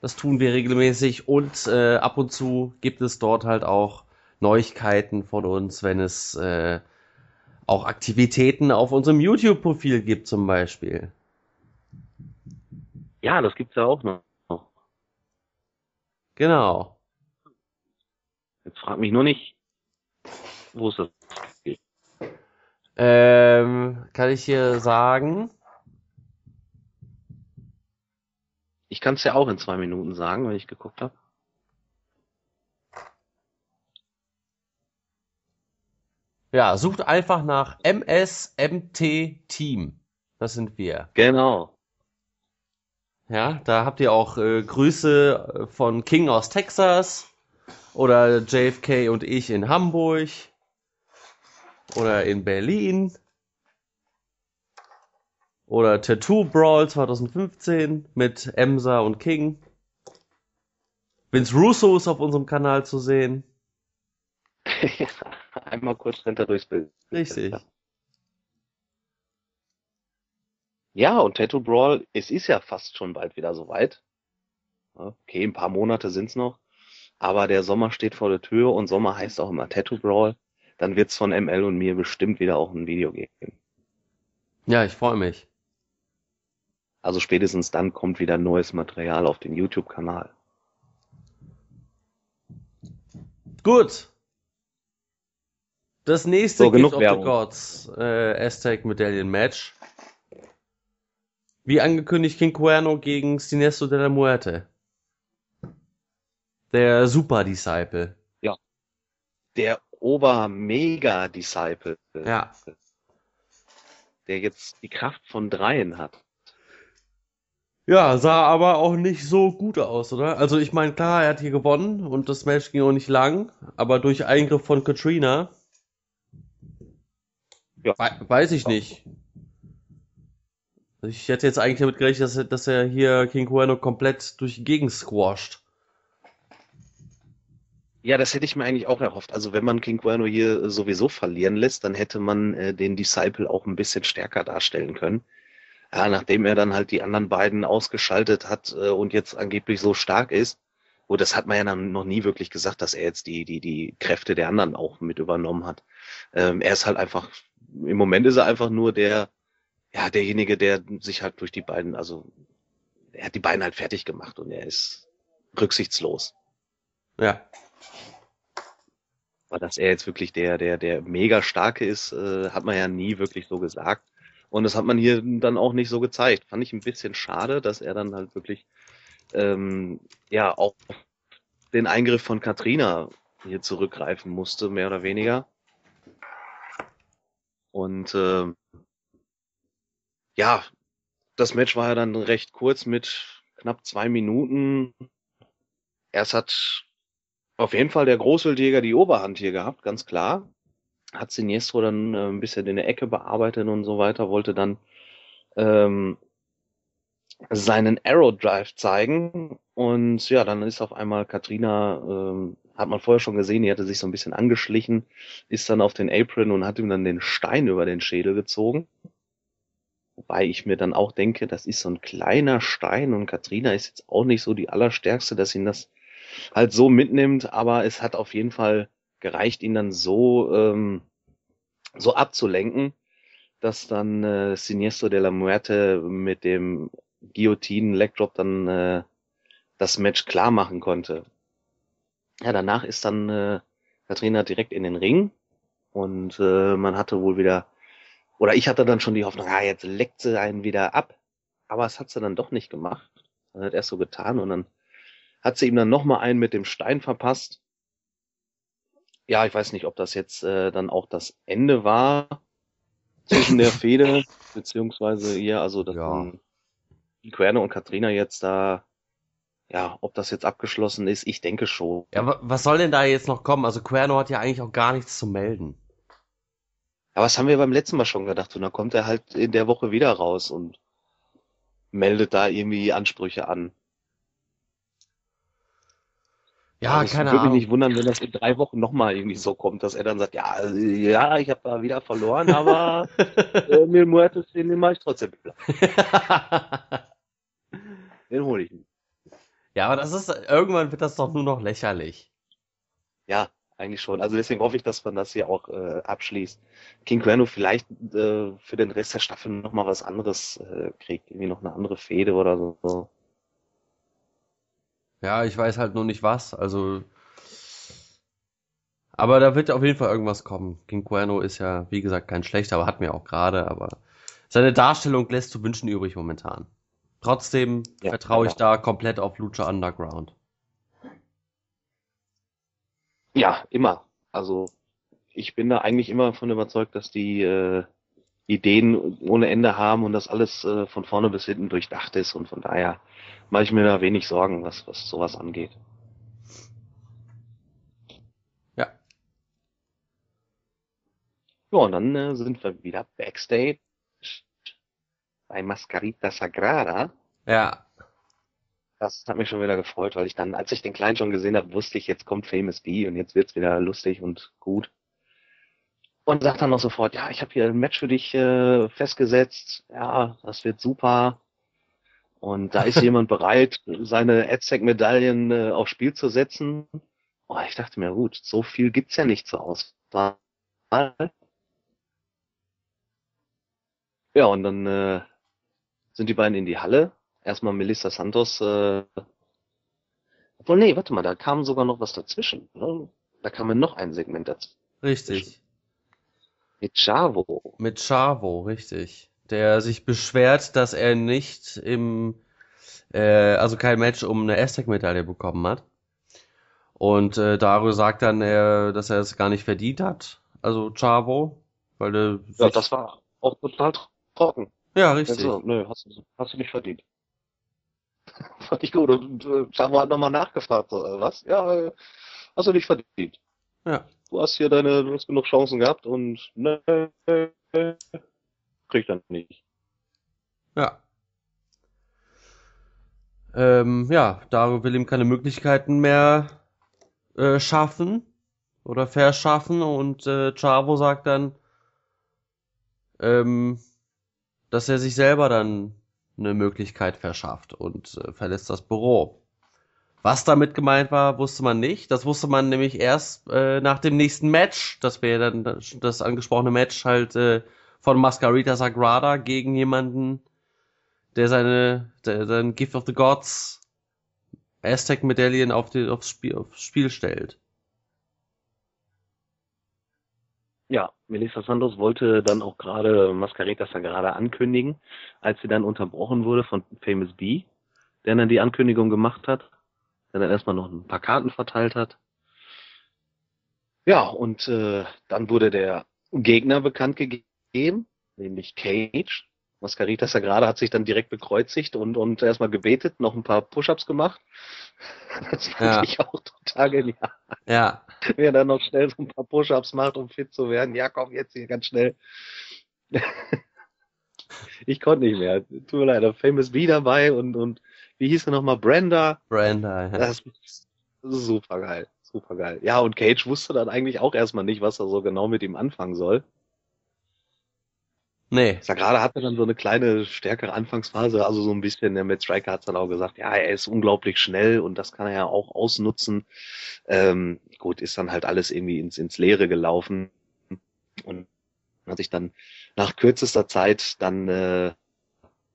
Das tun wir regelmäßig und äh, ab und zu gibt es dort halt auch Neuigkeiten von uns, wenn es äh, auch Aktivitäten auf unserem YouTube-Profil gibt zum Beispiel. Ja, das gibt's ja auch noch. Genau. Jetzt frag mich nur nicht, wo ist das Ähm, kann ich hier sagen? Ich kann es ja auch in zwei Minuten sagen, wenn ich geguckt habe. Ja, sucht einfach nach MSMT Team. Das sind wir. Genau. Ja, da habt ihr auch äh, Grüße von King aus Texas. Oder JFK und ich in Hamburg. Oder in Berlin. Oder Tattoo Brawl 2015 mit Emsa und King. Vince Russo ist auf unserem Kanal zu sehen. Einmal kurz runter durchs Bild. Richtig. Ja, und Tattoo Brawl, es ist ja fast schon bald wieder soweit. Okay, ein paar Monate sind's noch. Aber der Sommer steht vor der Tür und Sommer heißt auch immer Tattoo Brawl. Dann wird's von ML und mir bestimmt wieder auch ein Video geben. Ja, ich freue mich. Also spätestens dann kommt wieder neues Material auf den YouTube-Kanal. Gut. Das nächste So, genug Gift of the Gods äh, Aztec Medaillion Match. Wie angekündigt King Cuerno gegen Sinestro de la Muerte. Der Super Disciple. Der Ober-Mega-Disciple, Ja. der jetzt die Kraft von dreien hat. Ja, sah aber auch nicht so gut aus, oder? Also ich meine, klar, er hat hier gewonnen und das Match ging auch nicht lang, aber durch Eingriff von Katrina Ja. wei- weiß ich nicht. Ich hätte jetzt eigentlich damit gerechnet, dass er, dass er hier King Cuerno komplett durch die Gegend squasht. Ja, das hätte ich mir eigentlich auch erhofft. Also wenn man King Cuerno hier sowieso verlieren lässt, dann hätte man äh, den Disciple auch ein bisschen stärker darstellen können. Ja, nachdem er dann halt die anderen beiden ausgeschaltet hat äh, und jetzt angeblich so stark ist. Gut, das hat man ja dann noch nie wirklich gesagt, dass er jetzt die, die, die Kräfte der anderen auch mit übernommen hat. Ähm, er ist halt einfach, im Moment ist er einfach nur der, ja, derjenige, der sich halt durch die beiden, also er hat die beiden halt fertig gemacht und er ist rücksichtslos. Ja. Aber dass er jetzt wirklich der, der, der mega starke ist, äh, hat man ja nie wirklich so gesagt. Und das hat man hier dann auch nicht so gezeigt. Fand ich ein bisschen schade, dass er dann halt wirklich ähm, ja auch den Eingriff von Katrina hier zurückgreifen musste, mehr oder weniger. Und ähm, ja, das Match war ja dann recht kurz mit knapp zwei Minuten. Erst hat auf jeden Fall der Großwildjäger die Oberhand hier gehabt, ganz klar. Hat Sinestro dann äh, ein bisschen in der Ecke bearbeitet und so weiter, wollte dann ähm, seinen Arrow Drive zeigen. Und ja, dann ist auf einmal Katrina, ähm, hat man vorher schon gesehen, die hatte sich so ein bisschen angeschlichen, ist dann auf den Apron und hat ihm dann den Stein über den Schädel gezogen. Wobei ich mir dann auch denke, das ist so ein kleiner Stein und Katrina ist jetzt auch nicht so die allerstärkste, dass ihn das halt so mitnimmt, aber es hat auf jeden Fall gereicht, ihn dann so, ähm, so abzulenken, dass dann äh, Siniestro de la Muerte mit dem Guillotine Legdrop dann äh, das Match klar machen konnte. Ja, danach ist dann äh, Katrina direkt in den Ring und äh, man hatte wohl wieder, oder ich hatte dann schon die Hoffnung, ah, jetzt leckt sie einen wieder ab, aber es hat sie dann doch nicht gemacht. Man hat erst so getan und dann hat sie ihm dann nochmal einen mit dem Stein verpasst. Ja, ich weiß nicht, ob das jetzt äh, dann auch das Ende war zwischen der Fehde, beziehungsweise hier, also dass Ja. dann Querne und Katrina jetzt da, ja, ob das jetzt abgeschlossen ist, ich denke schon. Ja, wa- was soll denn da jetzt noch kommen? Also Cuerno hat ja eigentlich auch gar nichts zu melden. Aber was haben wir beim letzten Mal schon gedacht? Und dann kommt er halt in der Woche wieder raus und meldet da irgendwie Ansprüche an. Ja, Also keine würde mich Ahnung. nicht wundern, wenn das in drei Wochen nochmal irgendwie so kommt, dass er dann sagt, ja, ja, ich habe da wieder verloren, aber äh, Mil Muertes, den, den mache ich trotzdem. Den hole ich. nicht. ja, aber das ist, irgendwann wird das doch nur noch lächerlich. Ja, eigentlich schon. Also deswegen hoffe ich, dass man das hier auch äh, abschließt. King Cuerno vielleicht äh, für den Rest der Staffel nochmal was anderes äh, kriegt, irgendwie noch eine andere Fehde oder so. Ja, ich weiß halt nur nicht was, also. Aber da wird auf jeden Fall irgendwas kommen. King Cuerno ist ja, wie gesagt, kein schlechter, aber hat mir auch gerade, aber seine Darstellung lässt zu wünschen übrig momentan. Trotzdem Ja, vertraue ich da komplett auf Lucha Underground. Ja, immer. Also ich bin da eigentlich immer von überzeugt, dass die äh, Ideen ohne Ende haben und dass alles äh, von vorne bis hinten durchdacht ist und von daher mache ich mir da wenig Sorgen, was, was sowas angeht. Ja. Ja, und dann äh, sind wir wieder Backstage bei Mascarita Sagrada. Ja, Das hat mich schon wieder gefreut, weil ich dann, als ich den Kleinen schon gesehen habe, wusste ich, jetzt kommt Famous B und jetzt wird's wieder lustig und gut. Und sagt dann noch sofort, ja, ich habe hier ein Match für dich äh, festgesetzt. Ja, das wird super. Und da ist jemand bereit, seine Aztec-Medaillen äh, aufs Spiel zu setzen. Oh, ich dachte mir, gut, so viel gibt's ja nicht zur Auswahl. Ja, und dann äh, sind die beiden in die Halle. Erstmal Melissa Santos, äh, obwohl, nee, warte mal, da kam sogar noch was dazwischen. Ne? Da kam noch ein Segment dazu. Richtig. Mit Chavo. Mit Chavo, richtig. Der sich beschwert, dass er nicht im, äh, also kein Match um eine Aztec-Medaille bekommen hat. Und äh, Dario sagt dann, äh, dass er es gar nicht verdient hat. Also Chavo, weil der Ja, das war auch total trocken. ja richtig. Also, nö, hast, du- hast du nicht verdient. Fand ich gut. Und äh, Chavo hat nochmal nachgefragt, so, äh, was? Ja, äh, hast du nicht verdient. Ja. Du hast hier deine, du hast genug Chancen gehabt und ne, krieg ich dann nicht. Ja. Ähm, ja, Dario will ihm keine Möglichkeiten mehr äh, schaffen oder verschaffen und äh, Chavo sagt dann, ähm, dass er sich selber dann eine Möglichkeit verschafft und äh, verlässt das Büro. Was damit gemeint war, wusste man nicht. Das wusste man nämlich erst äh, nach dem nächsten Match. Das wäre dann das angesprochene Match halt äh, von Mascarita Sagrada gegen jemanden, der seine, der sein Gift of the Gods Aztec Medaillen auf die, aufs Spiel, aufs Spiel stellt. Ja, Melissa Santos wollte dann auch gerade Mascareta Sagrada ankündigen, als sie dann unterbrochen wurde von Famous B, der dann die Ankündigung gemacht hat, der dann erstmal noch ein paar Karten verteilt hat. Ja, und äh, dann wurde der Gegner bekannt gegeben, nämlich Cage. Mascarita Sagrada hat sich dann direkt bekreuzigt und, und erstmal gebetet, noch ein paar Push-Ups gemacht. Das fand Ja. ich auch total genial Ja, wer dann noch schnell so ein paar Push-Ups macht, um fit zu werden. Ja, komm, jetzt hier ganz schnell. ich konnte nicht mehr. Tut mir leid, Famous B dabei und, und wie hieß er nochmal? Brenda. Brenda. Ja. Das ist super geil. Super geil. Ja, und Cage wusste dann eigentlich auch erstmal nicht, was er so genau mit ihm anfangen soll. Nee, Sagrada hatte dann so eine kleine, stärkere Anfangsphase, also so ein bisschen, der Matt Striker hat dann auch gesagt, ja, er ist unglaublich schnell und das kann er ja auch ausnutzen. Ähm, gut, ist dann halt alles irgendwie ins, ins Leere gelaufen und hat sich dann nach kürzester Zeit dann, äh,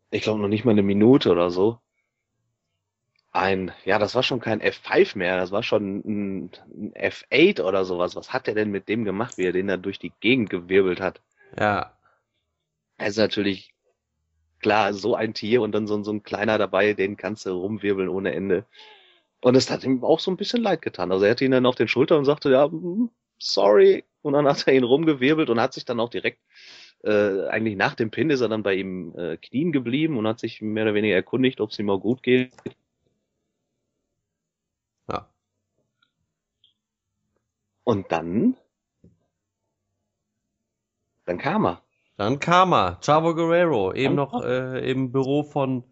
ich glaube noch nicht mal eine Minute oder so, ein, ja, das war schon kein F5 mehr, das war schon ein, ein F8 oder sowas. Was hat er denn mit dem gemacht, wie er den da durch die Gegend gewirbelt hat? ja. Er ist natürlich klar, so ein Tier und dann so, so ein kleiner dabei, den kannst du rumwirbeln ohne Ende. Und es hat ihm auch so ein bisschen leid getan. Also er hatte ihn dann auf den Schultern und sagte, ja, mm, sorry. Und dann hat er ihn rumgewirbelt und hat sich dann auch direkt, äh, eigentlich nach dem Pin ist er dann bei ihm äh, knien geblieben und hat sich mehr oder weniger erkundigt, ob es ihm auch gut geht. Ja. Und dann, dann kam er. Dann kam er, Chavo Guerrero, eben noch äh, im Büro von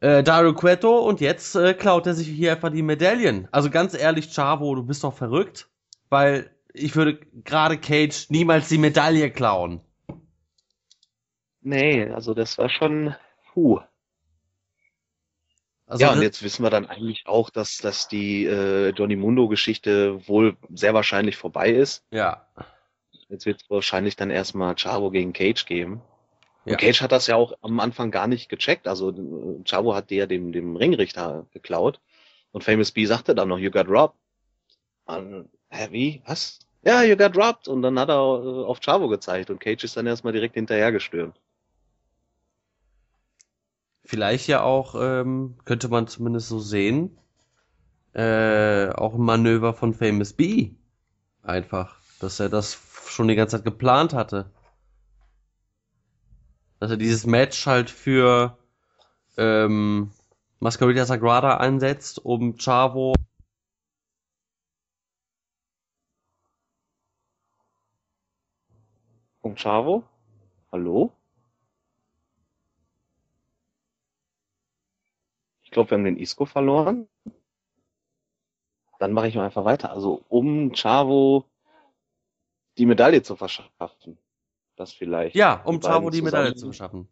äh, Dario Cueto und jetzt äh, klaut er sich hier einfach die Medaillen. Also ganz ehrlich, Chavo, du bist doch verrückt, weil ich würde gerade Cage niemals die Medaille klauen. Nee, also das war schon, huh. Also ja, und jetzt wissen wir dann eigentlich auch, dass, dass die äh, Johnny Mundo-Geschichte wohl sehr wahrscheinlich vorbei ist. ja, Jetzt wird es wahrscheinlich dann erstmal Chavo gegen Cage geben. Ja. Und Cage hat das ja auch am Anfang gar nicht gecheckt. Also äh, Chavo hat die ja dem, dem Ringrichter geklaut. Und Famous B sagte dann noch, you got robbed. Und, hä, wie? Was? Ja, you got robbed. Und dann hat er äh, auf Chavo gezeigt. Und Cage ist dann erstmal direkt hinterhergestürmt. vielleicht ja auch, ähm, könnte man zumindest so sehen, äh, auch ein Manöver von Famous B. Einfach, dass er das schon die ganze Zeit geplant hatte. Dass er dieses Match halt für ähm, Mascarita Sagrada einsetzt, um Chavo Und Chavo? Hallo? Ich glaube, wir haben den Isco verloren. Dann mache ich mal einfach weiter. Also um Chavo die Medaille zu verschaffen. Das vielleicht. Ja, um Chavo die Medaille zu verschaffen.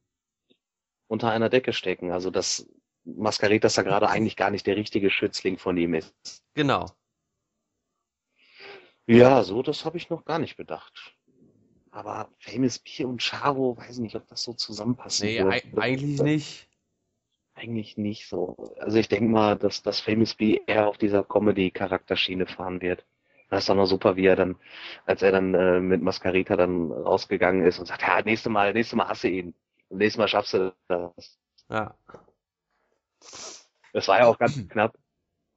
Unter einer Decke stecken. Also dass Mascaritas da gerade eigentlich gar nicht der richtige Schützling von ihm ist. Genau. Ja, so, das habe ich noch gar nicht bedacht. aber Famous B und Charo, weiß nicht, ob das so zusammenpasst. Nee, eigentlich nicht. Eigentlich nicht so. Also ich denke mal, dass das Famous B eher auf dieser Comedy-Charakterschiene fahren wird. Das ist doch noch super, wie er dann, als er dann äh, mit Mascarita dann rausgegangen ist und sagt, ja, nächstes Mal, nächstes Mal hasse ihn. Und nächstes Mal schaffst du das. Ja. Das war ja auch ganz knapp.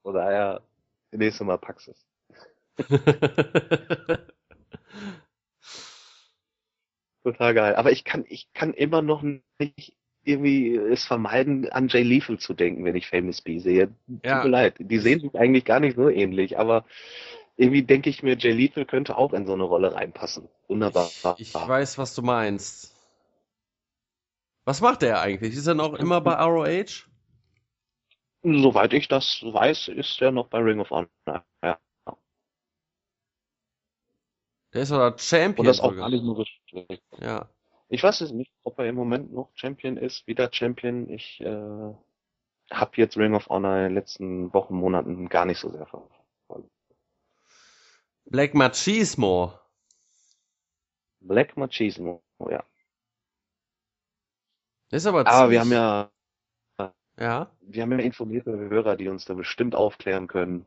Von daher, nächstes Mal packst du es. Total geil. Aber ich kann, ich kann immer noch nicht irgendwie es vermeiden, an Jay Lethal zu denken, wenn ich Famous B sehe. Ja. Tut mir leid. Die sehen sich eigentlich gar nicht so ähnlich, aber irgendwie denke ich mir, Jay Lethal könnte auch in so eine Rolle reinpassen. Wunderbar. Ich, ich weiß, was du meinst. Was macht der eigentlich? Ist er noch immer bei ROH? Soweit ich das weiß, ist er noch bei Ring of Honor. Ja. Der ist oder Champion. Und das auch sogar. gar nicht nur schlecht. Ja. Ich weiß es nicht, ob er im Moment noch Champion ist, wieder Champion. Ich äh, habe jetzt Ring of Honor in den letzten Wochen, Monaten gar nicht so sehr verfolgt. Black Machismo. Black Machismo, ja. Ist aber Aber wir ziemlich- haben ja, Ja. wir haben ja informierte Hörer, die uns da bestimmt aufklären können,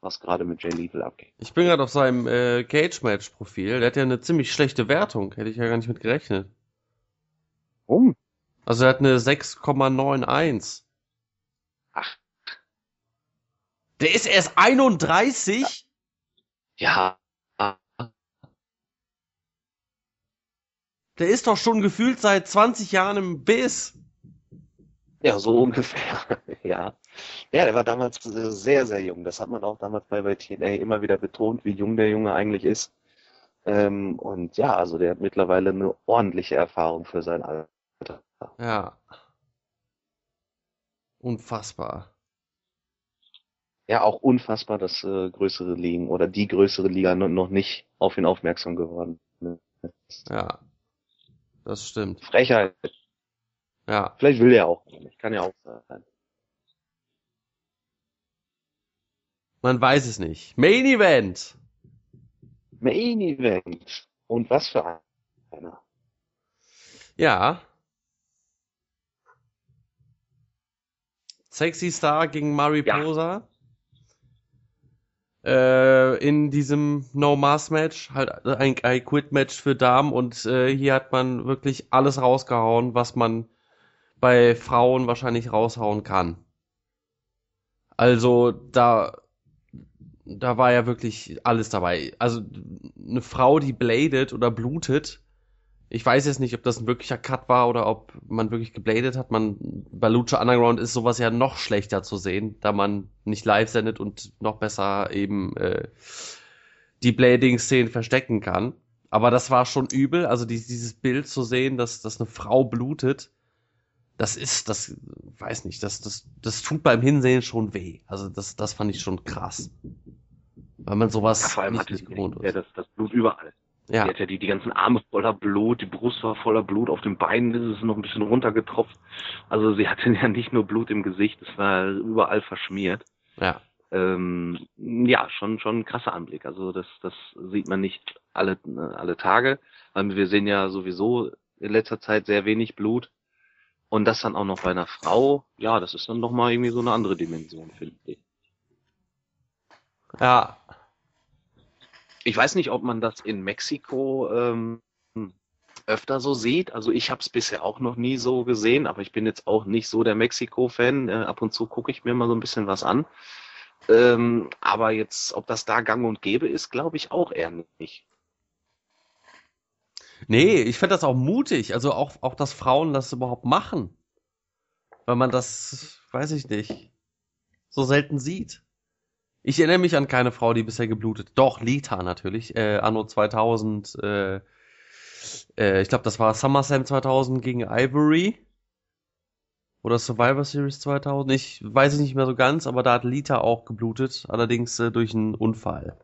was gerade mit Jay Lethal abgeht. Ich bin gerade auf seinem äh, Cage-Match-Profil. Der hat ja eine ziemlich schlechte Wertung. Hätte ich ja gar nicht mit gerechnet. Um. Also er hat eine 6,91. Ach, Der ist erst 31? ja. Der ist doch schon gefühlt seit 20 Jahren im Biss. Ja, so ungefähr. ja. Ja, der war damals äh, sehr, sehr jung. Das hat man auch damals bei, bei TNA immer wieder betont, wie jung der Junge eigentlich ist. Ähm, und ja, also der hat mittlerweile eine ordentliche Erfahrung für sein Alter. Ja. Unfassbar. Ja, auch unfassbar, dass äh, größere Ligen oder die größere Liga no- noch nicht auf ihn aufmerksam geworden ist. Ja. Das stimmt. Frechheit. Ja. Vielleicht will er auch nicht. Kann ja auch sein. Man weiß es nicht. Main Event. Main Event. Und was für einer. Ja. Sexy Star gegen Mariposa. Äh, in diesem No Mass Match, halt ein I Quit Match für Damen und äh, hier hat man wirklich alles rausgehauen, was man bei Frauen wahrscheinlich raushauen kann. Also da da war ja wirklich alles dabei. Also eine Frau, die bladet oder blutet, ich weiß jetzt nicht, ob das ein wirklicher Cut war oder ob man wirklich gebladet hat. Man, bei Lucha Underground ist sowas ja noch schlechter zu sehen, da man nicht live sendet und noch besser eben äh, die Blading-Szenen verstecken kann. Aber das war schon übel, also die, dieses Bild zu sehen, dass, dass eine Frau blutet, das ist, das, weiß nicht, das, das, das tut beim Hinsehen schon weh. Also das, das fand ich schon krass. Weil man sowas Ja, vor allem nicht, nicht gewohnt ja, ist. das, das Blut überall. Ja. Die hat ja die, die ganzen Arme voller Blut, die Brust war voller Blut, auf den Beinen ist es noch ein bisschen runtergetropft. Also sie hatte ja nicht nur Blut im Gesicht, es war überall verschmiert. ja. Ähm, ja, schon schon ein krasser Anblick. Also das das sieht man nicht alle alle Tage. Ähm, wir sehen ja sowieso in letzter Zeit sehr wenig Blut. Und das dann auch noch bei einer Frau, ja, das ist dann noch mal irgendwie so eine andere Dimension, finde ich. Ja, Ich weiß nicht, ob man das in Mexiko ähm, öfter so sieht. Also ich habe es bisher auch noch nie so gesehen, aber ich bin jetzt auch nicht so der Mexiko-Fan. Äh, ab und zu gucke ich mir mal so ein bisschen was an. Ähm, aber jetzt, ob das da gang und gäbe ist, glaube ich auch eher nicht. Nee, ich finde das auch mutig. Also auch, auch, dass Frauen das überhaupt machen. Weil man das, weiß ich nicht, so selten sieht. Ich erinnere mich an keine Frau, die bisher geblutet. Doch, Lita natürlich. Äh, Anno 2000, äh, äh, ich glaube, das war SummerSlam 2000 gegen Ivory. Oder Survivor Series 2000. Ich weiß es nicht mehr so ganz, aber da hat Lita auch geblutet. Allerdings äh, durch einen Unfall.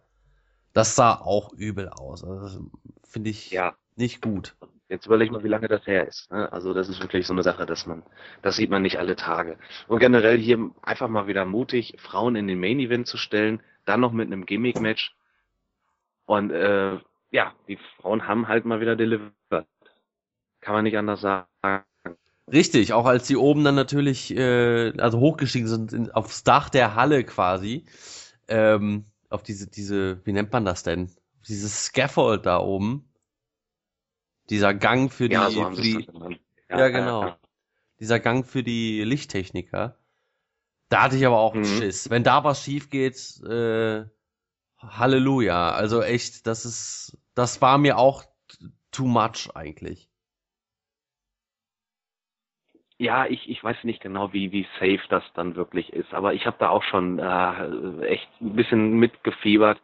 Das sah auch übel aus. Also, Finde ich Ja, nicht gut. Jetzt überleg mal, wie lange das her ist. Ne? Also das ist wirklich so eine Sache, dass man, das sieht man nicht alle Tage. Und generell hier einfach mal wieder mutig, Frauen in den Main Event zu stellen, dann noch mit einem Gimmick-Match. Und äh, ja, die Frauen haben halt mal wieder delivered. Kann man nicht anders sagen. Richtig, auch als sie oben dann natürlich, äh, also hochgestiegen sind in, aufs Dach der Halle quasi, ähm, auf diese, diese, wie nennt man das denn? Dieses Scaffold da oben. Dieser Gang für die, Ja, so für die genannt. ja, genau. Dieser Gang für die Lichttechniker. Da hatte ich aber auch einen Mhm. Schiss. Wenn da was schief geht, äh, Halleluja. Also echt, das ist, das war mir auch too much eigentlich. Ja, ich, ich weiß nicht genau, wie, wie safe das dann wirklich ist, aber ich habe da auch schon äh, echt ein bisschen mitgefiebert.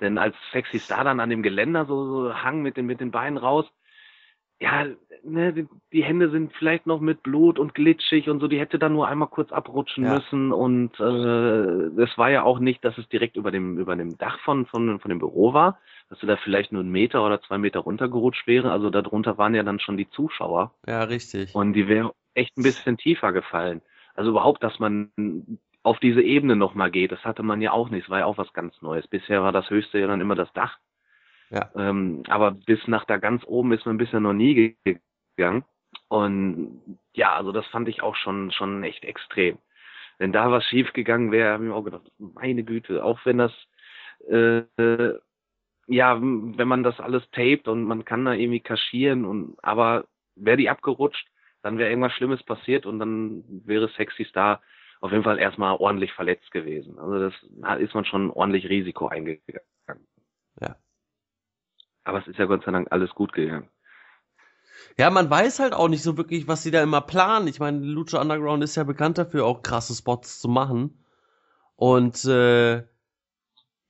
Denn als Sexy Star dann an dem Geländer so, so hang mit den, mit den Beinen raus, ja, ne, die, die Hände sind vielleicht noch mit Blut und glitschig und so, die hätte dann nur einmal kurz abrutschen Ja. müssen und äh, es war ja auch nicht, dass es direkt über dem, über dem Dach von, von, von dem Büro war, dass sie da vielleicht nur einen Meter oder zwei Meter runtergerutscht wäre, also darunter waren ja dann schon die Zuschauer. Ja, richtig. Und die wäre echt ein bisschen tiefer gefallen. Also überhaupt, dass man auf diese Ebene nochmal geht, das hatte man ja auch nicht. Das war ja auch was ganz Neues. Bisher war das höchste ja dann immer das Dach. Ja. Ähm, aber bis nach da ganz oben ist man bisher noch nie ge- gegangen. Und ja, also das fand ich auch schon, schon echt extrem. Wenn da was schief gegangen wäre, habe ich mir auch gedacht, meine Güte, auch wenn das, äh, ja, wenn man das alles tapet und man kann da irgendwie kaschieren und, aber wäre die abgerutscht, dann wäre irgendwas Schlimmes passiert und dann wäre Sexy Star auf jeden Fall erstmal ordentlich verletzt gewesen. Also das da ist man schon ordentlich Risiko eingegangen. Ja. Aber es ist ja Gott sei Dank alles gut gegangen. Ja, man weiß halt auch nicht so wirklich, was sie da immer planen. Ich meine, Lucha Underground ist ja bekannt dafür, auch krasse Spots zu machen. Und äh,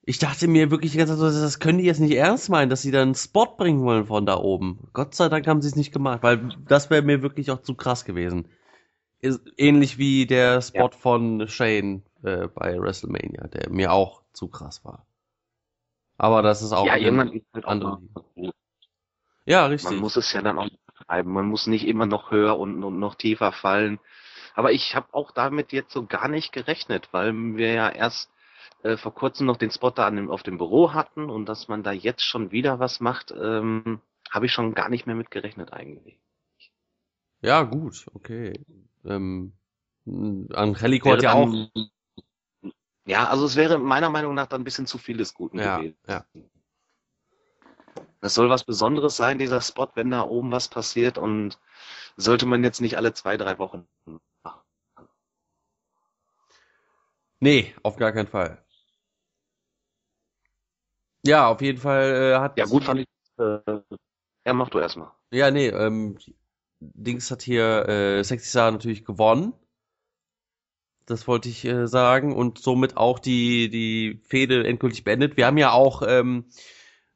ich dachte mir wirklich die ganze Zeit, das können die jetzt nicht ernst meinen, dass sie da einen Spot bringen wollen von da oben. Gott sei Dank haben sie es nicht gemacht, weil das wäre mir wirklich auch zu krass gewesen. Ist ähnlich wie der Spot von Shane äh, bei WrestleMania, der mir auch zu krass war. Aber das ist auch ja, irgendwann ist halt auch mal gut. Ja, richtig. Man muss es ja dann auch treiben. Man muss nicht immer noch höher und, und noch tiefer fallen. Aber ich habe auch damit jetzt so gar nicht gerechnet, weil wir ja erst äh, vor kurzem noch den Spot da an dem, auf dem Büro hatten und dass man da jetzt schon wieder was macht, ähm, habe ich schon gar nicht mehr mit gerechnet eigentlich. Ja, gut, okay. Ähm, Angelico hat ja auch. Ja, also es wäre meiner Meinung nach dann ein bisschen zu viel des Guten Ja, gewesen. ja. Das soll was Besonderes sein, dieser Spot, wenn da oben was passiert und sollte man jetzt nicht alle zwei, drei Wochen machen. Nee, auf gar keinen Fall. Ja, auf jeden Fall äh, hat. Ja, gut fand ich. Äh, ja, mach du erstmal. Ja, nee, ähm, Dings hat hier äh, Sexy Star natürlich gewonnen. Das wollte ich äh, sagen. Und somit auch die, die Fehde endgültig beendet. Wir haben ja auch ähm,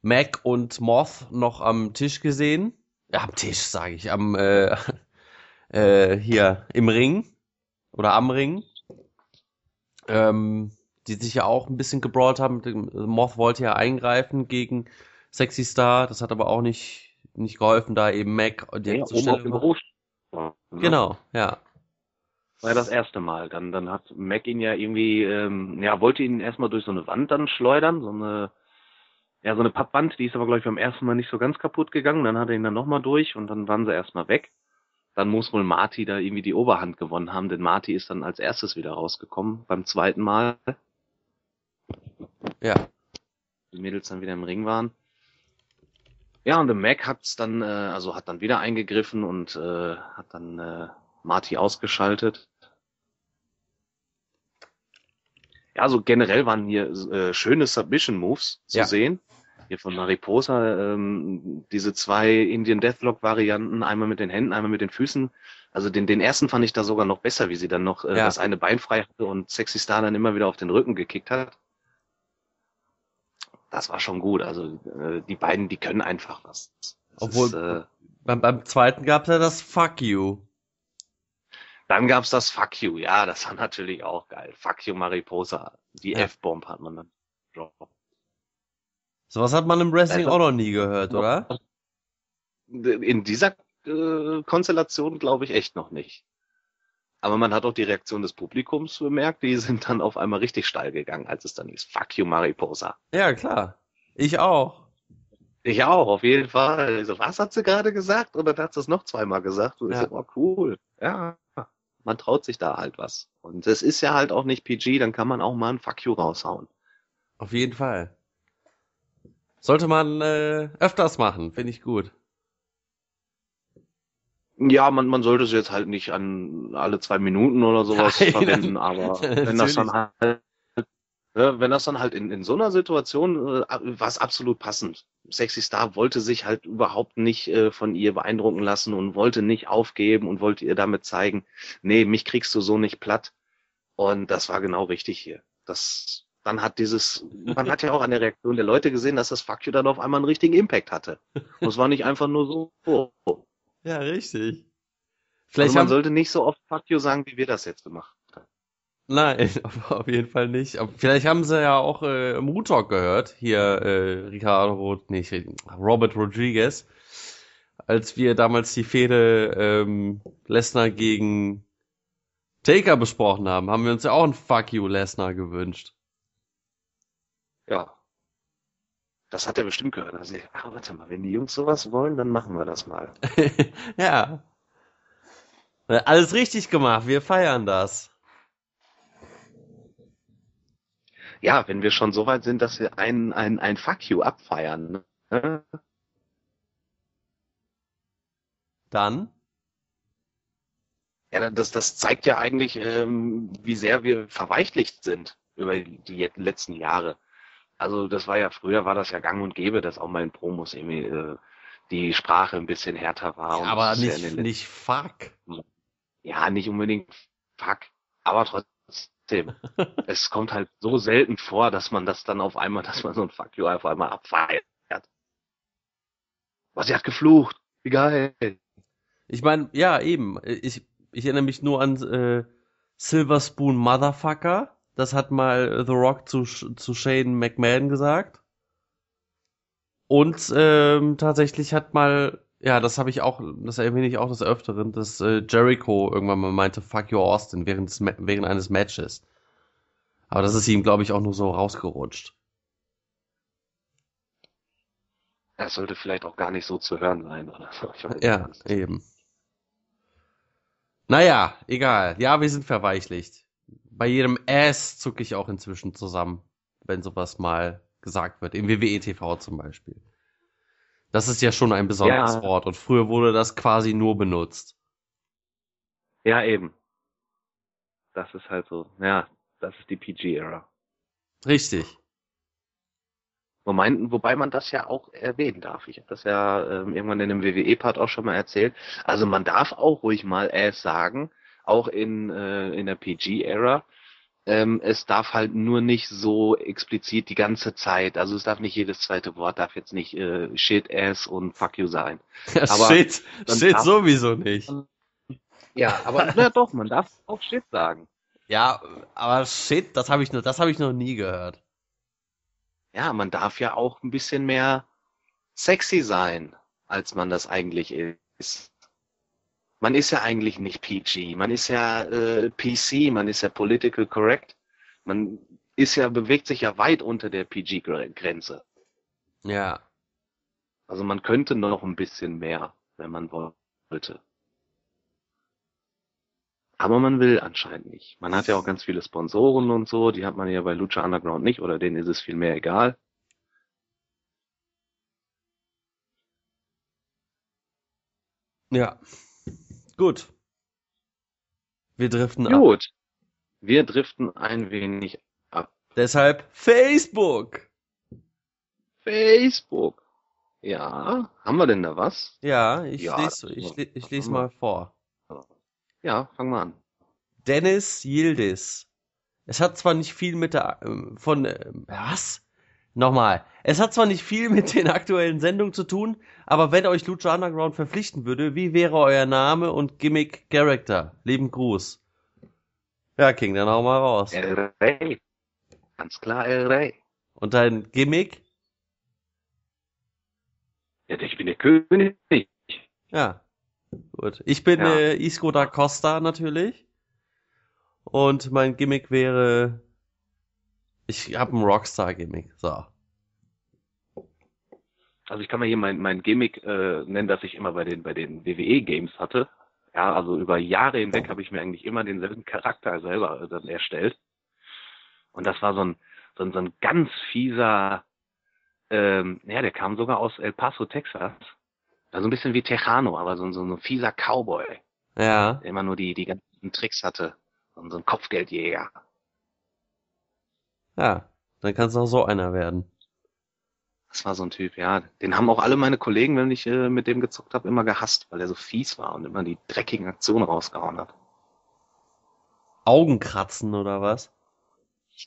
Mac und Moth noch am Tisch gesehen. Ja, am Tisch, sage ich. Am äh, äh, hier im Ring. Oder am Ring. Ähm, die sich ja auch ein bisschen gebrawlt haben. Moth wollte ja eingreifen gegen Sexy Star. Das hat aber auch nicht, nicht geholfen, da eben Mac direkt Ja, zur oben auf Stelle dem war. Büro. Ja, ne? Genau, ja. War ja das erste Mal. Dann, dann hat Mac ihn ja irgendwie, ähm, ja, wollte ihn erstmal durch so eine Wand dann schleudern, so eine, ja, so eine Pappwand, die ist aber, glaube ich, beim ersten Mal nicht so ganz kaputt gegangen. Dann hat er ihn dann nochmal durch und dann waren sie erstmal weg. Dann muss wohl Marty da irgendwie die Oberhand gewonnen haben, denn Marty ist dann als erstes wieder rausgekommen beim zweiten Mal. Ja. Die Mädels dann wieder im Ring waren. Ja, und der Mac hat's dann, äh, also hat dann wieder eingegriffen und äh, hat dann äh, Marty ausgeschaltet. Ja, also generell waren hier äh, schöne Submission-Moves zu Ja. sehen. Hier von Mariposa, ähm, diese zwei Indian Deathlock-Varianten, einmal mit den Händen, einmal mit den Füßen. Also den, den ersten fand ich da sogar noch besser, wie sie dann noch äh, Ja. das eine Bein frei hatte und Sexy Star dann immer wieder auf den Rücken gekickt hat. Das war schon gut. Also äh, die beiden, die können einfach was. Das Obwohl- ist, äh, Beim, beim zweiten gab's ja das Fuck you. Dann gab's das Fuck You. Ja, das war natürlich auch geil. Fuck You Mariposa. Die Ja. F-Bomb hat man dann. Sowas hat man im Wrestling Also- auch noch nie gehört, oder? In dieser äh, Konstellation glaube ich echt noch nicht. Aber man hat auch die Reaktion des Publikums bemerkt. Die sind dann auf einmal richtig steil gegangen, als es dann hieß Fuck You Mariposa. Ja, klar. Ich auch. Ich auch, auf jeden Fall. Also, was hat sie gerade gesagt? Und dann hat sie es noch zweimal gesagt. Und Ja. ich so, oh, cool. Ja, man traut sich da halt was. Und es ist ja halt auch nicht PG, dann kann man auch mal ein Fuck you raushauen. Auf jeden Fall. Sollte man äh, öfters machen, finde ich gut. Ja, man, man sollte es jetzt halt nicht an alle zwei Minuten oder sowas Nein, verwenden, aber wenn das dann halt, wenn das dann halt in, in so einer Situation äh, war es absolut passend. Sexy Star wollte sich halt überhaupt nicht äh, von ihr beeindrucken lassen und wollte nicht aufgeben und wollte ihr damit zeigen, nee, mich kriegst du so nicht platt. Und das war genau richtig hier. Das, dann hat dieses, man hat ja auch an der Reaktion der Leute gesehen, dass das Fuck you dann auf einmal einen richtigen Impact hatte. Und es war nicht einfach nur so, oh, Ja, richtig. also Vielleicht man haben, sollte nicht so oft Fuck you sagen, wie wir das jetzt gemacht haben. Nein, auf, jeden Fall nicht. Aber vielleicht haben sie ja auch äh, im Root Talk gehört, hier äh, Ricardo, nicht, Robert Rodriguez, als wir damals die Fehde ähm, Lesnar gegen Taker besprochen haben, haben wir uns ja auch ein Fuck you Lesnar gewünscht. Ja. Das hat er bestimmt gehört. Also, ah, warte mal, wenn die Jungs sowas wollen, dann machen wir das mal. ja. Alles richtig gemacht, wir feiern das. Ja, wenn wir schon so weit sind, dass wir ein, ein, ein Fuck you abfeiern. Ne? Dann? Ja, das, das zeigt ja eigentlich, ähm, wie sehr wir verweichlicht sind über die letzten Jahre. Also das war ja früher war das ja gang und gäbe, dass auch mal in Promos irgendwie äh, die Sprache ein bisschen härter war. und aber ja nicht, den nicht fuck. Ja, nicht unbedingt fuck, aber trotzdem. Es kommt halt so selten vor, dass man das dann auf einmal, dass man so ein Fuck you auf einmal abfeiert. Was, sie hat geflucht. Wie geil. Ich meine, ja, eben. Ich, ich erinnere mich nur an äh, Silver Spoon Motherfucker. Das hat mal The Rock zu, zu Shane McMahon gesagt. Und ähm, tatsächlich hat mal, ja, das habe ich auch, das erwähne ich auch des Öfteren, dass äh, Jericho irgendwann mal meinte, fuck you Austin, während, des, während eines Matches. Aber das ist ihm, glaube ich, auch nur so rausgerutscht. Das sollte vielleicht auch gar nicht so zu hören sein oder Ja, nicht. eben. Naja, egal. Ja, wir sind verweichlicht. Bei jedem Ass zucke ich auch inzwischen zusammen, wenn sowas mal gesagt wird. Im WWE TV zum Beispiel. Das ist ja schon ein besonderes Ja. Wort und früher wurde das quasi nur benutzt. Ja, eben. Das ist halt so, ja, das ist die PG-Ära. Richtig. Wobei, wobei man das ja auch erwähnen darf. Ich habe das ja ähm, irgendwann in dem WWE-Part auch schon mal erzählt. Also man darf auch ruhig mal Ass sagen, auch in, äh, in der PG-Ära. Ähm, es darf halt nur nicht so explizit die ganze Zeit. Also es darf nicht jedes zweite Wort darf jetzt nicht äh, Shit, Ass und Fuck you sein. Ja, Aber shit, shit darf- sowieso nicht. Ja, aber na doch, man darf auch Shit sagen. Ja, aber shit, das habe ich noch, das habe ich noch nie gehört. Ja, man darf ja auch ein bisschen mehr sexy sein, als man das eigentlich ist. Man ist ja eigentlich nicht PG, man ist ja äh, PC, man ist ja political correct. Man ist ja, bewegt sich ja weit unter der PG-Grenze. Ja. Also man könnte noch ein bisschen mehr, wenn man wollte. Aber man will anscheinend nicht. Man hat ja auch ganz viele Sponsoren und so, die hat man ja bei Lucha Underground nicht, oder denen ist es viel mehr egal. Ja. Gut. Wir driften ab. Gut. Wir driften ein wenig ab. Deshalb Facebook. Facebook. Ja, haben wir denn da was? Ja, ich Ja, lese, ich, ich lese mal vor. Ja, fangen wir an. Dennis Yildiz. Es hat zwar nicht viel mit der, ähm, von, ähm, was? Nochmal. Es hat zwar nicht viel mit den aktuellen Sendungen zu tun, aber wenn euch Lucha Underground verpflichten würde, wie wäre euer Name und Gimmick Character? Lieben Gruß. Ja, King, dann hau mal raus. El Rey. Ganz klar El Rey. Und dein Gimmick? Ja, ich bin der König. Ja. Gut. Ich bin Ja. äh, Isco da Costa natürlich. Und mein Gimmick wäre. Ich habe ein Rockstar-Gimmick. So. also ich kann mal hier mein, mein Gimmick äh, nennen, das ich immer bei den, bei den WWE-Games hatte. Ja, also über Jahre hinweg habe ich mir eigentlich immer denselben Charakter selber äh, dann erstellt. Und das war so ein, so ein, so ein ganz fieser, ähm, ja, der kam sogar aus El Paso, Texas. Also ein bisschen wie Tejano, aber so, so ein fieser Cowboy, Ja. der immer nur die, die ganzen Tricks hatte. Und so ein Kopfgeldjäger. Ja. Dann kann es auch so einer werden. Das war so ein Typ, ja. Den haben auch alle meine Kollegen, wenn ich äh, mit dem gezockt habe, immer gehasst, weil er so fies war und immer die dreckigen Aktionen rausgehauen hat. Augenkratzen oder was?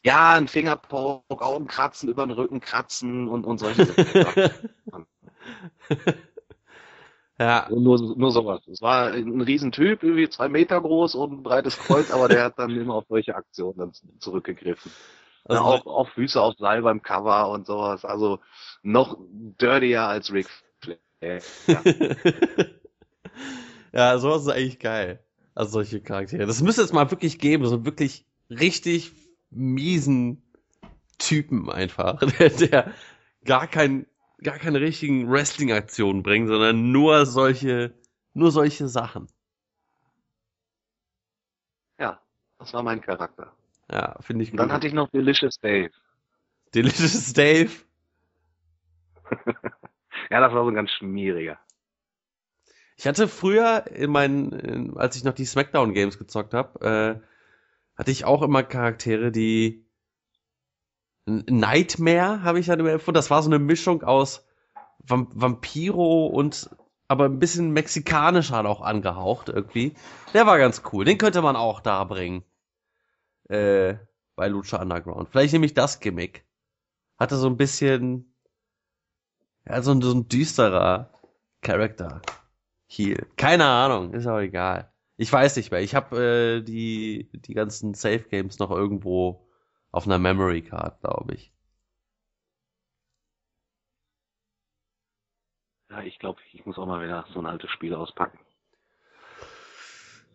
Ja, ein Fingerpoke, Augen kratzen, über den Rücken kratzen und, und solche Sachen. ja. nur, nur sowas. Es war ein Riesentyp, irgendwie zwei Meter groß und ein breites Kreuz, aber der hat dann immer auf solche Aktionen dann zurückgegriffen. Also, ja, auch auf Füße auf Seil beim Cover und sowas. Also noch dirtier als Rick Flair. Ja. ja, sowas ist eigentlich geil. Also solche Charaktere. Das müsste es mal wirklich geben, so wirklich richtig miesen Typen einfach, der, der gar kein, gar keine richtigen Wrestling-Aktionen bringt, sondern nur solche, nur solche Sachen. ja, das war mein Charakter. Ja, finde ich Und dann hatte ich noch Delicious Dave. Delicious Dave. Ja, das war so ein ganz schmieriger. Ich hatte früher in meinen, in, als ich noch die Smackdown Games gezockt habe, äh, hatte ich auch immer Charaktere, die Nightmare habe ich dann immer empfunden. Das war so eine Mischung aus Vam Vampiro und aber ein bisschen mexikanisch halt auch angehaucht irgendwie. Der war ganz cool. Den könnte man auch da bringen. Äh, bei Lucha Underground. Vielleicht nehme ich das Gimmick. Hatte so ein bisschen ja, so ein, so ein düsterer Charakter. Heel. Keine Ahnung, ist auch egal. Ich weiß nicht mehr. Ich habe äh, die die ganzen Safe Games noch irgendwo auf einer Memory Card, glaube ich. Ja, ich glaube, ich muss auch mal wieder so ein altes Spiel auspacken.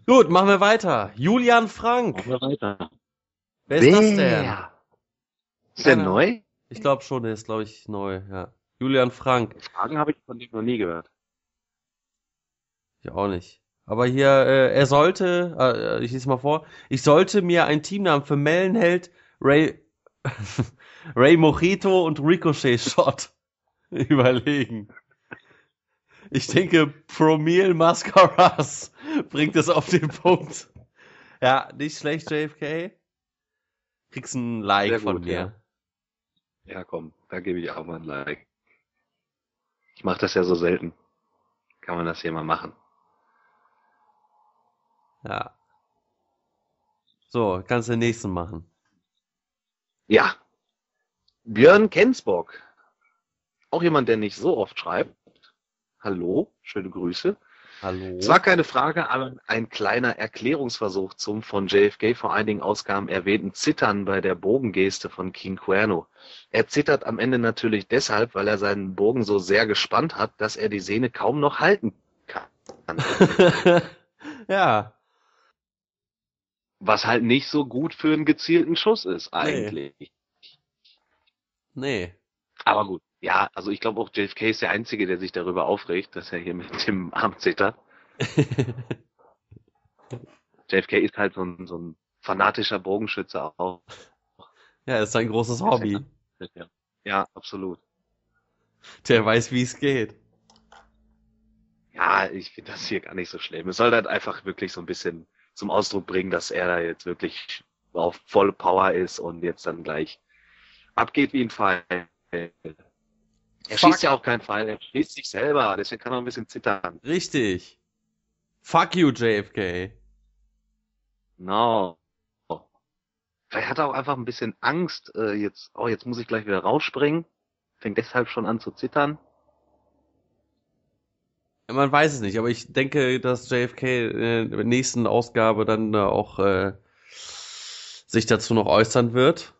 Gut, machen wir weiter. Julian Frank. Machen wir weiter. Wer ist das denn? Ist der Keine neu? Ich glaube schon, der ist glaube ich neu, ja. Julian Frank. Fragen habe ich von dem noch nie gehört. Ich auch nicht. Aber hier, äh, er sollte, äh, ich lese mal vor, ich sollte mir einen Teamnamen für Mellenheld, Ray, Ray Mojito und Ricochet Shot überlegen. Ich denke, Promil Mascaras bringt es auf den Punkt. Ja, nicht schlecht, JFK. Kriegst ein Like Sehr von gut, mir. ja. Ja, komm, da gebe ich auch mal ein Like. Ich mache das ja so selten. Kann man das hier mal machen. Ja. So, kannst du den nächsten machen. Ja. Björn Kensbock. Auch jemand, der nicht so oft schreibt. Hallo, schöne Grüße. Hallo. Es war keine Frage, aber ein kleiner Erklärungsversuch zum von JFK vor einigen Ausgaben erwähnten Zittern bei der Bogengeste von King Cuerno. Er zittert am Ende natürlich deshalb, weil er seinen Bogen so sehr gespannt hat, dass er die Sehne kaum noch halten kann. ja. Was halt nicht so gut für einen gezielten Schuss ist, eigentlich. Nee. Aber gut. Ja, also ich glaube auch JFK ist der Einzige, der sich darüber aufregt, dass er hier mit dem Arm zittert. JFK ist halt so ein, so ein fanatischer Bogenschütze auch. ja, ist sein großes Hobby. Ja, absolut. Der weiß, wie es geht. Ja, ich finde das hier gar nicht so schlimm. Es soll halt einfach wirklich so ein bisschen zum Ausdruck bringen, dass er da jetzt wirklich auf volle Power ist und jetzt dann gleich abgeht wie ein Pfeil. Er Fuck. schießt ja auch keinen Pfeil, er schießt sich selber, deswegen kann er ein bisschen zittern. Richtig. Fuck you, JFK. No. Vielleicht hat er auch einfach ein bisschen Angst, äh, jetzt, oh, jetzt muss ich gleich wieder rausspringen. Fängt deshalb schon an zu zittern. Man weiß es nicht, aber ich denke, dass JFK in der nächsten Ausgabe dann äh, auch äh, sich dazu noch äußern wird.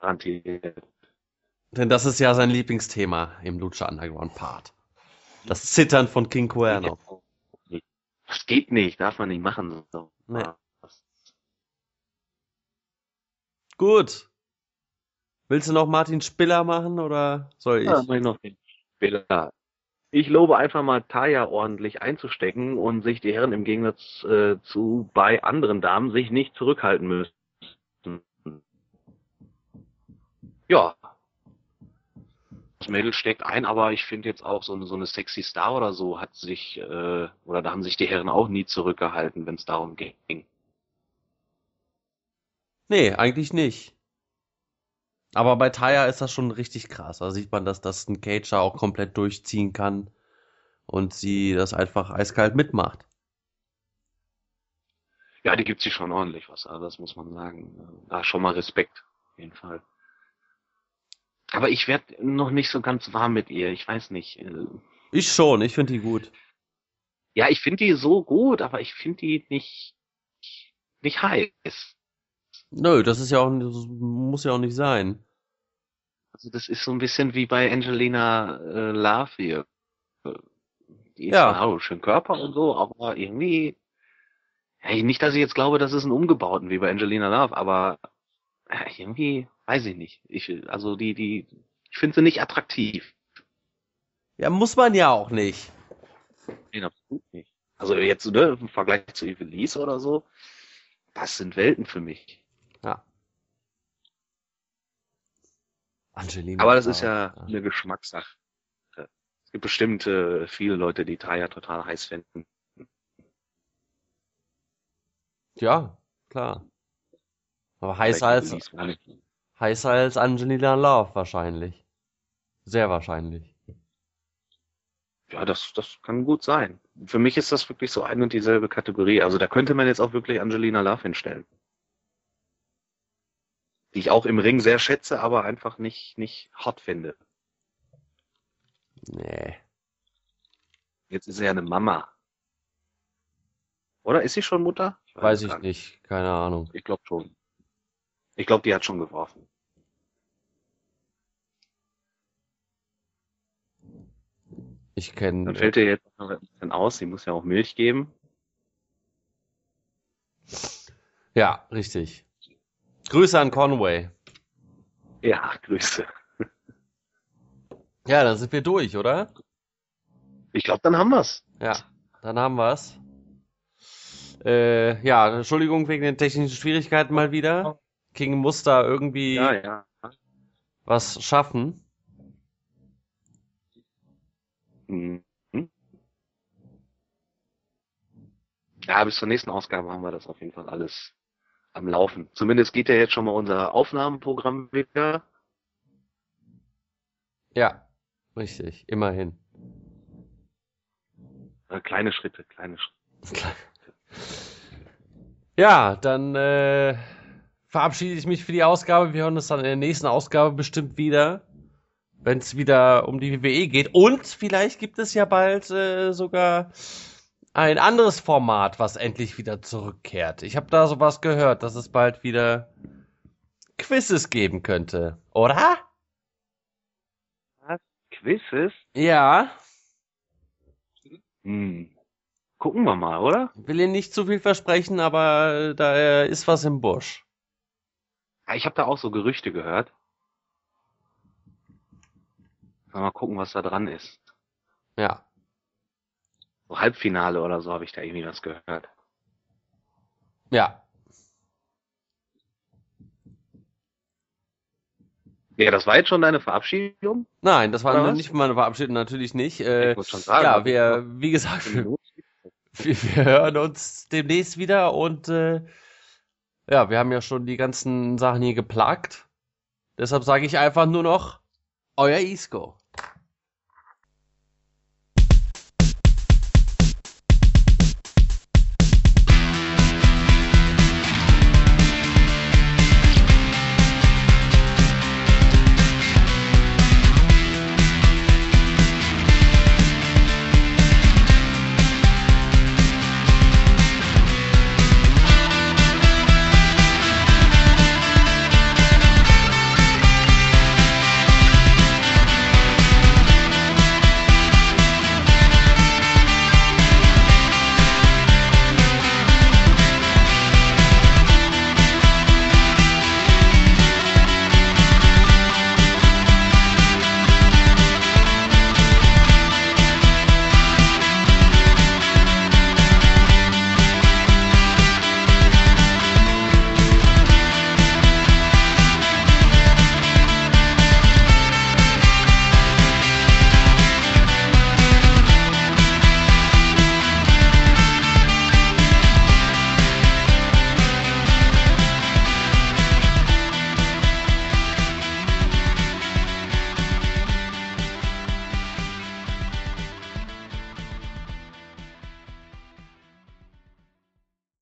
Garantiert. Denn das ist ja sein Lieblingsthema im Lucha Underground Part. Das Zittern von King Cuerno. Das geht nicht, darf man nicht machen. So. Nee. Gut. Willst du noch Martin Spiller machen oder soll ich? Ja, mach ich noch den Fehler. Ich lobe einfach mal Taya ordentlich einzustecken und sich die Herren im Gegensatz äh, zu bei anderen Damen sich nicht zurückhalten müssen. Ja. Das Mädel steckt ein, aber ich finde jetzt auch so eine, so eine sexy Star oder so hat sich, äh, oder da haben sich die Herren auch nie zurückgehalten, wenn es darum ging. Nee, eigentlich nicht. Aber bei Taya ist das schon richtig krass. Da sieht man, dass das ein Cager auch komplett durchziehen kann und sie das einfach eiskalt mitmacht. Ja, die gibt sich schon ordentlich was, also das muss man sagen. Da schon mal Respekt, auf jeden Fall. Aber ich werde noch nicht so ganz warm mit ihr, ich weiß nicht. äh, Ich schon, ich finde die gut. Ja, ich finde die so gut, aber ich finde die nicht, nicht heiß. Nö, das ist ja auch, das muss ja auch nicht sein. Also das ist so ein bisschen wie bei Angelina äh, Love hier. Die ist Ja. auch schön Körper und so, aber irgendwie, hey, nicht, dass ich jetzt glaube, das ist ein Umgebauten wie bei Angelina Love, aber irgendwie, weiß ich nicht. Ich, also die, die, ich finde sie nicht attraktiv. Ja, muss man ja auch nicht. Nein, absolut nicht. Also jetzt, ne, im Vergleich zu Evelise oder so, das sind Welten für mich. Ja. Angelina. Aber das ist Love, ja eine Geschmackssache. Es gibt bestimmt äh, viele Leute, die Dreier total heiß finden. Ja, klar. Aber heißer als, heißer als Angelina Love wahrscheinlich. Sehr wahrscheinlich. Ja, das, das kann gut sein. Für mich ist das wirklich so eine und dieselbe Kategorie. Also da könnte man jetzt auch wirklich Angelina Love hinstellen. Die ich auch im Ring sehr schätze, aber einfach nicht, nicht hot finde. Nee. Jetzt ist sie ja eine Mama. Oder ist sie schon Mutter? Weiß es ich nicht. Keine Ahnung. Ich glaube schon. Ich glaube, die hat schon geworfen. Ich kenne. Dann fällt ihr jetzt noch ein bisschen aus. Sie muss ja auch Milch geben. Ja, richtig. Grüße an Conway. Ja, Grüße. Ja, dann sind wir durch, oder? Ich glaube, dann haben wir's. Ja, dann haben wir's. Äh, ja, Entschuldigung wegen den technischen Schwierigkeiten mal wieder. King muss da irgendwie Ja, ja. was schaffen. Mhm. Ja, bis zur nächsten Ausgabe haben wir das auf jeden Fall alles am Laufen. Zumindest geht ja jetzt schon mal unser Aufnahmeprogramm wieder. Ja, richtig, immerhin. Äh, kleine Schritte, kleine Schritte. Ja, dann äh, verabschiede ich mich für die Ausgabe. Wir hören uns dann in der nächsten Ausgabe bestimmt wieder, wenn es wieder um die WWE geht. Und vielleicht gibt es ja bald äh, sogar ein anderes Format, was endlich wieder zurückkehrt. Ich habe da sowas gehört, dass es bald wieder Quizzes geben könnte, oder? Quizzes? Ja, Hm. Gucken wir mal, oder? will Ihnen nicht zu viel versprechen, aber äh, da äh, ist was im Busch. Ich habe da auch so Gerüchte gehört. Mal gucken, was da dran ist. Ja. So Halbfinale oder so habe ich da irgendwie was gehört. Ja. Ja, das war jetzt schon deine Verabschiedung? Nein, das war nicht meine Verabschiedung, natürlich nicht. Äh, ich wollte schon sagen. ja, wir, wie gesagt, wir, wir hören uns demnächst wieder und äh, ja, wir haben ja schon die ganzen Sachen hier geplagt. Deshalb sage ich einfach nur noch, euer Isco.